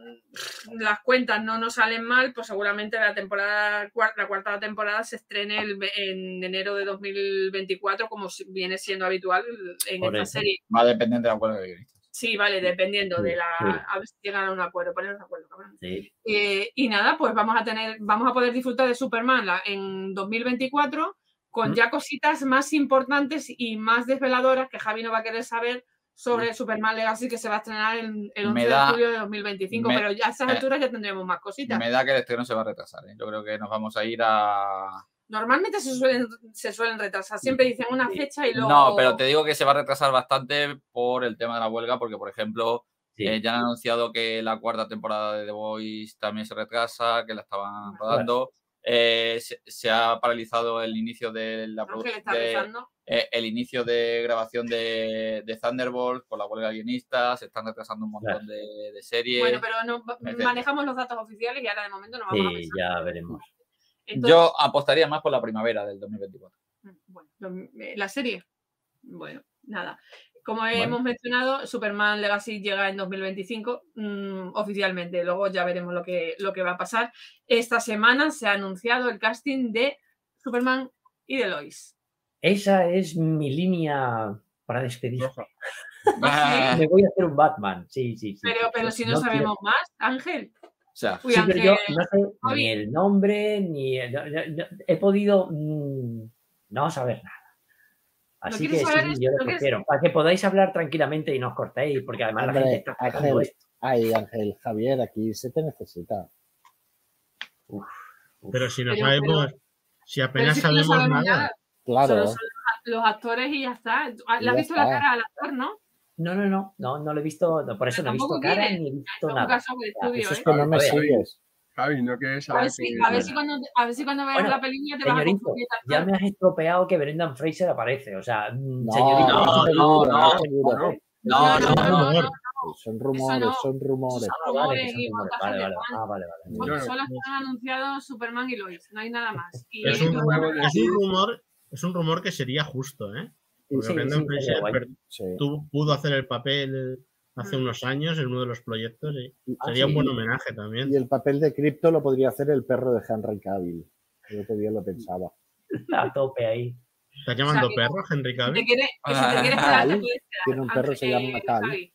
Speaker 2: las cuentas no nos salen mal, pues seguramente la temporada la cuarta temporada se estrene el en enero de 2024, como viene siendo habitual en
Speaker 5: Por
Speaker 2: esta
Speaker 5: eso.
Speaker 2: serie.
Speaker 3: Va a depender de la huelga de.
Speaker 2: Sí, vale, dependiendo de la. A ver si llegan a un acuerdo, ponernos de acuerdo, cabrón.
Speaker 5: Sí.
Speaker 2: Eh, y nada, pues vamos a tener, vamos a poder disfrutar de Superman en 2024 con
Speaker 5: Mm.
Speaker 2: ya cositas más importantes y más desveladoras que Javi no va a querer saber sobre Superman Legacy que se va a estrenar el, el 11
Speaker 3: Me da-
Speaker 2: de julio de 2025,
Speaker 3: me-
Speaker 2: pero ya a esas
Speaker 3: eh,
Speaker 2: alturas ya tendremos más cositas.
Speaker 3: Me da que el estreno se va a retrasar. ¿eh? Yo creo que nos vamos a ir a.
Speaker 2: Normalmente se suelen, se suelen retrasar, siempre dicen una
Speaker 5: Sí.
Speaker 2: fecha y luego...
Speaker 3: No, pero te digo que se va a retrasar bastante por el tema de la huelga, porque, por ejemplo,
Speaker 5: sí.
Speaker 3: eh, ya han anunciado que la cuarta temporada de The Voice también se retrasa, que la estaban rodando. Eh, se, se ha paralizado el inicio de la produ- Eh, el inicio de grabación de, de Thunderbolt por la huelga de guionistas, se están retrasando un montón de, de series.
Speaker 2: Bueno, pero no, manejamos los datos oficiales y ahora de momento no vamos a
Speaker 5: Sí,
Speaker 2: pensar.
Speaker 5: ya veremos.
Speaker 2: Entonces,
Speaker 3: Yo apostaría más por la primavera del 2024.
Speaker 2: Mm, Bueno, eh, la serie. Bueno, nada. Como hemos mencionado, Superman Legacy llega en 2025 mm, oficialmente. Luego ya veremos lo que, lo que va a pasar. Esta semana se ha anunciado el casting de Superman y de Lois.
Speaker 5: Esa es mi línea para despedir.
Speaker 6: Roja.
Speaker 3: Ah,
Speaker 5: Me voy a hacer un Batman. Sí, sí, sí.
Speaker 2: Pero, pero si no,
Speaker 5: No
Speaker 2: sabemos más, Ángel.
Speaker 3: o sea,
Speaker 2: Uy,
Speaker 5: Sí, pero yo
Speaker 2: Ángel,
Speaker 5: no sé ni el nombre, ni el- no- no- no- he podido mm, no saber nada. Así que sí,
Speaker 2: esto?
Speaker 5: yo lo
Speaker 2: ¿No quieres-
Speaker 5: prefiero. Para que podáis hablar tranquilamente y no os cortéis, porque además la gente está
Speaker 4: Ángel,
Speaker 5: esto.
Speaker 4: ay, Ángel, Javier, aquí se te necesita.
Speaker 7: Pero si no
Speaker 2: Pero-
Speaker 7: sabemos, si apenas
Speaker 2: si
Speaker 7: sabemos
Speaker 2: sabemos
Speaker 7: nada.
Speaker 2: nada,
Speaker 4: Claro,
Speaker 2: Solo son los actores y ya está. ¿Le
Speaker 4: Ya
Speaker 2: has visto la cara al actor, no?
Speaker 5: No, no, no, no, no lo he visto, no, por eso no he visto cara
Speaker 2: quieres.
Speaker 5: ni he visto
Speaker 2: Es
Speaker 5: nada.
Speaker 2: caso de estudio,
Speaker 5: eso es
Speaker 2: ¿eh?
Speaker 4: que no me
Speaker 5: A ver,
Speaker 4: sigues.
Speaker 6: Javi, no quieres
Speaker 2: A
Speaker 6: saber
Speaker 2: ver, si, a ver si cuando, a ver si cuando veas
Speaker 5: Bueno,
Speaker 2: la película te vas a confundir.
Speaker 5: ya me has estropeado que Brendan Fraser aparece. O sea, mm,
Speaker 4: No,
Speaker 5: señorito,
Speaker 3: no,
Speaker 4: no,
Speaker 3: no,
Speaker 4: no,
Speaker 3: no,
Speaker 6: no.
Speaker 3: no, no,
Speaker 2: no, no,
Speaker 7: no.
Speaker 2: no,
Speaker 4: Son rumores,
Speaker 2: no.
Speaker 4: son rumores.
Speaker 5: Ah, vale, que
Speaker 2: rumores
Speaker 5: son
Speaker 2: y
Speaker 5: rumores.
Speaker 2: montajes
Speaker 5: Vale, vale. Ah, vale, vale.
Speaker 2: Solo están anunciados Superman y Lois, no hay nada más. Y
Speaker 7: Es un, rumor, es un rumor, que sería justo, ¿eh?
Speaker 4: Y
Speaker 7: Porque
Speaker 5: Sí,
Speaker 7: Brendan
Speaker 5: sí,
Speaker 7: Fraser
Speaker 5: sería guay.
Speaker 7: per-
Speaker 4: Sí.
Speaker 7: tuvo- pudo hacer el papel hace
Speaker 2: Mm.
Speaker 7: unos años en uno de los proyectos y
Speaker 5: Ah,
Speaker 7: sería un buen homenaje también.
Speaker 4: Y el papel de Crypto lo podría hacer el perro de Henry Cavill. El otro día lo pensaba.
Speaker 5: A tope ahí.
Speaker 7: ¿Estás llamando perro, Henry
Speaker 2: si te
Speaker 7: Cavill?
Speaker 2: quieres, si te quieres
Speaker 4: Cal.
Speaker 2: puedes quedar.
Speaker 4: Tiene un perro que se llama Cal.
Speaker 2: Javi.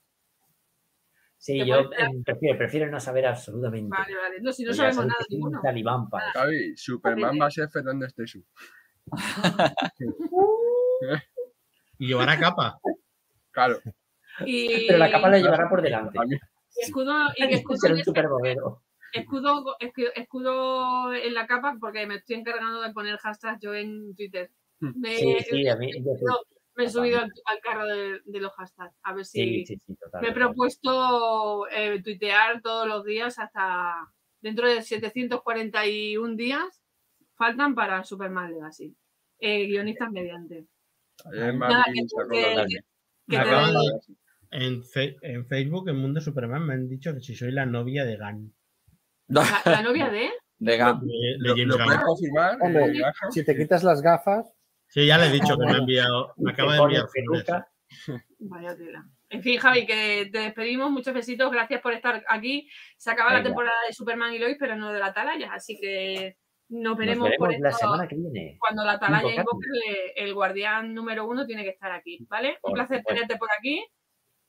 Speaker 5: Sí, yo eh, prefiero, prefiero no saber absolutamente.
Speaker 2: Vale, vale. No, si no sabemos nada ninguno.
Speaker 5: talibán
Speaker 6: Superman va a ser Fernando Estesu.
Speaker 7: Y llevará capa.
Speaker 6: Claro.
Speaker 2: Y,
Speaker 5: Pero la capa la llevará por delante.
Speaker 2: Y escudo, y que escudo,
Speaker 5: Será un
Speaker 2: en-
Speaker 5: supermodelo.
Speaker 2: escudo, escudo, escudo en la capa porque me estoy encargando de poner hashtag yo en Twitter.
Speaker 6: Hmm.
Speaker 2: Me,
Speaker 5: Sí, sí, a mí.
Speaker 2: me he subido al, al carro de, de los hashtags. A ver si.
Speaker 5: Sí, sí, sí, total.
Speaker 2: Me he propuesto eh, tuitear todos los días hasta dentro de 741 días. Faltan para Superman Legacy. Eh, guionistas mediante. Nada, que- que-
Speaker 6: la-
Speaker 2: que
Speaker 7: acaban de- en, Fe- en Facebook, en Mundo Superman, me han dicho que si soy la novia de Gan.
Speaker 2: la, la novia de.
Speaker 3: De Gam.
Speaker 7: de, de
Speaker 6: ¿Lo,
Speaker 7: James
Speaker 6: lo
Speaker 7: Gunn.
Speaker 6: puedes confirmar?
Speaker 4: Hombre,
Speaker 6: eh, Ángel?
Speaker 4: Si te quitas las gafas,
Speaker 7: Sí, ya le he dicho que me ha enviado, me acaba de enviar.
Speaker 2: Vaya tela. En fin, Javi, que te despedimos. Muchos besitos. Gracias por estar aquí. Se acaba la
Speaker 5: Venga.
Speaker 2: temporada de Superman y Lois, pero no de la Atalaya. Así que nos veremos,
Speaker 5: Nos
Speaker 2: por
Speaker 5: la
Speaker 2: esto.
Speaker 5: semana que viene.
Speaker 2: Cuando la Atalaya invoque, el, el guardián número uno tiene que estar aquí, ¿vale? Un
Speaker 5: Por
Speaker 2: placer tenerte por aquí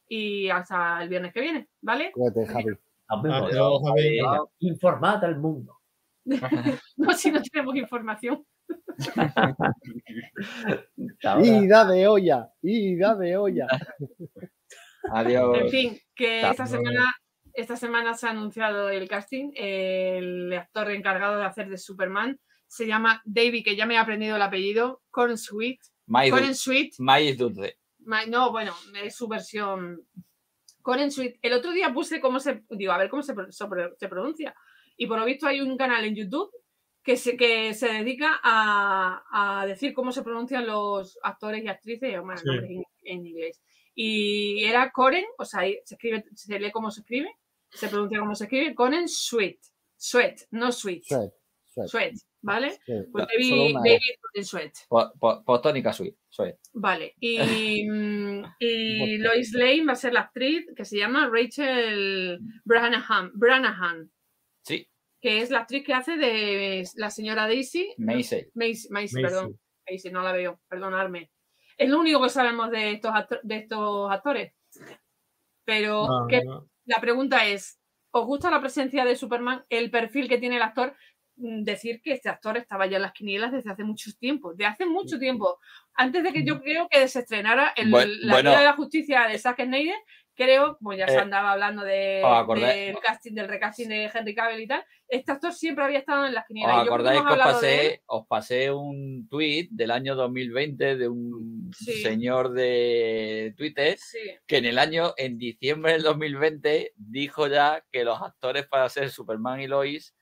Speaker 2: y hasta el viernes que viene, ¿vale?
Speaker 4: cuídate, Javi.
Speaker 5: Nos vemos.
Speaker 7: Adiós, Javi.
Speaker 5: Informad al mundo.
Speaker 2: No, si no tenemos información.
Speaker 4: Ida de olla, ida de olla.
Speaker 3: Adiós.
Speaker 2: En fin, que esta semana, esta semana se ha anunciado el casting. El actor encargado de hacer de Superman se llama David, que ya me he aprendido el apellido, Corn Sweet. Corn Sweet,
Speaker 3: maíz dulce.
Speaker 2: Ma- no, bueno, es su versión. Corn Sweet. El otro día puse cómo se. Digo, a ver cómo se, se pronuncia. Y por lo visto hay un canal en YouTube que se, que se dedica a, a decir cómo se pronuncian los actores y actrices, bueno,
Speaker 7: Sí.
Speaker 2: nombres en, en inglés. Y era Coren, o sea, se escribe, se lee cómo se escribe, se pronuncia como se escribe, Coren Sweet. Sweat, no sweet.
Speaker 4: Sweat, sweat,
Speaker 2: Sweat, ¿vale?
Speaker 4: sí.
Speaker 2: Pues David, David
Speaker 4: E.
Speaker 2: Coren Sweat.
Speaker 3: Po- po- Postónica Sweet. Sweet.
Speaker 2: Vale, y, y Lois Lane va a ser la actriz que se llama Rachel Branahan, Branahan
Speaker 3: Sí,
Speaker 2: que es la actriz que hace de la señora Daisy.
Speaker 7: Macy.
Speaker 2: perdón. Maisy, no la veo, perdonadme. Es lo único que sabemos de estos, de estos actores. Pero
Speaker 7: No,
Speaker 2: ¿qué-
Speaker 7: no.
Speaker 2: la pregunta es, ¿os gusta la presencia de Superman, el perfil que tiene el actor? Mm, Decir que este actor estaba ya en las quinielas desde hace mucho tiempo, de hace mucho tiempo. Antes de que yo creo que se estrenara el, la
Speaker 3: bueno.
Speaker 2: Liga de la Justicia de Zack Snyder, creo, pues ya se
Speaker 3: Eh,
Speaker 2: andaba hablando de,
Speaker 3: ¿os
Speaker 2: del casting, del recasting de Henry Cavill y tal. Este actor siempre había estado en las
Speaker 3: ¿Os
Speaker 2: quinielas. creo
Speaker 3: acordáis que os pasé, os pasé un tweet del año 2020 de un
Speaker 2: Sí.
Speaker 3: señor de Twitter
Speaker 2: Sí,
Speaker 3: que en el año, en diciembre del 2020, dijo ya que los actores para ser Superman y Lois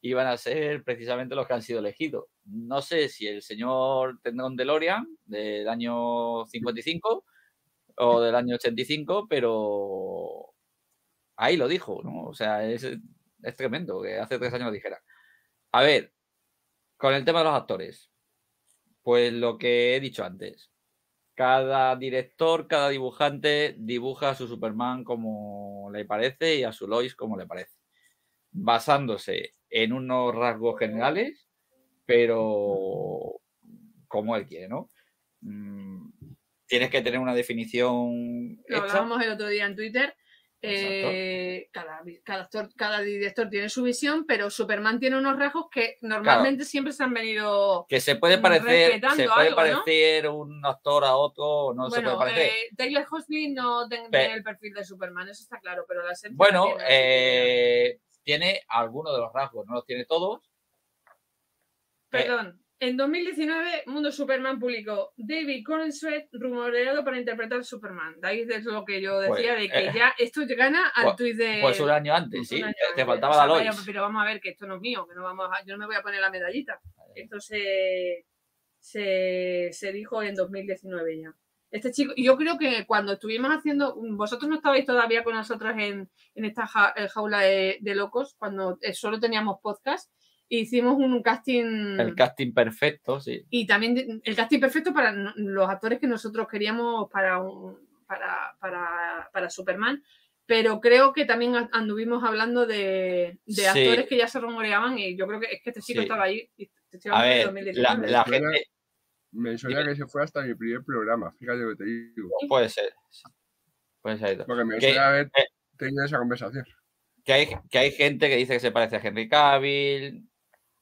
Speaker 3: iban a ser precisamente los que han sido elegidos. No sé si el señor tendrá un DeLorean del año 55 o del año 85, pero ahí lo dijo, ¿no? O sea, es, es tremendo que hace tres años lo dijera. A ver, con el tema de los actores, pues lo que he dicho antes. Cada director, cada dibujante dibuja a su Superman como le parece y a su Lois como le parece, basándose en unos rasgos generales, pero como él quiere, ¿no? Tienes que tener una definición
Speaker 2: lo
Speaker 3: hecha.
Speaker 2: hablábamos el otro día en Twitter. Eh, cada, cada, actor- cada director tiene su visión, pero Superman tiene unos rasgos que normalmente siempre se han venido.
Speaker 3: Que se puede parecer, se puede
Speaker 2: algo, ¿no?
Speaker 3: parecer un actor a otro, no se puede parecer.
Speaker 2: eh, Taylor Hosley no
Speaker 3: Pe-
Speaker 2: tiene el perfil de Superman, eso está claro, pero la
Speaker 3: Bueno,
Speaker 2: tiene,
Speaker 3: eh, tiene algunos de los rasgos, no los tiene todos.
Speaker 2: Perdón. En 2019, Mundo Superman publicó David Corenswet rumoreado para interpretar Superman. De ahí es lo que yo
Speaker 3: Pues,
Speaker 2: decía, de que
Speaker 3: eh,
Speaker 2: ya esto gana al
Speaker 3: pues-
Speaker 2: tuit de.
Speaker 3: Pues un año antes, sí.
Speaker 2: un año
Speaker 3: Te
Speaker 2: antes.
Speaker 3: faltaba
Speaker 2: O sea,
Speaker 3: la
Speaker 2: vaya, pero vamos a ver que esto no es mío, que no vamos a- yo no me voy a poner la medallita. Esto se, se, se dijo en 2019 ya. Este chico, yo creo que cuando estuvimos haciendo, vosotros no estabais todavía con nosotros en, en esta ja- eh, jaula de, de locos, cuando eh, solo teníamos podcast, hicimos un casting
Speaker 3: El casting perfecto, sí.
Speaker 2: y también el casting perfecto para los actores que nosotros queríamos para, un- para, para, para Superman. Pero creo que también anduvimos hablando de, de
Speaker 3: Sí.
Speaker 2: actores que ya se rumoreaban y yo creo que es que este chico
Speaker 3: Sí.
Speaker 2: estaba ahí. y te estoy
Speaker 3: A ver, la,
Speaker 2: 2019.
Speaker 3: la
Speaker 6: Suena-
Speaker 3: gente.
Speaker 6: Me suena que se fue hasta mi primer programa, fíjate lo que te digo.
Speaker 3: Puede ser. Puede ser.
Speaker 6: Porque me
Speaker 3: Que-
Speaker 6: suena haber
Speaker 3: eh,
Speaker 6: tenido esa conversación.
Speaker 3: que hay, que hay gente que dice que se parece a Henry Cavill.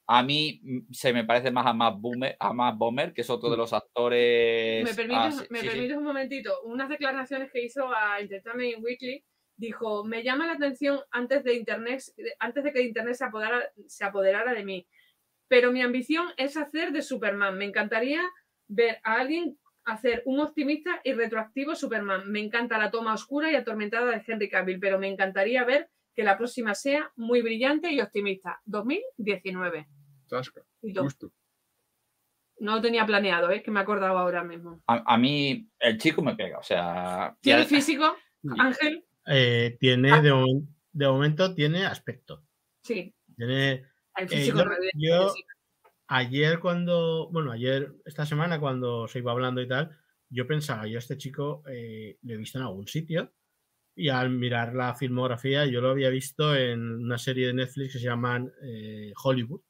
Speaker 3: A mí mm, se me parece más a Matt Boomer, a Matt Bomer, que es otro de los actores.
Speaker 2: ¿Me
Speaker 3: ah,
Speaker 2: permites,
Speaker 3: sí,
Speaker 2: me
Speaker 3: sí, sí.
Speaker 2: permites un momentito? Unas declaraciones que hizo a Entertainment Weekly. Dijo, me llama la atención antes de Internet, antes de que Internet se apoderara, se apoderara de mí. Pero mi ambición es hacer de Superman. Me encantaría ver a alguien hacer un optimista y retroactivo Superman. Me encanta la toma oscura y atormentada de Henry Cavill, pero me encantaría ver que la próxima sea muy brillante y optimista. 2019.
Speaker 6: Tasca, justo.
Speaker 2: no lo tenía planeado, es que me he acordado ahora mismo.
Speaker 3: A, a mí el chico me pega, o sea.
Speaker 2: ¿Tiene físico? Ángel,
Speaker 7: Eh, tiene,
Speaker 2: Ah.
Speaker 7: de, de momento, tiene aspecto.
Speaker 2: sí.
Speaker 7: Tiene
Speaker 2: El
Speaker 7: Eh,
Speaker 2: físico
Speaker 7: yo-
Speaker 2: es-
Speaker 7: yo-. Ayer cuando, bueno, ayer, esta semana cuando se iba hablando y tal, yo pensaba, yo a este chico eh, lo he visto en algún sitio y al mirar la filmografía yo lo había visto en una serie de Netflix que se llama eh, Hollywood.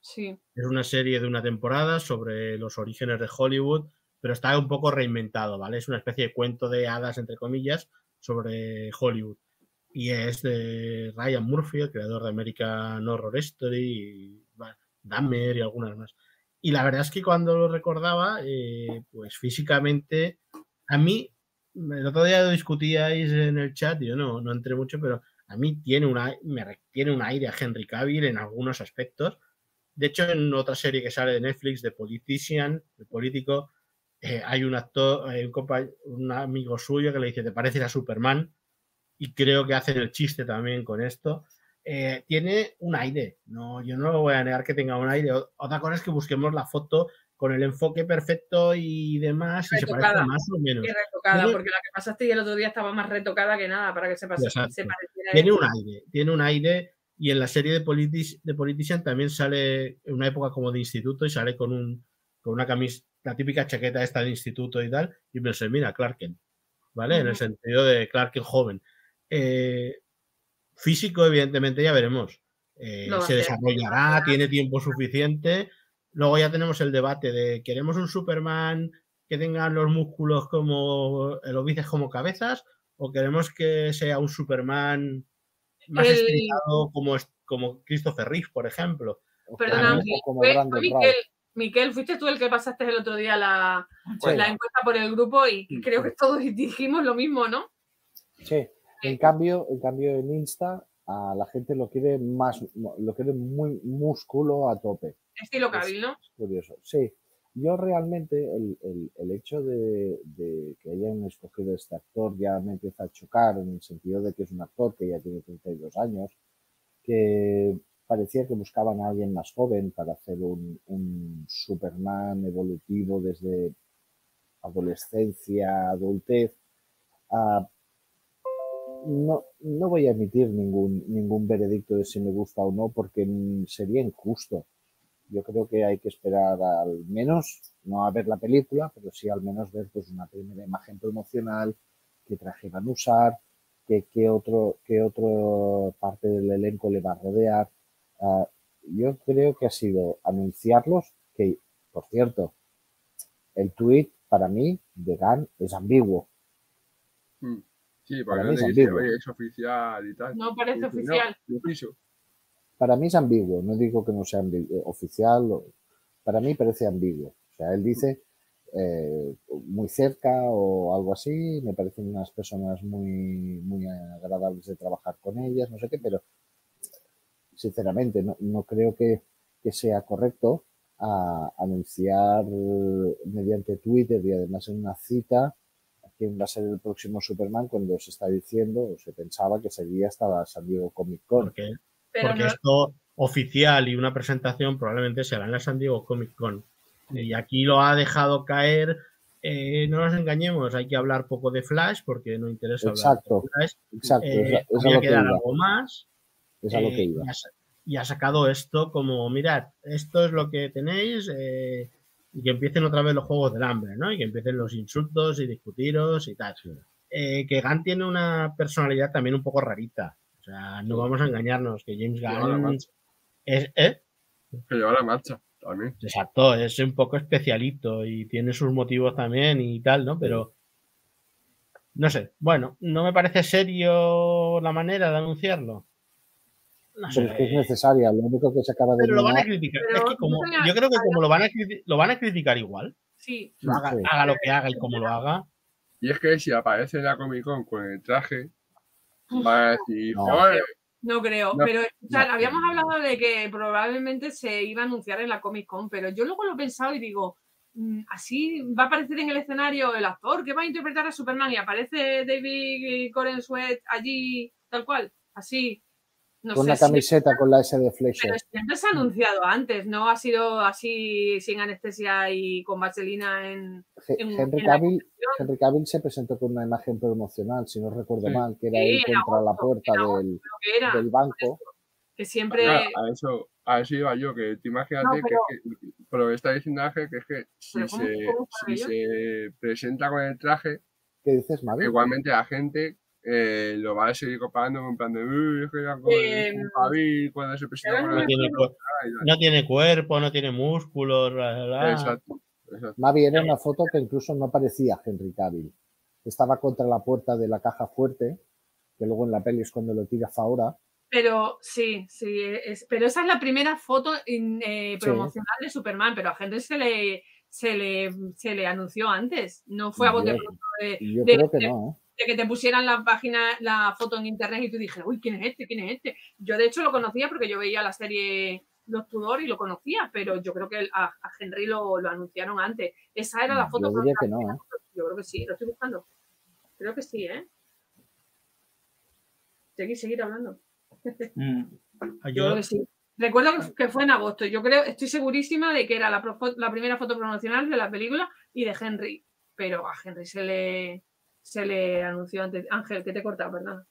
Speaker 2: Sí.
Speaker 7: Es una serie de una temporada sobre los orígenes de Hollywood, pero está un poco reinventado, ¿vale? Es una especie de cuento de hadas, entre comillas, sobre Hollywood. Y es de Ryan Murphy, el creador de American Horror Story, y bueno, Dahmer y algunas más. Y la verdad es que cuando lo recordaba, eh, pues físicamente, a mí, el otro día lo discutíais en el chat, yo no, no entré mucho, pero a mí tiene, una, me tiene un aire a Henry Cavill en algunos aspectos. De hecho, en otra serie que sale de Netflix, de Politician, de político, eh, hay un actor, hay un, un amigo suyo que le dice, ¿te pareces a Superman? Y creo que hacen el chiste también con esto. Eh, tiene un aire, no, yo no lo voy a negar que tenga un aire. Otra cosa es que busquemos la foto con el enfoque perfecto y demás, y se parece
Speaker 2: Retocada.
Speaker 7: más o menos.
Speaker 2: Y retocada, porque la que pasaste el otro día estaba más retocada que nada para que se, pase, se pareciera.
Speaker 7: Tiene un aire, tiene un aire. Y en la serie de, Politis- de Politician también sale en una época como de instituto y sale con un con una camisa, la típica chaqueta esta de instituto y tal. Y pensé, mira, Clark Kent, ¿vale? En el sentido de Clark Kent joven. Eh, físico, evidentemente, ya veremos. Eh,
Speaker 2: a
Speaker 7: se desarrollará, tiene tiempo suficiente. Luego ya tenemos el debate de queremos un Superman que tenga los músculos como los bíceps como cabezas o queremos que sea un Superman más
Speaker 2: El-
Speaker 7: estilizado como, es- como Christopher Reeve, por ejemplo.
Speaker 2: Perdona. Miquel, Miquel, fuiste tú el que pasaste el otro día la,
Speaker 4: Sí.
Speaker 2: la encuesta por el grupo y
Speaker 6: Sí,
Speaker 2: creo que todos dijimos lo mismo, ¿no?
Speaker 4: Sí. En cambio, en cambio en Insta a la gente lo quiere más, lo quiere muy músculo a tope.
Speaker 2: Estilo
Speaker 4: Es-
Speaker 2: Cavill, ¿no?
Speaker 4: es curioso. Sí. Yo realmente el, el- el hecho de, de que hayan escogido este actor ya me empieza a chocar en el sentido de que es un actor que ya tiene 32 años, que parecía que buscaban a alguien más joven para hacer un, un Superman evolutivo desde adolescencia, adultez. No, no voy a emitir ningún, ningún veredicto de si me gusta o no porque sería injusto. Yo creo que hay que esperar al menos, no a ver la película, pero sí al menos ver pues una primera imagen promocional, qué traje van a usar, qué, qué otro, qué otro parte del elenco le va a rodear. Ah, yo creo que ha sido anunciarlos, que, por cierto, el tweet para mí de Gunn es ambiguo.
Speaker 6: Mm. Sí,
Speaker 4: Para
Speaker 6: porque
Speaker 4: mí es
Speaker 6: dice,
Speaker 4: ambiguo.
Speaker 6: oye, es oficial y tal.
Speaker 2: No parece
Speaker 6: Y dice,
Speaker 2: oficial.
Speaker 6: No.
Speaker 4: Para mí es ambiguo, no digo que no sea eh, oficial, para mí parece ambiguo. O sea, él dice eh, muy cerca o algo así, me parecen unas personas muy, muy agradables de trabajar con ellas, no sé qué, pero sinceramente no, no creo que, que sea correcto a anunciar mediante Twitter y además en una cita quién va a ser el próximo Superman cuando se está diciendo o se pensaba que sería hasta San Diego Comic Con.
Speaker 2: Pero
Speaker 7: porque
Speaker 2: no,
Speaker 7: esto oficial y una presentación probablemente será en la San Diego Comic Con. Y aquí lo ha dejado caer. eh, no nos engañemos, hay que hablar poco de Flash porque no interesa
Speaker 4: Exacto.
Speaker 7: hablar de Flash.
Speaker 4: Exacto, es,
Speaker 7: Eh,
Speaker 4: es a
Speaker 7: había
Speaker 4: lo
Speaker 7: que dar
Speaker 4: iba.
Speaker 7: algo más.
Speaker 4: Es a lo
Speaker 7: eh,
Speaker 4: que iba.
Speaker 7: y, ha, sa- y ha sacado esto como, mirad, esto es lo que tenéis eh, y que empiecen otra vez los juegos del hambre, ¿no? Y que empiecen los insultos y discutiros y tal. Eh, que Gunn tiene una personalidad también un poco rarita. O sea, no vamos a engañarnos, que James
Speaker 6: Lleva la
Speaker 7: Gunn
Speaker 6: marcha.
Speaker 7: es, ¿eh?
Speaker 6: Que lleva la marcha también.
Speaker 7: Exacto, es un poco especialito y tiene sus motivos también y tal, ¿no? Pero no sé, bueno, no me parece serio la manera de anunciarlo. No sé,
Speaker 4: Pero es que es necesaria. Lo único que se acaba de
Speaker 7: pero lo van a criticar.
Speaker 2: Pero
Speaker 7: Es que como, yo creo que como lo van a, lo van a criticar igual,
Speaker 2: sí.
Speaker 7: lo haga,
Speaker 4: Sí.
Speaker 7: haga lo que haga y como lo haga,
Speaker 6: Y es que si aparece en la Comic Con con el traje,
Speaker 4: No.
Speaker 2: creo,
Speaker 6: No,
Speaker 2: pero o sea,
Speaker 4: no.
Speaker 2: habíamos hablado de que probablemente se iba a anunciar en la Comic Con, pero yo luego lo he pensado y digo, mm, así va a aparecer en el escenario el actor que va a interpretar a Superman y aparece David Coren Sweat allí tal cual, así. No
Speaker 4: con
Speaker 2: sé
Speaker 4: una
Speaker 2: si-
Speaker 4: camiseta con la S de Fleischer.
Speaker 2: pero siempre se ha anunciado antes, no ha sido así sin anestesia y con vaselina en... En-
Speaker 4: Henry
Speaker 2: en
Speaker 4: Cavill. Henry Cavill se presentó con una imagen promocional, si no recuerdo mal, que era
Speaker 2: Sí,
Speaker 4: él
Speaker 2: en
Speaker 4: contra la puerta del,
Speaker 2: era,
Speaker 4: del banco.
Speaker 2: que siempre...
Speaker 6: claro, a eso, a eso iba yo, que tú imagínate
Speaker 2: pero-
Speaker 6: que, que- por lo que está diciendo Ángel, que es que si,
Speaker 2: Pero ¿cómo-
Speaker 6: se,
Speaker 2: cómo
Speaker 6: si se presenta con el traje,
Speaker 4: ¿Qué dices, Mavi?
Speaker 6: igualmente la gente eh, lo va a seguir comparando en plan de "Uy, es que ya con
Speaker 2: Eh,
Speaker 6: un Javi cuando se presenta
Speaker 2: no
Speaker 7: tiene, cuer-
Speaker 6: traje y tal".
Speaker 7: no tiene cuerpo, no tiene músculos. bla, bla, bla.
Speaker 6: Exacto, exacto.
Speaker 4: Mavi era una foto que incluso no parecía Henry Cavill. Estaba contra la puerta de la caja fuerte, que luego en la peli es cuando lo tira Faora.
Speaker 2: Pero sí, sí, es- pero esa es la primera foto in- eh,
Speaker 4: Sí.
Speaker 2: promocional de Superman, pero a gente se le, se le, se le anunció antes, no fue a bote pronto de,
Speaker 4: yo
Speaker 2: de-
Speaker 4: creo que
Speaker 2: de-
Speaker 4: no, ¿eh?
Speaker 2: De que te pusieran la página, la foto en internet y tú dijeras, uy, ¿quién es este? ¿Quién es este? Yo de hecho lo conocía porque yo veía la serie Los Tudor y lo conocía, pero yo creo que a, a Henry lo, lo anunciaron antes. Esa era la foto.
Speaker 4: Yo diría que no, ¿eh?
Speaker 2: Yo creo que sí, lo estoy buscando. Creo que sí, ¿eh? Seguir, seguir hablando.
Speaker 3: Mm.
Speaker 2: Yo creo que sí. Recuerdo que, fue en agosto. Yo creo, estoy segurísima de que era la primera foto promocional de la película y de Henry. Pero a Henry se le, se le anunció antes. Ángel, que te he cortado, ¿verdad?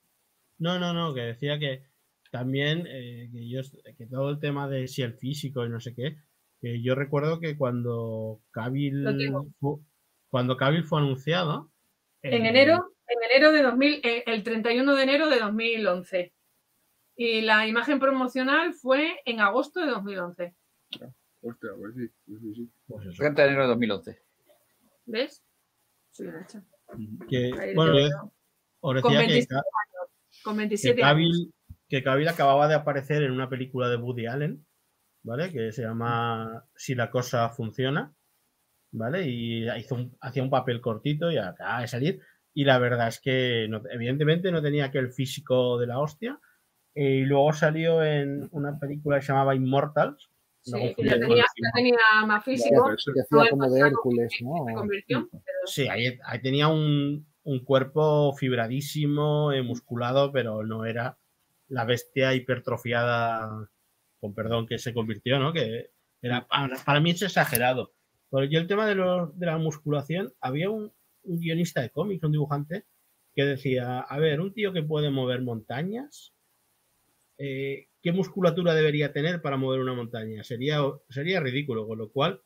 Speaker 7: No, no, no, que decía que también eh, que yo que todo el tema de si el físico y no sé qué, que yo recuerdo que cuando Cavill
Speaker 2: Lo tengo.
Speaker 7: fu- cuando Cavill fue anunciado
Speaker 2: En
Speaker 7: eh,
Speaker 2: enero, en enero de 2000, eh, el 31 de enero de 2011. Y la imagen promocional fue en agosto de 2011.
Speaker 6: Hostia, pues sí, sí, sí, sí.
Speaker 7: pues eso,
Speaker 3: 30 de enero de 2011.
Speaker 2: ¿Ves? Soy una hecha.
Speaker 7: Que, bueno,
Speaker 2: Con
Speaker 7: decía que,
Speaker 2: 27
Speaker 7: Ca-
Speaker 2: Con
Speaker 7: que
Speaker 2: 27 años.
Speaker 7: Cavill, que Cavill acababa de aparecer en una película de Woody Allen, ¿vale? Que se llama Si la cosa funciona, ¿vale? Y hizo un- hacía un papel cortito y acaba de salir. Y la verdad es que no- evidentemente no tenía aquel físico de la hostia. Y luego salió en una película que se llamaba Immortals.
Speaker 2: Sí,
Speaker 7: no
Speaker 2: que ya tenía, ya más físico. pero-
Speaker 7: Sí, ahí, ahí tenía un, un cuerpo fibradísimo, eh, musculado, pero no era la bestia hipertrofiada, con perdón, que se convirtió, ¿no? Que era, para, para mí es exagerado. Pero yo el tema de, los- de la musculación, había un, un guionista de cómics, un dibujante, que decía, a ver, un tío que puede mover montañas, eh, ¿qué musculatura debería tener para mover una montaña? Sería, sería ridículo, con lo cual,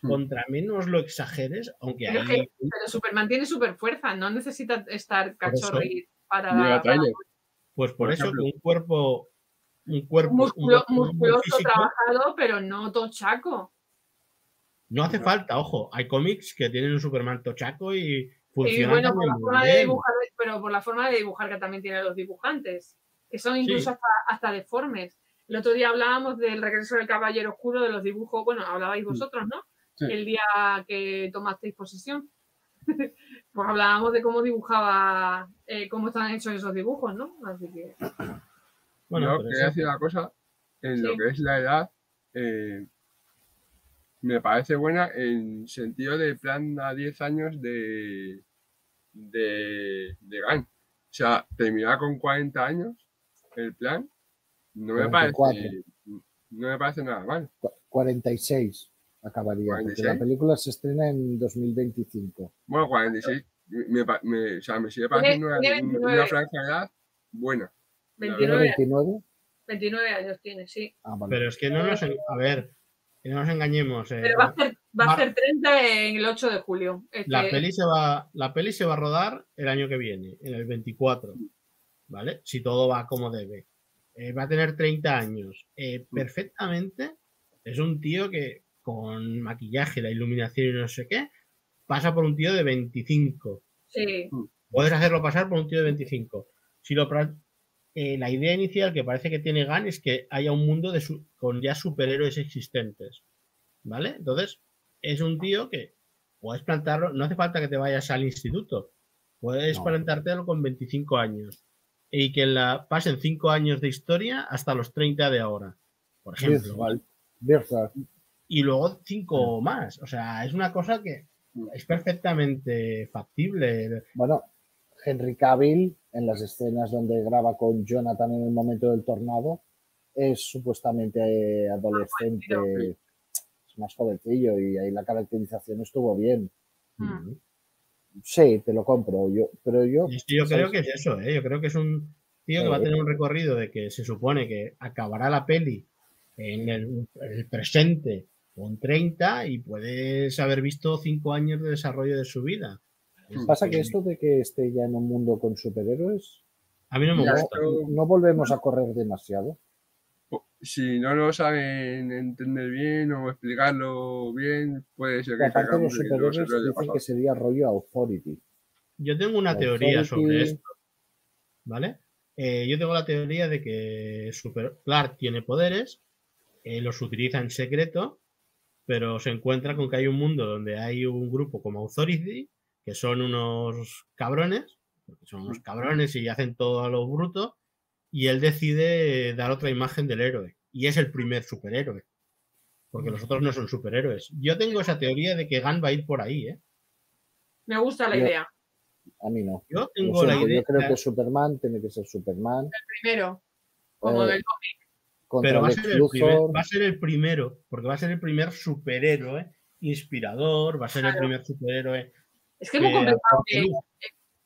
Speaker 6: Hmm.
Speaker 7: contra menos lo exageres, aunque
Speaker 2: Pero es
Speaker 7: ahí...
Speaker 2: que- Pero Superman tiene super fuerza, no necesita estar y para,
Speaker 6: Llega
Speaker 2: para-.
Speaker 7: Pues por,
Speaker 6: Por
Speaker 7: eso que un cuerpo, un cuerpo,
Speaker 2: Musculo- musculoso,
Speaker 7: físico,
Speaker 2: trabajado, pero no tochaco.
Speaker 7: no hace falta, ojo, hay cómics que tienen un Superman tochaco y
Speaker 2: Y
Speaker 7: funcionan
Speaker 2: bueno, por la forma de dibujar, pero por la forma de dibujar que también tienen los dibujantes, que son incluso
Speaker 7: Sí.
Speaker 2: hasta, hasta deformes. El otro día hablábamos del regreso del Caballero Oscuro, de los dibujos, bueno, hablabais vosotros, ¿no?
Speaker 6: Sí.
Speaker 2: El día que tomasteis posesión. pues hablábamos de cómo dibujaba, eh, cómo están hechos esos dibujos, ¿no? Así que,
Speaker 7: Bueno,
Speaker 6: quería decir una cosa, en lo que es la edad, eh, me parece buena en sentido de plan a 10 años de, de, de Gunn. O sea, terminar con 40 años el plan, no me
Speaker 4: 44.
Speaker 6: parece, no me parece nada mal.
Speaker 4: Cu- 46 acabaría, porque
Speaker 6: 46.
Speaker 4: la película se estrena en 2025.
Speaker 6: Bueno, 46, me, me- o sea, me sigue pareciendo una,
Speaker 2: tiene
Speaker 6: un-
Speaker 2: 29.
Speaker 6: una franja de edad buena. La
Speaker 4: ¿Tiene
Speaker 2: 29,
Speaker 4: 29?
Speaker 2: 29 años tiene, sí.
Speaker 4: Ah, vale.
Speaker 7: pero es que no nos, a ver, que no nos engañemos. eh,
Speaker 2: Pero va a hacer, va a hacer 30 en el 8 de julio. Este-
Speaker 7: la, peli se va, la peli se va a rodar el año que viene, en el 24, ¿vale? Si todo va como debe. Eh, va a tener 30 años. Eh, perfectamente es un tío que con maquillaje, la iluminación y no sé qué, pasa por un tío de 25.
Speaker 2: Sí,
Speaker 7: Puedes hacerlo pasar por un tío de 25. Si lo, eh, la idea inicial que parece que tiene Gunn es que haya un mundo de su- con ya superhéroes existentes. ¿Vale? Entonces, es un tío que puedes plantarlo, no hace falta que te vayas al instituto. Puedes
Speaker 4: No.
Speaker 7: plantártelo con 25 años. Y que la, pasen 5 años de historia hasta los 30 de ahora. Por ejemplo. y luego cinco más. O sea, es una cosa que es perfectamente factible.
Speaker 4: Bueno, Henry Cavill, en las escenas donde graba con Jonathan en el momento del tornado, es supuestamente adolescente, es más jovencillo y ahí la caracterización estuvo bien.
Speaker 2: Mm.
Speaker 4: Sí, te lo compro, yo, pero yo,
Speaker 7: Y es que yo creo que es eso, ¿eh? Yo creo que es un tío que va a
Speaker 4: Sí.
Speaker 7: tener un recorrido de que se supone que acabará la peli en el, el presente con 30 y puedes haber visto 5 años de desarrollo de su vida.
Speaker 4: Pasa que esto de que esté ya en un mundo con superhéroes,
Speaker 7: A mí no me gusta.
Speaker 4: no volvemos a correr demasiado.
Speaker 6: Si no lo saben entender bien o explicarlo bien, puede ser que
Speaker 4: los
Speaker 6: del
Speaker 4: dicen
Speaker 6: pasado.
Speaker 4: que sería rollo Authority.
Speaker 7: Yo tengo una
Speaker 4: La
Speaker 7: teoría sobre esto, ¿vale? Eh, yo tengo la teoría de que Super Clark tiene poderes, eh, los utiliza en secreto, pero se encuentra con que hay un mundo donde hay un grupo como Authority, que son unos cabrones, porque son unos cabrones y hacen todo a lo bruto, y él decide dar otra imagen del héroe, y es el primer superhéroe, porque los otros no son superhéroes. Yo tengo esa teoría de que Gunn va a ir por ahí, ¿eh?
Speaker 2: Me gusta la
Speaker 4: Yo-
Speaker 2: idea.
Speaker 4: A mí no.
Speaker 7: Yo tengo la idea...
Speaker 4: yo creo que Superman tiene que ser Superman.
Speaker 2: Primero, como
Speaker 4: Eh,
Speaker 2: del
Speaker 4: Contra
Speaker 7: Pero va a, ser el primer- va a ser el primero, porque va a ser el primer superhéroe inspirador, va a ser el primer superhéroe
Speaker 2: Es que es muy
Speaker 7: que
Speaker 2: complicado que.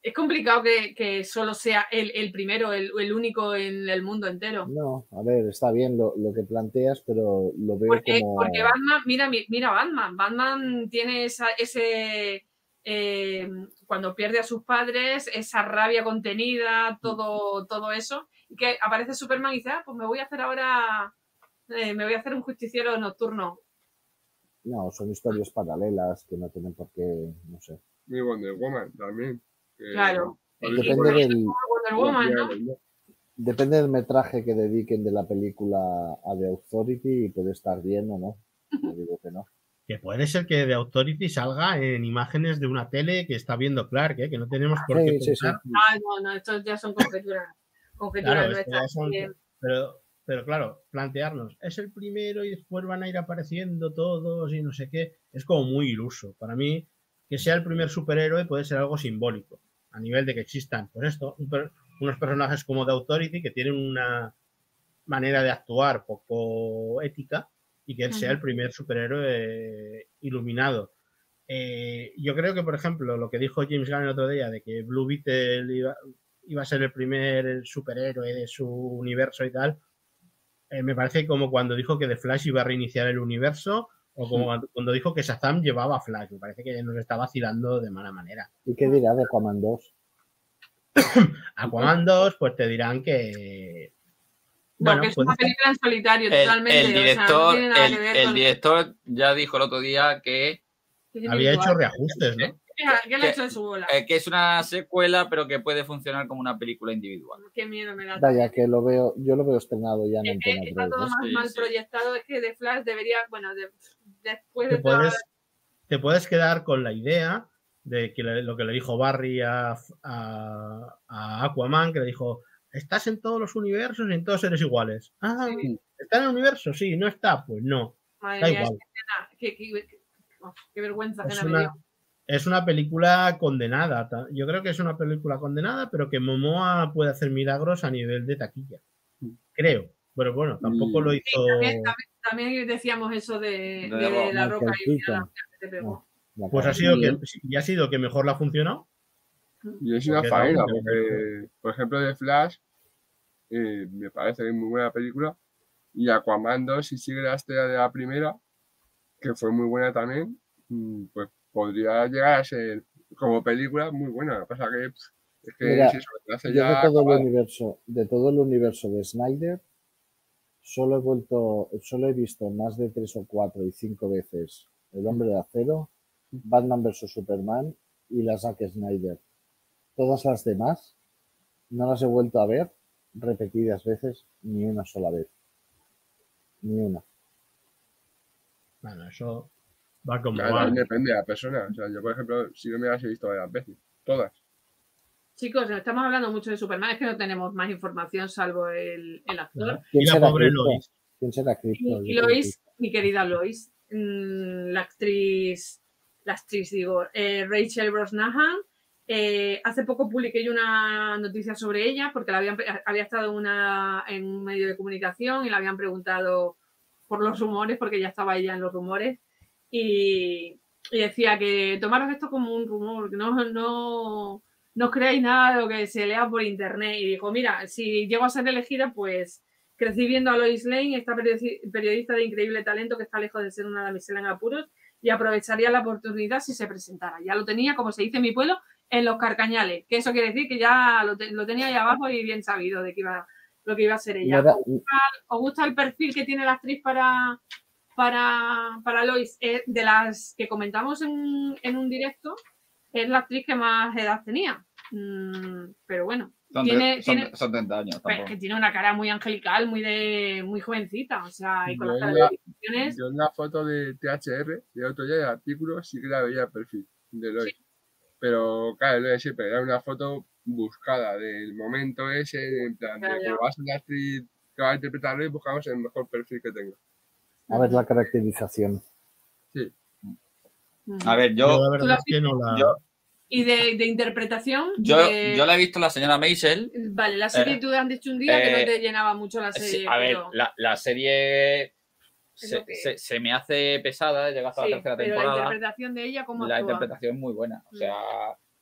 Speaker 2: Es complicado que, que solo sea el, el primero, el, el único en el mundo entero.
Speaker 4: No, a ver, está bien lo, lo que planteas, pero lo veo
Speaker 2: Porque,
Speaker 4: como.
Speaker 2: porque Batman, mira, mi- mira Batman. Batman tiene esa, ese. eh, cuando pierde a sus padres, esa rabia contenida, todo, todo eso. Y que aparece Superman y dice, ah, pues me voy a hacer ahora. eh, me voy a hacer un justiciero nocturno.
Speaker 4: No, son historias paralelas que no tienen por qué, no sé.
Speaker 6: Muy Wonder Woman también.
Speaker 2: Claro.
Speaker 4: Depende del,
Speaker 2: Wonder Woman, ¿no?
Speaker 4: depende del metraje que dediquen de la película a The Authority y puede estar bien o no. Yo digo que no.
Speaker 7: Que puede ser que The Authority salga en imágenes de una tele que está viendo Clark, ¿eh? que no tenemos por qué
Speaker 4: Sí, sí, sí.
Speaker 7: pensar.
Speaker 2: Ah, no, no, estos ya son conjeturas. Conjeturas
Speaker 7: Claro, esto
Speaker 2: nuestras.
Speaker 7: ya son- Pero, pero claro, plantearnos, es el primero y después van a ir apareciendo todos y no sé qué, es como muy iluso. Para mí, que sea el primer superhéroe puede ser algo simbólico, a nivel de que existan, pues esto, un per- unos personajes como The Authority que tienen una manera de actuar poco ética y que él sea el primer superhéroe iluminado. Eh, yo creo que, por ejemplo, lo que dijo James Gunn el otro día de que Blue Beetle iba, iba a ser el primer superhéroe de su universo y tal, eh, me parece como cuando dijo que The Flash iba a reiniciar el universo o como cuando- cuando dijo que Shazam llevaba a Flash. Me parece que nos está vacilando de mala manera.
Speaker 4: ¿Y qué dirá de Aquaman 2?
Speaker 7: Aquaman 2, pues te dirán que...
Speaker 2: No,
Speaker 7: Bueno,
Speaker 2: que es una película en solitario,
Speaker 3: El,
Speaker 2: totalmente.
Speaker 3: el
Speaker 2: o sea, no
Speaker 3: director,
Speaker 2: tiene nada
Speaker 3: el,
Speaker 2: que ver
Speaker 3: el director ya dijo el otro día que,
Speaker 7: había hecho reajustes, ¿no?
Speaker 2: ¿Qué- ¿Qué le ha hecho en su bola?
Speaker 3: eh, que es una secuela, pero que puede funcionar como una película individual.
Speaker 2: Qué miedo me da.
Speaker 4: Vaya, que lo veo, yo lo veo estrenado ya en Antena
Speaker 2: está
Speaker 4: 3.
Speaker 2: todo más
Speaker 3: Sí,
Speaker 2: mal
Speaker 3: sí.
Speaker 2: proyectado. Es que de Flash debería, bueno, de- después
Speaker 7: te
Speaker 2: de toda-
Speaker 7: puedes, te puedes quedar con la idea de que le- lo que le dijo Barry a, a- a Aquaman, que le dijo, estás en todos los universos y en todos eres iguales. Ah,
Speaker 2: Sí.
Speaker 7: ¿está en el universo? Sí, ¿no está? Pues no,
Speaker 2: Madre
Speaker 7: da
Speaker 2: mía,
Speaker 7: igual.
Speaker 2: esa escena, qué, qué- qué- qué vergüenza
Speaker 7: Es
Speaker 2: me
Speaker 7: una,
Speaker 2: dio.
Speaker 7: es una película condenada. Yo creo que es una película condenada, pero que Momoa puede hacer milagros a nivel de taquilla. Creo. Pero bueno, tampoco
Speaker 6: Mm.
Speaker 7: lo hizo...
Speaker 2: También, también- también decíamos eso de,
Speaker 3: De
Speaker 2: de
Speaker 3: Rock,
Speaker 2: la roca y la te pegó.
Speaker 7: Pues ha sido que, y ha sido que mejor la ha funcionado.
Speaker 6: Y es una faena, porque, por ejemplo, de Flash, eh, me parece que es muy buena película. Y Aquaman 2, si sigue la estrella de la primera, que fue muy buena también, mm, pues podría llegar a ser como película muy buena. Lo que pasa que es que
Speaker 4: Mira,
Speaker 6: si eso hace ya
Speaker 4: de todo el universo, de todo el universo de Snyder, solo he vuelto, solo he visto más de tres o cuatro y cinco veces El Hombre de Acero, Batman vs Superman y la Zack Snyder. Todas las demás no las he vuelto a ver repetidas veces ni una sola vez. Ni una.
Speaker 7: Bueno, eso va como
Speaker 6: Claro,
Speaker 7: va.
Speaker 6: depende de la persona. O sea, yo, por ejemplo, si no me las he visto varias veces, todas.
Speaker 2: Chicos, estamos hablando mucho de Superman, es que no tenemos más información salvo el, el actor.
Speaker 4: ¿Quién será
Speaker 7: pobre? Lois.
Speaker 4: ¿Quién será Krypto?
Speaker 2: Y, Lois, mi querida Lois, mm, la actriz, la actriz, digo, eh, Rachel Brosnahan. eh, hace poco publiqué yo una noticia sobre ella porque la habían, había estado en una, en un medio de comunicación y la habían preguntado por los rumores, porque ya estaba ella en los rumores, y, y decía que tomaros esto como un rumor, que no, no, no creáis nada de lo que se lea por internet. Y dijo, mira, si llego a ser elegida, pues Crecí viendo a Lois Lane, esta periodi- periodista de increíble talento que está lejos de ser una damisela en apuros y aprovecharía la oportunidad si se presentara. Ya lo tenía, como se dice en mi pueblo, en los carcañales, que eso quiere decir que ya lo, te- lo tenía ahí abajo y bien sabido de que iba, lo que iba a ser ella. ¿Os gusta el perfil que tiene la actriz para, para, para Lois? Eh, de las que comentamos en, en un directo, es la actriz que más edad tenía. Mm, pero bueno,
Speaker 3: Son,
Speaker 2: tiene,
Speaker 3: son-
Speaker 2: tiene-
Speaker 3: son 30 años.
Speaker 2: pues, que tiene una cara muy angelical, muy de muy jovencita, o sea, y con las
Speaker 6: Yo la-
Speaker 2: caracterizaciones.
Speaker 6: Yo en la foto de THR, de otro día, del artículo, sí que la veía el perfil de Lois. Pero claro, lo de siempre, era una foto buscada del momento ese, en plan, de
Speaker 2: ya.
Speaker 6: como va a la actriz que va a interpretar a Lois, buscamos el mejor perfil que tenga.
Speaker 4: A ver la caracterización.
Speaker 2: Ujú.
Speaker 3: A ver,
Speaker 7: Yo,
Speaker 3: yo,
Speaker 7: la
Speaker 2: ¿Tú
Speaker 7: verdad
Speaker 2: la
Speaker 7: es que no la.
Speaker 3: yo-
Speaker 2: Y de, de interpretación.
Speaker 3: yo,
Speaker 2: de-
Speaker 3: yo la he visto la señora Maisel.
Speaker 2: Vale, la serie
Speaker 3: Eh,
Speaker 2: tú han dicho un día que
Speaker 3: eh,
Speaker 2: no te llenaba mucho la
Speaker 3: Sí,
Speaker 2: serie.
Speaker 3: a ver,
Speaker 2: pero,
Speaker 3: la, la serie se,
Speaker 2: lo que
Speaker 3: se- se me hace pesada, llega hasta
Speaker 2: sí,
Speaker 3: la tercera
Speaker 2: pero la
Speaker 3: temporada.
Speaker 2: interpretación de ella, ¿cómo
Speaker 3: La
Speaker 2: actúa?
Speaker 3: interpretación es muy buena. O
Speaker 2: Mm.
Speaker 3: sea,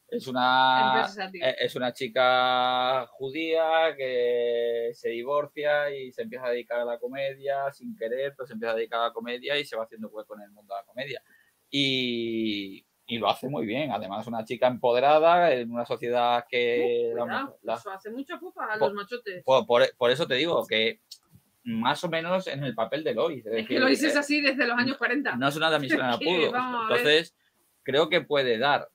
Speaker 3: es
Speaker 2: Es
Speaker 3: una, e- es una chica judía que se divorcia y se empieza a dedicar a la comedia sin querer, pero se empieza a dedicar a la comedia y se va haciendo hueco en el mundo de la comedia. Y, y lo hace muy bien. Además, es una chica empoderada en una sociedad que...
Speaker 2: Uh,
Speaker 3: la-
Speaker 2: cuidado,
Speaker 3: la-
Speaker 2: Eso hace mucha pupa a
Speaker 3: Po-
Speaker 2: los machotes.
Speaker 3: por, por- por eso te digo que más o menos en el papel de Lois.
Speaker 2: es que lo dices así desde los años 40.
Speaker 3: no es una damisela
Speaker 2: ver.
Speaker 3: Entonces, creo que puede dar.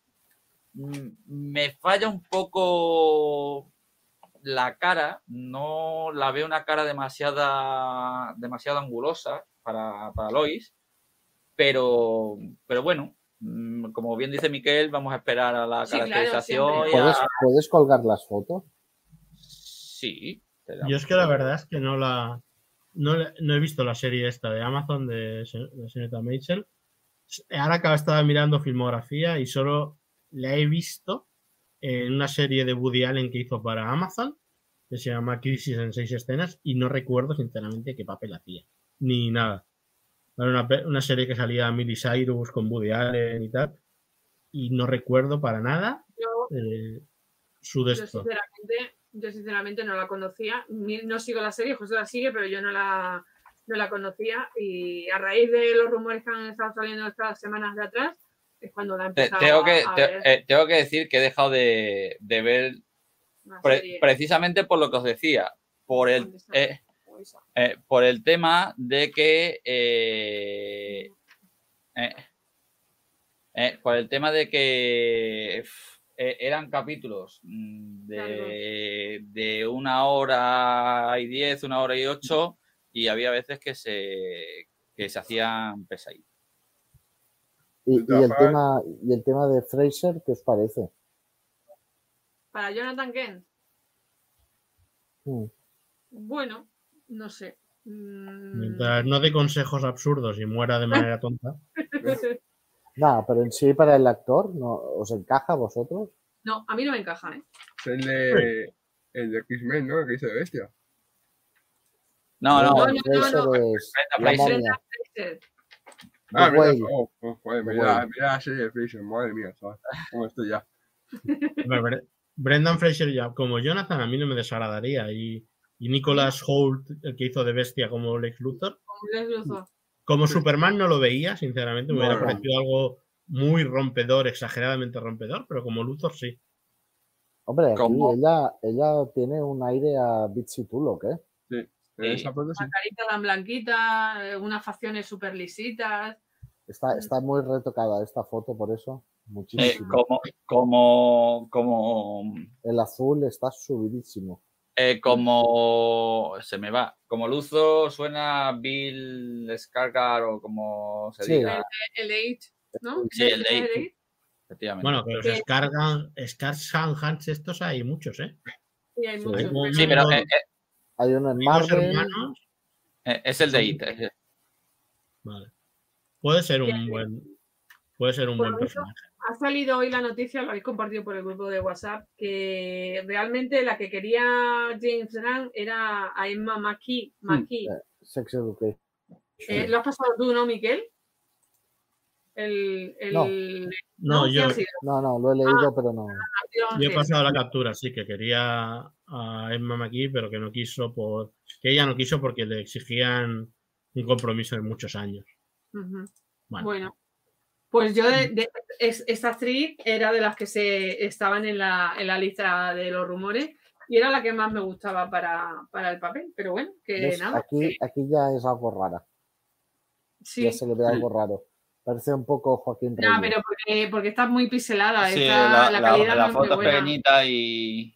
Speaker 3: Mm, Me falla un poco la cara, no la veo una cara demasiada, demasiado angulosa para, para Lois, pero, pero bueno, mm, como bien dice Miquel, vamos a esperar a la
Speaker 2: Sí,
Speaker 3: caracterización.
Speaker 2: siempre.
Speaker 3: y a-
Speaker 4: ¿Puedes, ¿Puedes colgar las fotos?
Speaker 3: Sí.
Speaker 7: Yo es que la verdad es que no la. No, no he visto la serie esta de Amazon de, de señorita Mitchell. Ahora que estaba mirando filmografía y solo la he visto en una serie de Woody Allen que hizo para Amazon, que se llama Crisis en seis escenas, y no recuerdo sinceramente qué papel hacía, ni nada. Era una, una serie que salía Miley Cyrus con Woody Allen y tal, y no recuerdo para nada
Speaker 2: Yo,
Speaker 7: eh, su de
Speaker 2: yo sinceramente, yo sinceramente no la conocía. No sigo la serie, José la sigue, pero yo no la, no la conocía. Y a raíz de los rumores que han estado saliendo estas semanas de atrás, es cuando la empezado
Speaker 3: tengo, que,
Speaker 2: a, ver
Speaker 3: eh, tengo que decir que he dejado de, de ver pre- precisamente por lo que os decía, por el, eh. Eh, por el tema de que eh, eh, eh, por el tema de que f- eh, eran capítulos mm, de, de una hora y diez, una hora y ocho, y había veces que se, que se hacían pesaditos.
Speaker 4: Y, el tema, y el tema de Fraser, ¿qué os parece?
Speaker 2: Para Jonathan Kent,
Speaker 4: Mm.
Speaker 2: bueno, no sé. Mm,
Speaker 7: Mientras no dé consejos absurdos y muera de manera tonta.
Speaker 4: Nada, pero en sí para el actor, ¿no? ¿os encaja a vosotros?
Speaker 2: no, a mí no me encaja, ¿eh?
Speaker 6: Es el de, el de X-Men, ¿no? El que hizo de bestia.
Speaker 3: No, no,
Speaker 4: Brendan
Speaker 2: no, no,
Speaker 4: Fraser
Speaker 2: no.
Speaker 4: es
Speaker 6: Ah, mira, oh, oh, joder, mira, mira la serie de Fraser, madre mía, chaval. ¿Cómo estoy ya?
Speaker 7: Brendan Fraser ya, como Jonathan, a mí no me desagradaría. Y, y Nicholas Holt, el que hizo de bestia como Lex Luthor.
Speaker 2: como Les Luthor.
Speaker 7: Como Superman no lo veía, sinceramente, me hubiera parecido algo muy rompedor, exageradamente rompedor, pero como Luthor sí.
Speaker 4: Hombre, ella, ella tiene un aire a Bitsy Tulloch, ¿eh?
Speaker 3: Sí.
Speaker 2: Una carita tan blanquita, eh, unas facciones súper lisitas.
Speaker 4: Está, está muy retocada esta foto, por eso.
Speaker 3: Eh,
Speaker 4: Muchísimo.
Speaker 3: como, como, como,
Speaker 4: El azul está subidísimo.
Speaker 3: Eh, como se me va, como Luzo suena Bill Skarsgård o como se
Speaker 4: Sí.
Speaker 3: diga,
Speaker 2: El Eight, ¿no?
Speaker 3: Sí, el
Speaker 2: ¿Es
Speaker 3: Eight.
Speaker 2: Eight?
Speaker 3: efectivamente.
Speaker 7: Bueno, pero
Speaker 2: Que-
Speaker 7: los Scargan, Skarsgård estos hay muchos, ¿eh?
Speaker 2: Sí, hay muchos.
Speaker 7: Como
Speaker 3: sí, pero eh, eh,
Speaker 4: Hay uno en
Speaker 7: hermanos,
Speaker 3: eh, es el de It.
Speaker 7: vale. Puede ser un buen, puede ser un buen personaje.
Speaker 2: Ha salido hoy la noticia, lo habéis compartido por el grupo de WhatsApp, que realmente la que quería James Gunn era a Emma McKee. McKee.
Speaker 4: eh, Sex Education.
Speaker 2: Eh, ¿Lo has pasado tú, no, Miquel? El, el,
Speaker 4: No.
Speaker 7: No,
Speaker 2: ¿qué
Speaker 7: yo?
Speaker 4: No, no, lo he leído, pero no.
Speaker 7: Yo he pasado la captura, sí, que quería a Emma McKee, pero que no quiso por. que ella no quiso porque le exigían un compromiso de muchos años. Bueno,
Speaker 2: pues yo de, de- es- esta actriz era de las que se estaban en la, en la lista de los rumores y era la que más me gustaba para, para el papel. Pero bueno, que
Speaker 4: ¿Ves?
Speaker 2: nada.
Speaker 4: Aquí,
Speaker 2: que
Speaker 4: aquí ya es algo rara.
Speaker 2: sí.
Speaker 4: Ya se le ve algo raro. Parece un poco Joaquín
Speaker 2: No,
Speaker 4: Reyes.
Speaker 2: pero porque, porque está muy pixelada.
Speaker 3: Sí,
Speaker 2: está-
Speaker 3: la,
Speaker 2: la,
Speaker 3: la-
Speaker 2: calidad
Speaker 3: la
Speaker 2: no es muy
Speaker 3: foto es
Speaker 2: buena.
Speaker 3: pequeñita y.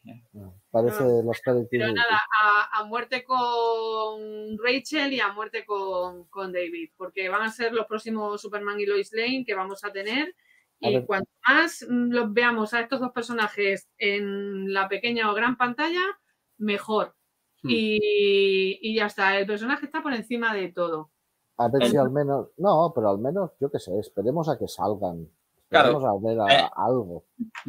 Speaker 4: Parece los
Speaker 2: Pero
Speaker 4: Credit
Speaker 2: nada, a, a muerte con Rachel y a muerte con, con David, porque van a ser los próximos Superman y Lois Lane que vamos a tener.
Speaker 4: A
Speaker 2: Y
Speaker 4: ver.
Speaker 2: cuanto más mm, los veamos a estos dos personajes en la pequeña o gran pantalla, mejor.
Speaker 6: Hmm.
Speaker 2: Y, y ya está, el personaje está por encima de todo.
Speaker 4: A ver si al menos. No, pero al menos, yo qué sé, esperemos a que salgan.
Speaker 3: Claro,
Speaker 4: a ver a-
Speaker 3: eh,
Speaker 4: algo.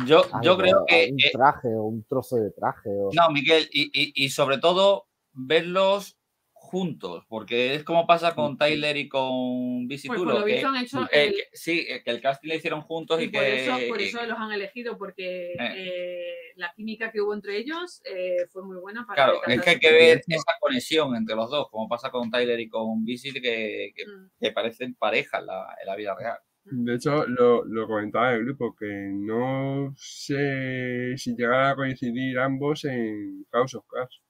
Speaker 3: Yo, yo creo que.
Speaker 4: Un
Speaker 3: eh,
Speaker 4: traje o un trozo de traje. O...
Speaker 3: No, Miguel, y, y- y sobre todo verlos juntos, porque es como pasa con Tyler y con
Speaker 2: Pues
Speaker 3: Visituro.
Speaker 2: por lo
Speaker 3: que,
Speaker 2: visto han hecho
Speaker 3: eh,
Speaker 2: el-
Speaker 3: que- sí, que el casting le hicieron juntos y,
Speaker 2: Y por,
Speaker 3: que.
Speaker 2: eso, por eso los han elegido, porque eh, la química que hubo entre ellos eh, fue muy buena para
Speaker 3: Claro, es que hay que ver esa conexión entre los dos, como pasa con Tyler y con Visit, que, que,
Speaker 2: Mm.
Speaker 3: que parecen pareja en la, en la vida real.
Speaker 6: De hecho, lo, lo comentaba en el grupo, que no sé si llegará a coincidir ambos en House of Cards.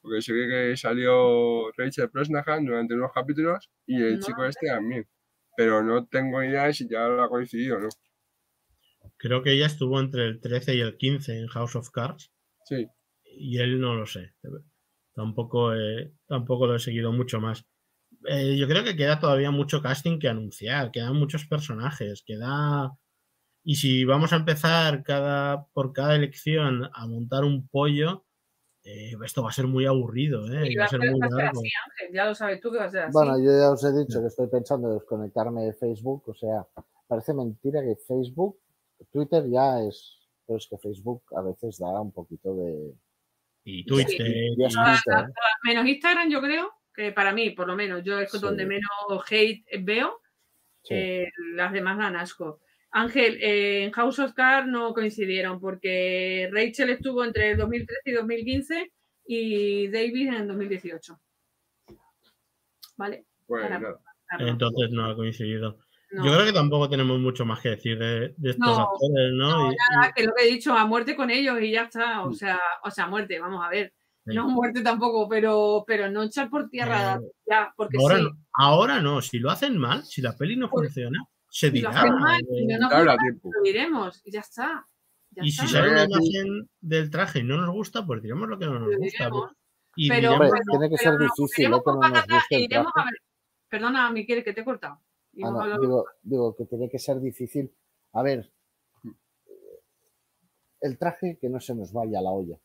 Speaker 6: Porque sé que salió Rachel Brosnahan durante unos capítulos y el
Speaker 2: No.
Speaker 6: chico este también. Pero no tengo idea de si llegará a coincidir o no.
Speaker 7: creo que ella estuvo entre el 13 y el 15 en House of Cards
Speaker 6: Sí,
Speaker 7: y él no lo sé. Tampoco, tampoco lo he seguido mucho más. Eh, yo creo que queda todavía mucho casting que anunciar, quedan muchos personajes, queda... Y si vamos a empezar cada, por cada elección a montar un pollo, eh, esto va a ser muy aburrido, ¿eh?
Speaker 2: Y
Speaker 7: Y va a ser muy largo.
Speaker 2: así, Ángel, ya lo sabes tú que va a ser así.
Speaker 4: Bueno, yo ya os he dicho que estoy pensando en desconectarme de Facebook. O sea, parece mentira que Facebook, Twitter ya es. Pero es que Facebook a veces da un poquito de.
Speaker 7: Y Twitter,
Speaker 4: Ya
Speaker 7: y-
Speaker 4: Twitter, ¿eh?
Speaker 2: Menos Instagram, yo creo, que para mí, por lo menos, yo es
Speaker 4: Sí.
Speaker 2: donde menos hate veo.
Speaker 4: Sí.
Speaker 2: eh, las demás dan asco. Ángel, eh, en House of Cards no coincidieron porque Rachel estuvo entre el 2013 y 2015 y David en el 2018. ¿Vale?
Speaker 6: pues
Speaker 2: Para-
Speaker 7: entonces no ha coincidido.
Speaker 2: no.
Speaker 7: Yo creo que tampoco tenemos mucho más que decir de, de estos
Speaker 2: No,
Speaker 7: actores, ¿no?
Speaker 2: no,
Speaker 7: Y-
Speaker 2: nada, que lo que he dicho, a muerte con ellos y ya está. O
Speaker 6: Mm.
Speaker 2: sea, o sea, a muerte, vamos a ver. No muerte tampoco, pero, pero no echar por tierra
Speaker 7: Eh,
Speaker 2: ya, porque
Speaker 7: ahora,
Speaker 2: sí.
Speaker 7: no, ahora no, si lo hacen mal, si la peli no
Speaker 2: Pues,
Speaker 7: funciona, se
Speaker 2: si lo
Speaker 7: dirá.
Speaker 2: hacen mal,
Speaker 7: eh,
Speaker 2: y no nos gusta, lo diremos y ya está. Ya
Speaker 7: y si
Speaker 2: está.
Speaker 7: sale una imagen del traje y no nos gusta, pues diremos lo que no nos
Speaker 2: Lo
Speaker 7: gusta.
Speaker 2: diremos.
Speaker 7: Y
Speaker 2: Pero,
Speaker 7: diremos-
Speaker 4: Hombre,
Speaker 2: bueno,
Speaker 4: tiene que
Speaker 2: pero
Speaker 4: ser difícil, ¿eh? que no nos guste el traje.
Speaker 2: a ver. Perdona, Miquel, que te he cortado.
Speaker 4: Ah, no, digo, digo que tiene que ser difícil. A ver, el traje que no se nos vaya a la olla.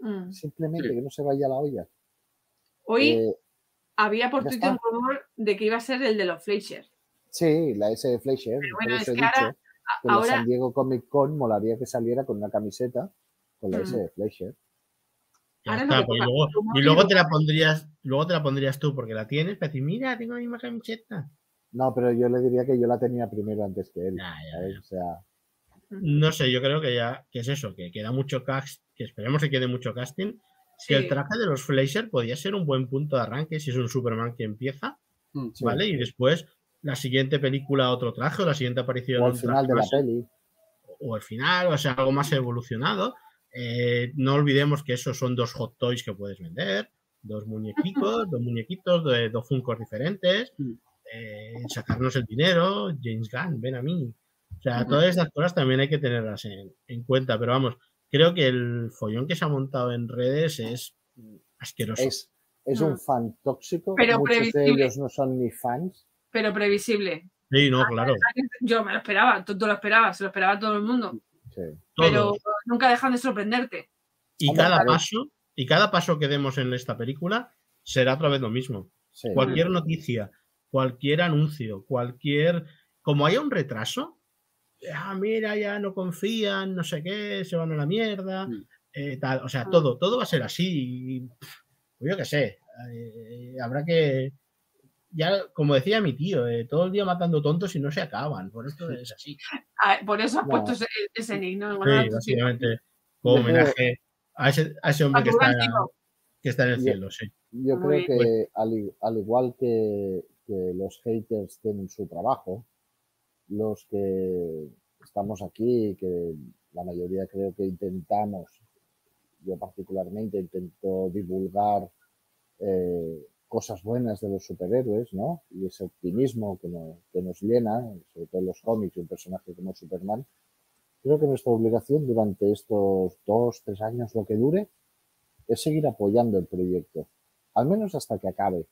Speaker 2: Mm.
Speaker 4: Simplemente
Speaker 6: Sí.
Speaker 4: que no se vaya a la olla.
Speaker 2: Hoy
Speaker 4: Eh,
Speaker 2: había por Twitter un rumor de que iba a ser el de los Fleischer.
Speaker 4: sí, la S de Fleischer.
Speaker 2: Pero bueno, es ahora-
Speaker 4: que
Speaker 2: Ahora,
Speaker 4: San Diego Comic Con molaría que saliera con una camiseta con la
Speaker 2: Mm.
Speaker 4: S de Fleischer.
Speaker 2: ahora
Speaker 7: está, pues luego- y luego te la pondrías, luego te la pondrías tú porque la tienes, para decir, mira, tengo la misma camiseta.
Speaker 4: No, pero yo le diría que yo la tenía primero antes que él.
Speaker 7: Ya, ya,
Speaker 4: ¿sabes?
Speaker 7: ya.
Speaker 4: O sea,
Speaker 7: No sé, yo creo que ya, que es eso, que queda mucho cast, que esperemos que quede mucho casting.
Speaker 2: Sí.
Speaker 7: Que el traje de los Fleischer podría ser un buen punto de arranque si es un Superman que empieza,
Speaker 6: Mm,
Speaker 4: sí.
Speaker 7: ¿vale? Y después la siguiente película otro traje o la siguiente aparición
Speaker 4: o al
Speaker 7: un
Speaker 4: final
Speaker 7: traje
Speaker 4: de la
Speaker 7: más-
Speaker 4: peli.
Speaker 7: o al final, o sea, algo más evolucionado. Eh, no olvidemos que esos son dos hot toys que puedes vender, dos muñequitos, dos muñequitos de dos funcos diferentes,
Speaker 6: Mm.
Speaker 7: eh, sacarnos el dinero, James Gunn, ven a mí. O sea, todas estas cosas también hay que tenerlas en, en cuenta, pero vamos, creo que el follón que se ha montado en redes es asqueroso.
Speaker 4: Es, es un fan tóxico.
Speaker 2: Pero
Speaker 4: Muchos de
Speaker 2: previsible.
Speaker 4: ellos no son ni fans.
Speaker 2: Pero previsible.
Speaker 7: Sí, no, claro.
Speaker 2: Yo me lo esperaba, tú, tú lo esperabas, se lo esperaba todo el mundo.
Speaker 4: Sí.
Speaker 2: Pero
Speaker 7: todos.
Speaker 2: nunca dejan de sorprenderte.
Speaker 7: Y
Speaker 4: Hombre,
Speaker 7: cada
Speaker 4: claro.
Speaker 7: paso, y cada paso que demos en esta película será otra vez lo mismo.
Speaker 4: sí.
Speaker 7: cualquier noticia, cualquier anuncio, cualquier. Como haya un retraso, ah, mira, ya no confían, no sé qué, se van a la mierda,
Speaker 6: Mm.
Speaker 7: eh, tal. O sea,
Speaker 2: Mm.
Speaker 7: todo, todo va a ser así. y, pff, Yo qué sé. eh, habrá que. ya, como decía mi tío, eh, todo el día matando tontos y no se acaban. Por esto es así.
Speaker 2: Ah, Por eso has puesto ese, ese nick, ¿no? En honor
Speaker 7: Sí, básicamente, como homenaje a ese, a ese hombre
Speaker 2: A
Speaker 7: que está, que está en el
Speaker 4: Yo-
Speaker 7: cielo, sí.
Speaker 4: Yo creo que al, i- al igual que, que los haters tienen su trabajo, los que estamos aquí, que la mayoría creo que intentamos, yo particularmente intento divulgar eh, cosas buenas de los superhéroes, ¿no? Y ese optimismo que, no- que nos llena, sobre todo en los cómics y un personaje como Superman. Creo que nuestra obligación durante estos dos, tres años, lo que dure, es seguir apoyando el proyecto al menos hasta que acabe.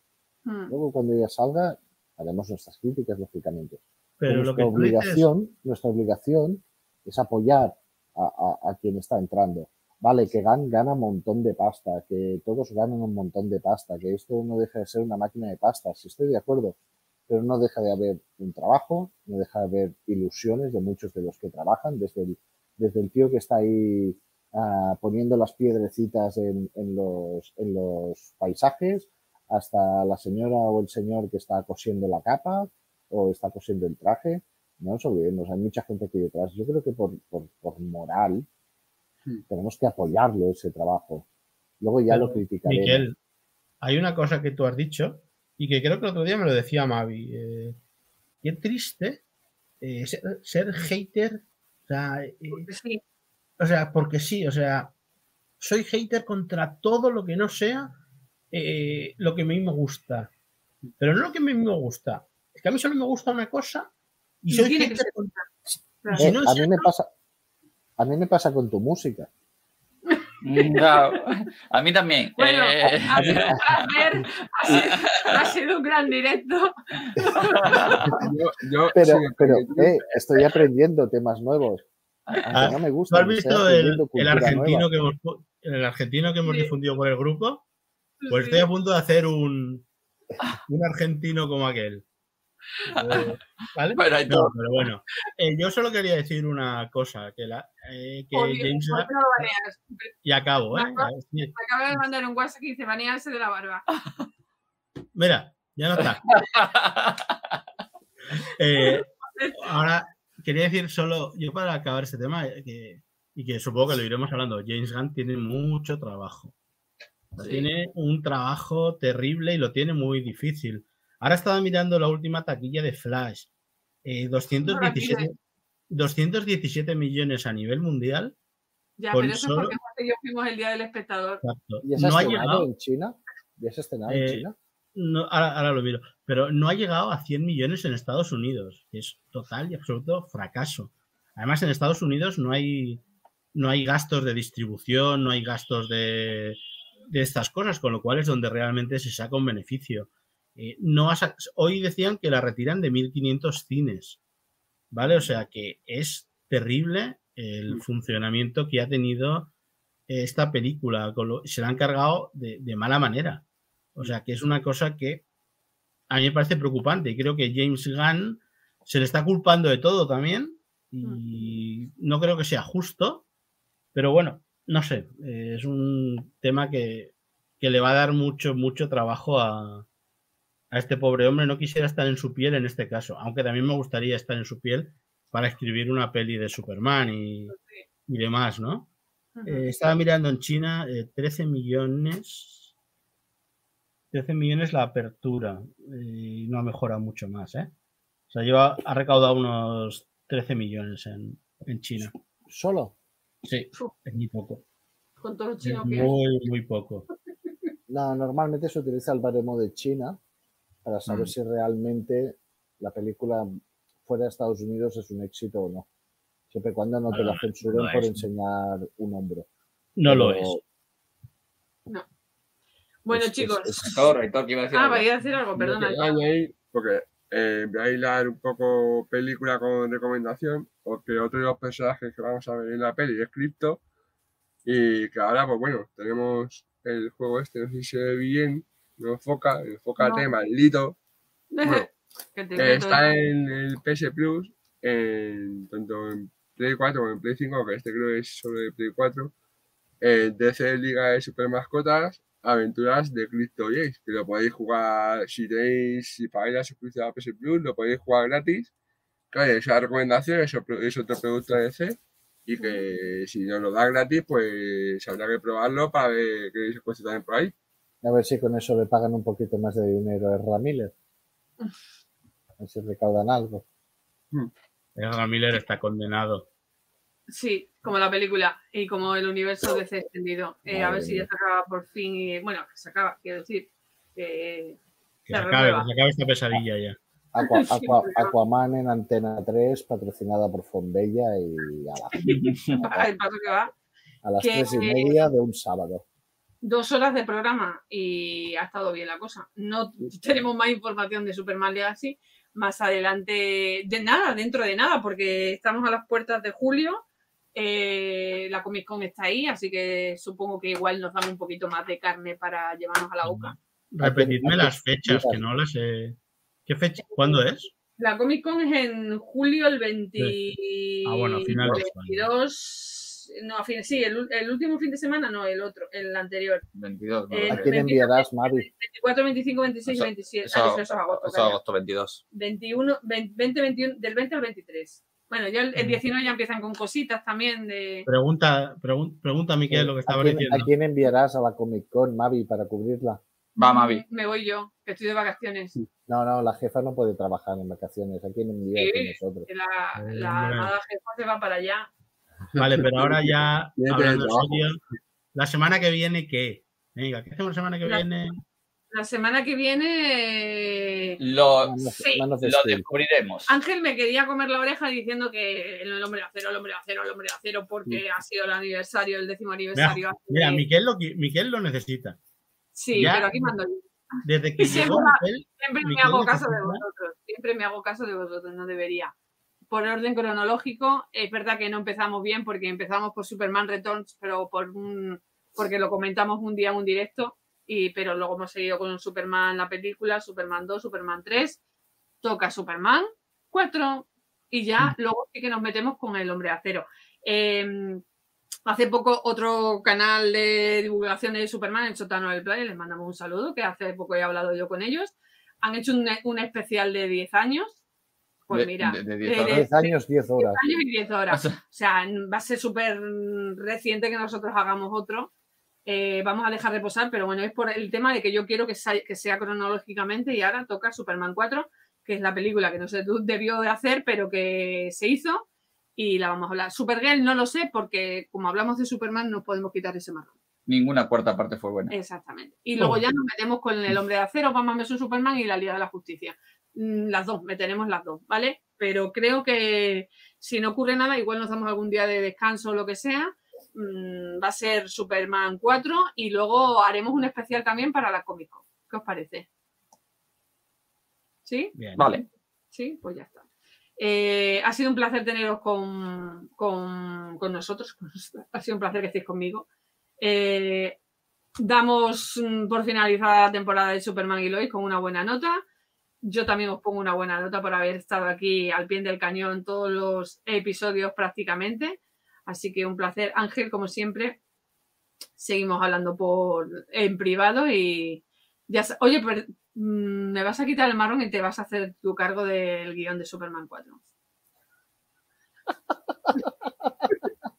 Speaker 2: Mm.
Speaker 4: Luego, cuando ya salga, haremos nuestras críticas, lógicamente.
Speaker 7: Pero lo que
Speaker 4: nuestra
Speaker 7: tú dices,
Speaker 4: obligación, nuestra obligación es apoyar a, a- a quien está entrando. Vale, que GAN gana un montón de pasta, que todos ganan un montón de pasta, que esto no deja de ser una máquina de pasta, si estoy de acuerdo, pero no deja de haber un trabajo, no deja de haber ilusiones de muchos de los que trabajan, desde el, desde el tío que está ahí ah, poniendo las piedrecitas en, en los, en los paisajes, hasta la señora o el señor que está cosiendo la capa o está cosiendo el traje. No nos olvidemos, hay mucha gente aquí detrás. Yo creo que por, por, por moral
Speaker 6: Hmm.
Speaker 4: tenemos que apoyarlo ese trabajo. Luego ya
Speaker 7: Pero,
Speaker 4: lo criticaremos.
Speaker 7: Miquel, hay una cosa que tú has dicho y que creo que el otro día me lo decía Mavi. eh, qué triste eh, ser, ser hater. O sea, eh,
Speaker 2: Sí,
Speaker 7: o sea, porque sí, o sea, soy hater contra todo lo que no sea eh, lo que a mí me gusta. Pero no lo que a mí me gusta. Es que a mí solo me gusta una cosa y soy
Speaker 2: tiene que
Speaker 7: hater
Speaker 2: ser
Speaker 7: contra.
Speaker 2: claro.
Speaker 7: si
Speaker 4: Eh,
Speaker 7: no
Speaker 4: a mí me pasa, a mí me pasa con tu música.
Speaker 3: No, a mí también.
Speaker 2: Bueno,
Speaker 3: eh,
Speaker 2: ha sido un placer, ha sido, ha sido un gran directo.
Speaker 6: Yo, yo,
Speaker 4: Pero, eh, estoy aprendiendo temas nuevos.
Speaker 7: Ah,
Speaker 4: no me
Speaker 7: ¿Tú
Speaker 4: gusta.
Speaker 7: has visto el, el argentino que hemos, el argentino que hemos
Speaker 2: Sí.
Speaker 7: difundido por el grupo? Pues
Speaker 2: Sí.
Speaker 7: estoy a punto de hacer un, un argentino como aquel. Eh, ¿Vale? No, pero bueno. Eh, yo solo quería decir una cosa, que, la, eh, que James y acabo, ¿eh? Sí.
Speaker 2: Me acaba de mandar un WhatsApp que dice banearse de la barba.
Speaker 7: Mira, ya no está. Eh, ahora, quería decir solo, yo para acabar este tema, que, y que supongo que lo iremos hablando, James Gunn tiene mucho trabajo.
Speaker 2: Sí.
Speaker 7: Tiene un trabajo terrible y lo tiene muy difícil. Ahora estaba mirando la última taquilla de Flash. Eh, 217, 217 millones a nivel mundial.
Speaker 2: Ya,
Speaker 7: Con
Speaker 2: pero eso
Speaker 7: solo-
Speaker 2: es porque y yo fuimos el día del espectador.
Speaker 7: Exacto.
Speaker 4: ¿Y has
Speaker 7: No ha llegado,
Speaker 4: en China? ¿Ya has estrenado en
Speaker 7: Eh,
Speaker 4: China?
Speaker 7: no, ahora, ahora lo miro, pero no ha llegado a 100 millones en Estados Unidos, que es total y absoluto fracaso. Además, en Estados Unidos no hay, no hay gastos de distribución, no hay gastos de, de estas cosas, con lo cual es donde realmente se saca un beneficio. Eh, no hoy decían que la retiran de 1.500 cines, ¿vale? O sea que es terrible el funcionamiento que ha tenido esta película. se la han cargado de, de mala manera. O sea que es una cosa que a mí me parece preocupante creo que James Gunn se le está culpando de todo también y no creo que sea justo, pero bueno, no sé, eh, es un tema que, que le va a dar mucho, mucho trabajo a, a este pobre hombre. No quisiera estar en su piel en este caso, aunque también me gustaría estar en su piel para escribir una peli de Superman y, y demás, ¿no? Eh, estaba mirando en China, eh, 13 millones. 13 millones la apertura. eh, Y no ha mejorado mucho más, ¿eh? O sea, lleva, ha recaudado unos 13 millones en, en China.
Speaker 4: ¿Solo?
Speaker 7: Sí, es muy poco.
Speaker 2: Con todo
Speaker 7: Es
Speaker 2: que es.
Speaker 7: muy, muy poco.
Speaker 4: No, normalmente se utiliza el baremo de China para saber
Speaker 7: Mm.
Speaker 4: si realmente la película fuera de Estados Unidos es un éxito o no. Siempre y cuando no te
Speaker 7: Bueno,
Speaker 4: la censuren
Speaker 7: no
Speaker 4: por
Speaker 7: es.
Speaker 4: enseñar un hombro.
Speaker 7: No lo es.
Speaker 2: Bueno,
Speaker 4: es- es-
Speaker 2: chicos.
Speaker 4: es-
Speaker 3: iba a decir
Speaker 2: Ah, vaya a decir algo, perdona.
Speaker 6: añadir, porque eh, voy a hilar un poco película con recomendación, porque otro de los personajes que vamos a ver en la peli es Crypto, y que ahora, pues bueno, tenemos el juego este, no sé si se ve bien, no enfoca, enfócate,
Speaker 2: No.
Speaker 6: maldito, bueno,
Speaker 2: Que te
Speaker 6: Eh, está
Speaker 2: en-
Speaker 6: el PS Plus, en, tanto en Play 4 como en Play 5, que este creo que es solo de Play 4. Eh, DC Liga de Super Mascotas aventuras de Crypto Games, que lo podéis jugar si tenéis, si pagáis la suscripción a PS Plus, lo podéis jugar gratis. Claro, es una recomendación, es otro, es otro producto de DC y que si nos lo da gratis, pues habrá que probarlo para ver qué se cuesta también por ahí.
Speaker 4: A ver si con eso le pagan un poquito más de dinero a Ezra Miller. A ver si recaudan algo.
Speaker 7: Ezra Miller está condenado.
Speaker 2: Sí, como la película y como el universo de ese extendido. Eh, a ver si ya se acaba por fin. Y, bueno, que se acaba, quiero decir. que
Speaker 7: Que
Speaker 2: Se
Speaker 7: se acabe, que se acabe esta pesadilla ya.
Speaker 4: Aqua- Aqua- Aquaman en Antena 3, patrocinada por Fonbella y a, la- a las tres y media de un sábado.
Speaker 2: Dos horas de programa y ha estado bien la cosa. No tenemos más información de Superman Legacy más adelante. De nada, dentro de nada, porque estamos a las puertas de julio. eh, la Comic Con está ahí, así que supongo que igual nos dan un poquito más de carne para llevarnos a la boca.
Speaker 7: Repetidme las fechas, que no las sé. ¿Qué fecha? ¿Cuándo es?
Speaker 2: La Comic Con es en julio, el 20...
Speaker 7: Ah, bueno, a finales, vale.
Speaker 2: 22... No, a fin, sí, el, el último fin de semana, no, el otro, el anterior.
Speaker 3: 22, no
Speaker 2: Eh,
Speaker 4: ¿A quién enviarás, Mavi?
Speaker 2: 24, 25, 26 y
Speaker 3: Eso-
Speaker 2: 27.
Speaker 3: Eso,
Speaker 2: Ah, eso es agosto,
Speaker 3: eso agosto 22.
Speaker 2: 21, 20, 21, del 20 al 23. Bueno, ya el, el
Speaker 7: Mm.
Speaker 2: 19 ya empiezan con cositas también de...
Speaker 7: Pregunta, pregun- pregunta a Miquel lo que
Speaker 4: ¿A
Speaker 7: estaba
Speaker 4: quién,
Speaker 7: diciendo.
Speaker 4: a quién enviarás a la Comic Con, Mavi, para cubrirla?
Speaker 3: Va, Mavi.
Speaker 2: Me voy yo, que estoy de vacaciones.
Speaker 4: No, no, la jefa no puede trabajar en vacaciones. ¿A quién envía
Speaker 2: Sí.
Speaker 4: con nosotros?
Speaker 2: que La,
Speaker 7: Eh,
Speaker 2: la armada jefa se va para allá.
Speaker 7: Vale, pero ahora ya, hablando serio, la semana que viene, ¿qué? Venga, ¿qué hacemos la semana que
Speaker 2: La-
Speaker 7: viene?
Speaker 2: La semana que viene...
Speaker 3: Lo,
Speaker 2: Sí,
Speaker 3: lo descubriremos.
Speaker 2: Ángel me quería comer la oreja diciendo que el hombre de acero, el hombre de acero, el hombre de acero, porque ha sido el aniversario, el décimo aniversario. hace-
Speaker 7: Mira, Miquel lo, Miquel lo necesita.
Speaker 2: Sí,
Speaker 7: ya-
Speaker 2: pero aquí mando yo.
Speaker 7: Desde que
Speaker 2: Siempre
Speaker 7: llegó
Speaker 2: la-
Speaker 7: Miquel,
Speaker 2: Siempre me
Speaker 7: Miquel
Speaker 2: hago caso de vosotros. Siempre me hago caso de vosotros, no debería. Por orden cronológico, es verdad que no empezamos bien porque empezamos por Superman Returns, pero por un, porque lo comentamos un día en un directo, y, pero luego hemos seguido con Superman la película, Superman 2, Superman 3, toca Superman 4 y ya luego sí que nos metemos con el hombre de acero. Eh, hace poco otro canal de divulgación de Superman, el Sotano del Play, les mandamos un saludo, que hace poco he hablado yo con ellos. Han hecho un, un especial de 10 años. Pues mira,
Speaker 3: de- de
Speaker 2: de-
Speaker 3: 10
Speaker 2: de-
Speaker 3: horas.
Speaker 4: 10 años, 10 horas.
Speaker 2: años y 10 horas. O sea, va a ser súper reciente que nosotros hagamos otro. Eh, vamos a dejar reposar, pero bueno, es por el tema de que yo quiero que sea, que sea cronológicamente y ahora toca Superman 4, que es la película que no se debió de hacer, pero que se hizo y la vamos a hablar. Supergirl no lo sé porque como hablamos de Superman no podemos quitar ese marrón.
Speaker 3: Ninguna cuarta parte fue buena.
Speaker 2: Exactamente. Y luego
Speaker 7: Oh.
Speaker 2: ya nos metemos con el Hombre de Acero, Batman vs Superman y la Liga de la Justicia. Mm, Las dos, meteremos las dos, ¿vale? Pero creo que si no ocurre nada, igual nos damos algún día de descanso o lo que sea. Mm, Va a ser Superman 4 y luego haremos un especial también para la Comic Con. ¿Qué os parece? ¿Sí?
Speaker 7: Bien.
Speaker 3: Vale.
Speaker 2: Sí, pues ya está. Eh, ha sido un placer teneros con, con- con nosotros. Ha sido un placer que estéis conmigo. Eh, damos mm, por finalizada la temporada de Superman y Lois con una buena nota. Yo también os pongo una buena nota por haber estado aquí al pie del cañón todos los episodios prácticamente. Así que un placer. Ángel, como siempre, seguimos hablando por en privado y ya Oye, pero, mm, me vas a quitar el marrón y te vas a hacer tu cargo del guion de Superman 4.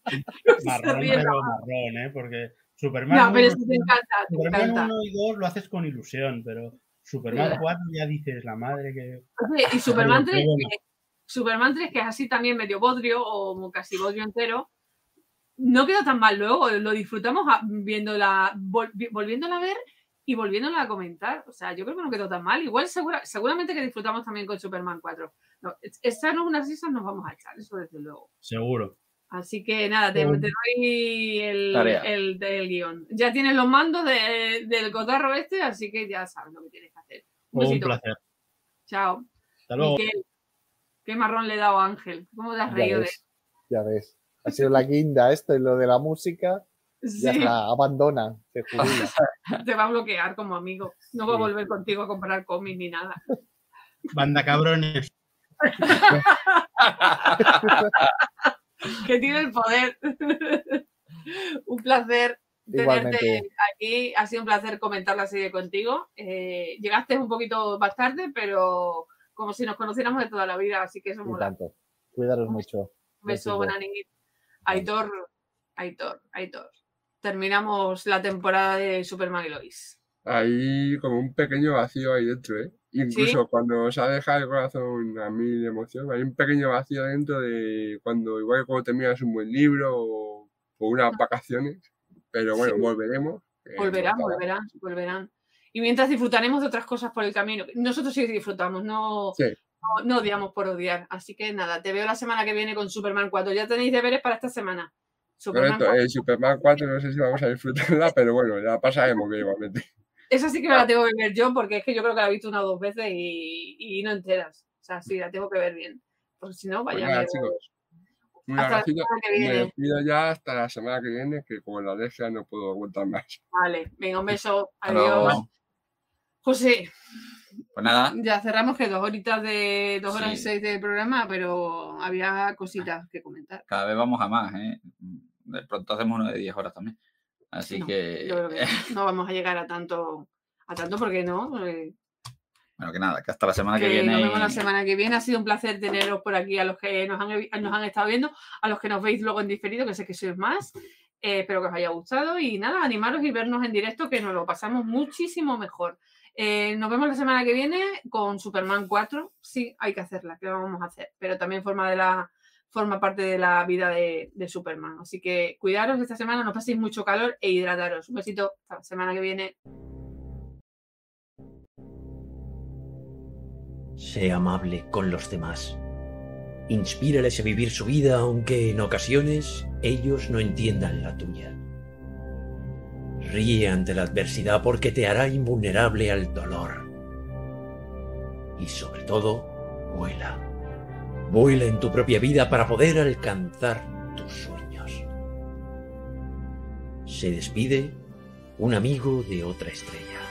Speaker 7: Marrón, pero marrón, ¿eh? Porque Superman,
Speaker 2: No, pero
Speaker 7: 1,
Speaker 2: eso te encanta, te
Speaker 7: Superman
Speaker 2: encanta.
Speaker 7: 1 y 2 lo haces con ilusión, pero Superman
Speaker 2: Sí.
Speaker 7: 4 ya dices la madre que.
Speaker 2: Oye, y Superman
Speaker 7: Qué
Speaker 2: 3,
Speaker 7: bueno.
Speaker 2: que- Superman 3, que es así también medio bodrio o casi bodrio entero, no quedó tan mal luego. Lo disfrutamos viéndola, vol- vi- volviéndola a ver y volviéndola a comentar. O sea, yo creo que no quedó tan mal. Igual segura- seguramente que disfrutamos también con Superman 4. No, es- echarnos unas risas nos vamos a echar, eso desde luego.
Speaker 7: Seguro.
Speaker 2: Así que nada, te, te doy el, el, el guion. Ya tienes los mandos de- del cotarro este, así que ya sabes lo que tienes que hacer. Un
Speaker 7: Un placer.
Speaker 2: Chao.
Speaker 7: Hasta luego.
Speaker 2: ¿qué marrón le he dado a Ángel? ¿Cómo te has
Speaker 4: Ya
Speaker 2: reído de
Speaker 4: ves, ya ves. Ha sido la guinda esto y lo de la música. Ya
Speaker 2: Sí,
Speaker 4: está, abandona, se jubila.
Speaker 2: te va a bloquear como amigo. No va a volver contigo a comprar cómics ni nada.
Speaker 7: Banda cabrones.
Speaker 2: Que tiene el poder. Un placer. tenerte
Speaker 4: Igualmente.
Speaker 2: aquí. Ha sido un placer comentar la serie contigo. Eh, llegaste un poquito más tarde, pero como si nos conociéramos de toda la vida, así que eso mola.
Speaker 4: tanto. Cuidaros mucho.
Speaker 2: Un beso, buena niña. Aitor, Aitor, Aitor. Terminamos la temporada de Superman y Lois.
Speaker 6: Hay como un pequeño vacío ahí dentro, ¿eh? Incluso cuando se ha dejado el corazón a mí de emoción, hay un pequeño vacío dentro de cuando, igual que cuando terminas un buen libro o, o unas vacaciones. Pero bueno,
Speaker 2: Sí.
Speaker 6: volveremos. eh,
Speaker 2: Volverán,
Speaker 6: no
Speaker 2: volverán, volverán. Y mientras disfrutaremos de otras cosas por el camino. Nosotros sí disfrutamos, no,
Speaker 6: Sí.
Speaker 2: no, no odiamos por odiar. Así que nada, te veo la semana que viene con Superman 4. Ya tenéis deberes para esta semana. Superman
Speaker 6: Correcto,
Speaker 2: 4.
Speaker 6: eh, Superman 4 no sé si vamos a disfrutarla, pero bueno, la pasaremos bien igualmente.
Speaker 2: Esa sí que me la tengo que ver yo porque es que yo creo que la he visto una o dos veces y, y no enteras. O sea, sí, la tengo que ver bien. Porque si no,
Speaker 6: Pues
Speaker 2: vaya.
Speaker 6: nada,
Speaker 2: me-
Speaker 6: chicos. Un
Speaker 2: Hasta la
Speaker 6: abracito.
Speaker 2: semana que
Speaker 6: Me
Speaker 2: viene.
Speaker 6: despido ya hasta la semana que viene, que como la alergia no puedo aguantar más.
Speaker 2: Vale, venga, un beso. Adiós. José,
Speaker 3: Pues nada,
Speaker 2: ya cerramos que dos horitas de dos horas y seis de programa, pero había cositas que comentar.
Speaker 3: cada vez vamos a más, ¿eh? De pronto hacemos uno de 10 horas también. Así
Speaker 2: No,
Speaker 3: que,
Speaker 2: Yo creo que no vamos a llegar a tanto, a tanto porque no.
Speaker 3: bueno, que nada, que hasta la semana que,
Speaker 2: que
Speaker 3: viene.
Speaker 2: nos vemos la semana que viene. Ha sido un placer teneros por aquí a los que nos han, nos han estado viendo, a los que nos veis luego en diferido, que sé que sois más. Eh, espero que os haya gustado y nada, animaros y vernos en directo, que nos lo pasamos muchísimo mejor. Eh, nos vemos la semana que viene con Superman 4. Sí, hay que hacerla, que la vamos a hacer, pero también forma de la forma parte de la vida de, Superman. Así que cuidaros esta semana, no paséis mucho calor e hidrataros. Un besito, hasta la semana que viene.
Speaker 5: Sé amable con los demás. Inspírales a vivir su vida aunque en ocasiones ellos no entiendan la tuya. Ríe ante la adversidad porque te hará invulnerable al dolor. Y sobre todo, vuela. Vuela en tu propia vida para poder alcanzar tus sueños. Se despide un amigo de otra estrella.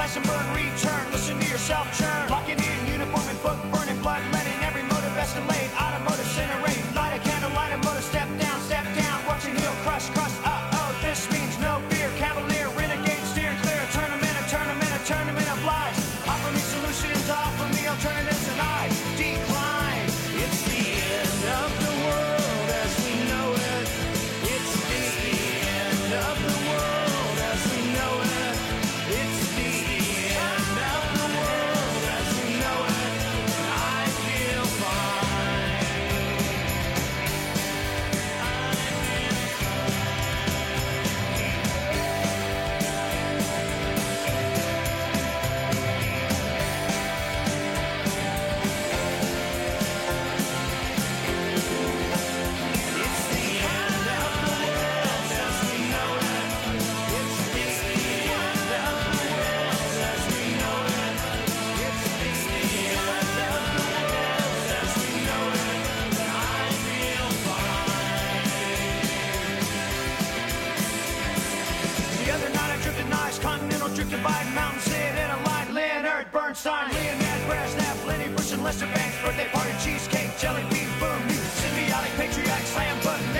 Speaker 8: session, burn, return. Listen to yourself churn. Lock it in. Cheesecake, jelly bean, boom, you symbiotic, patriotic, slam button,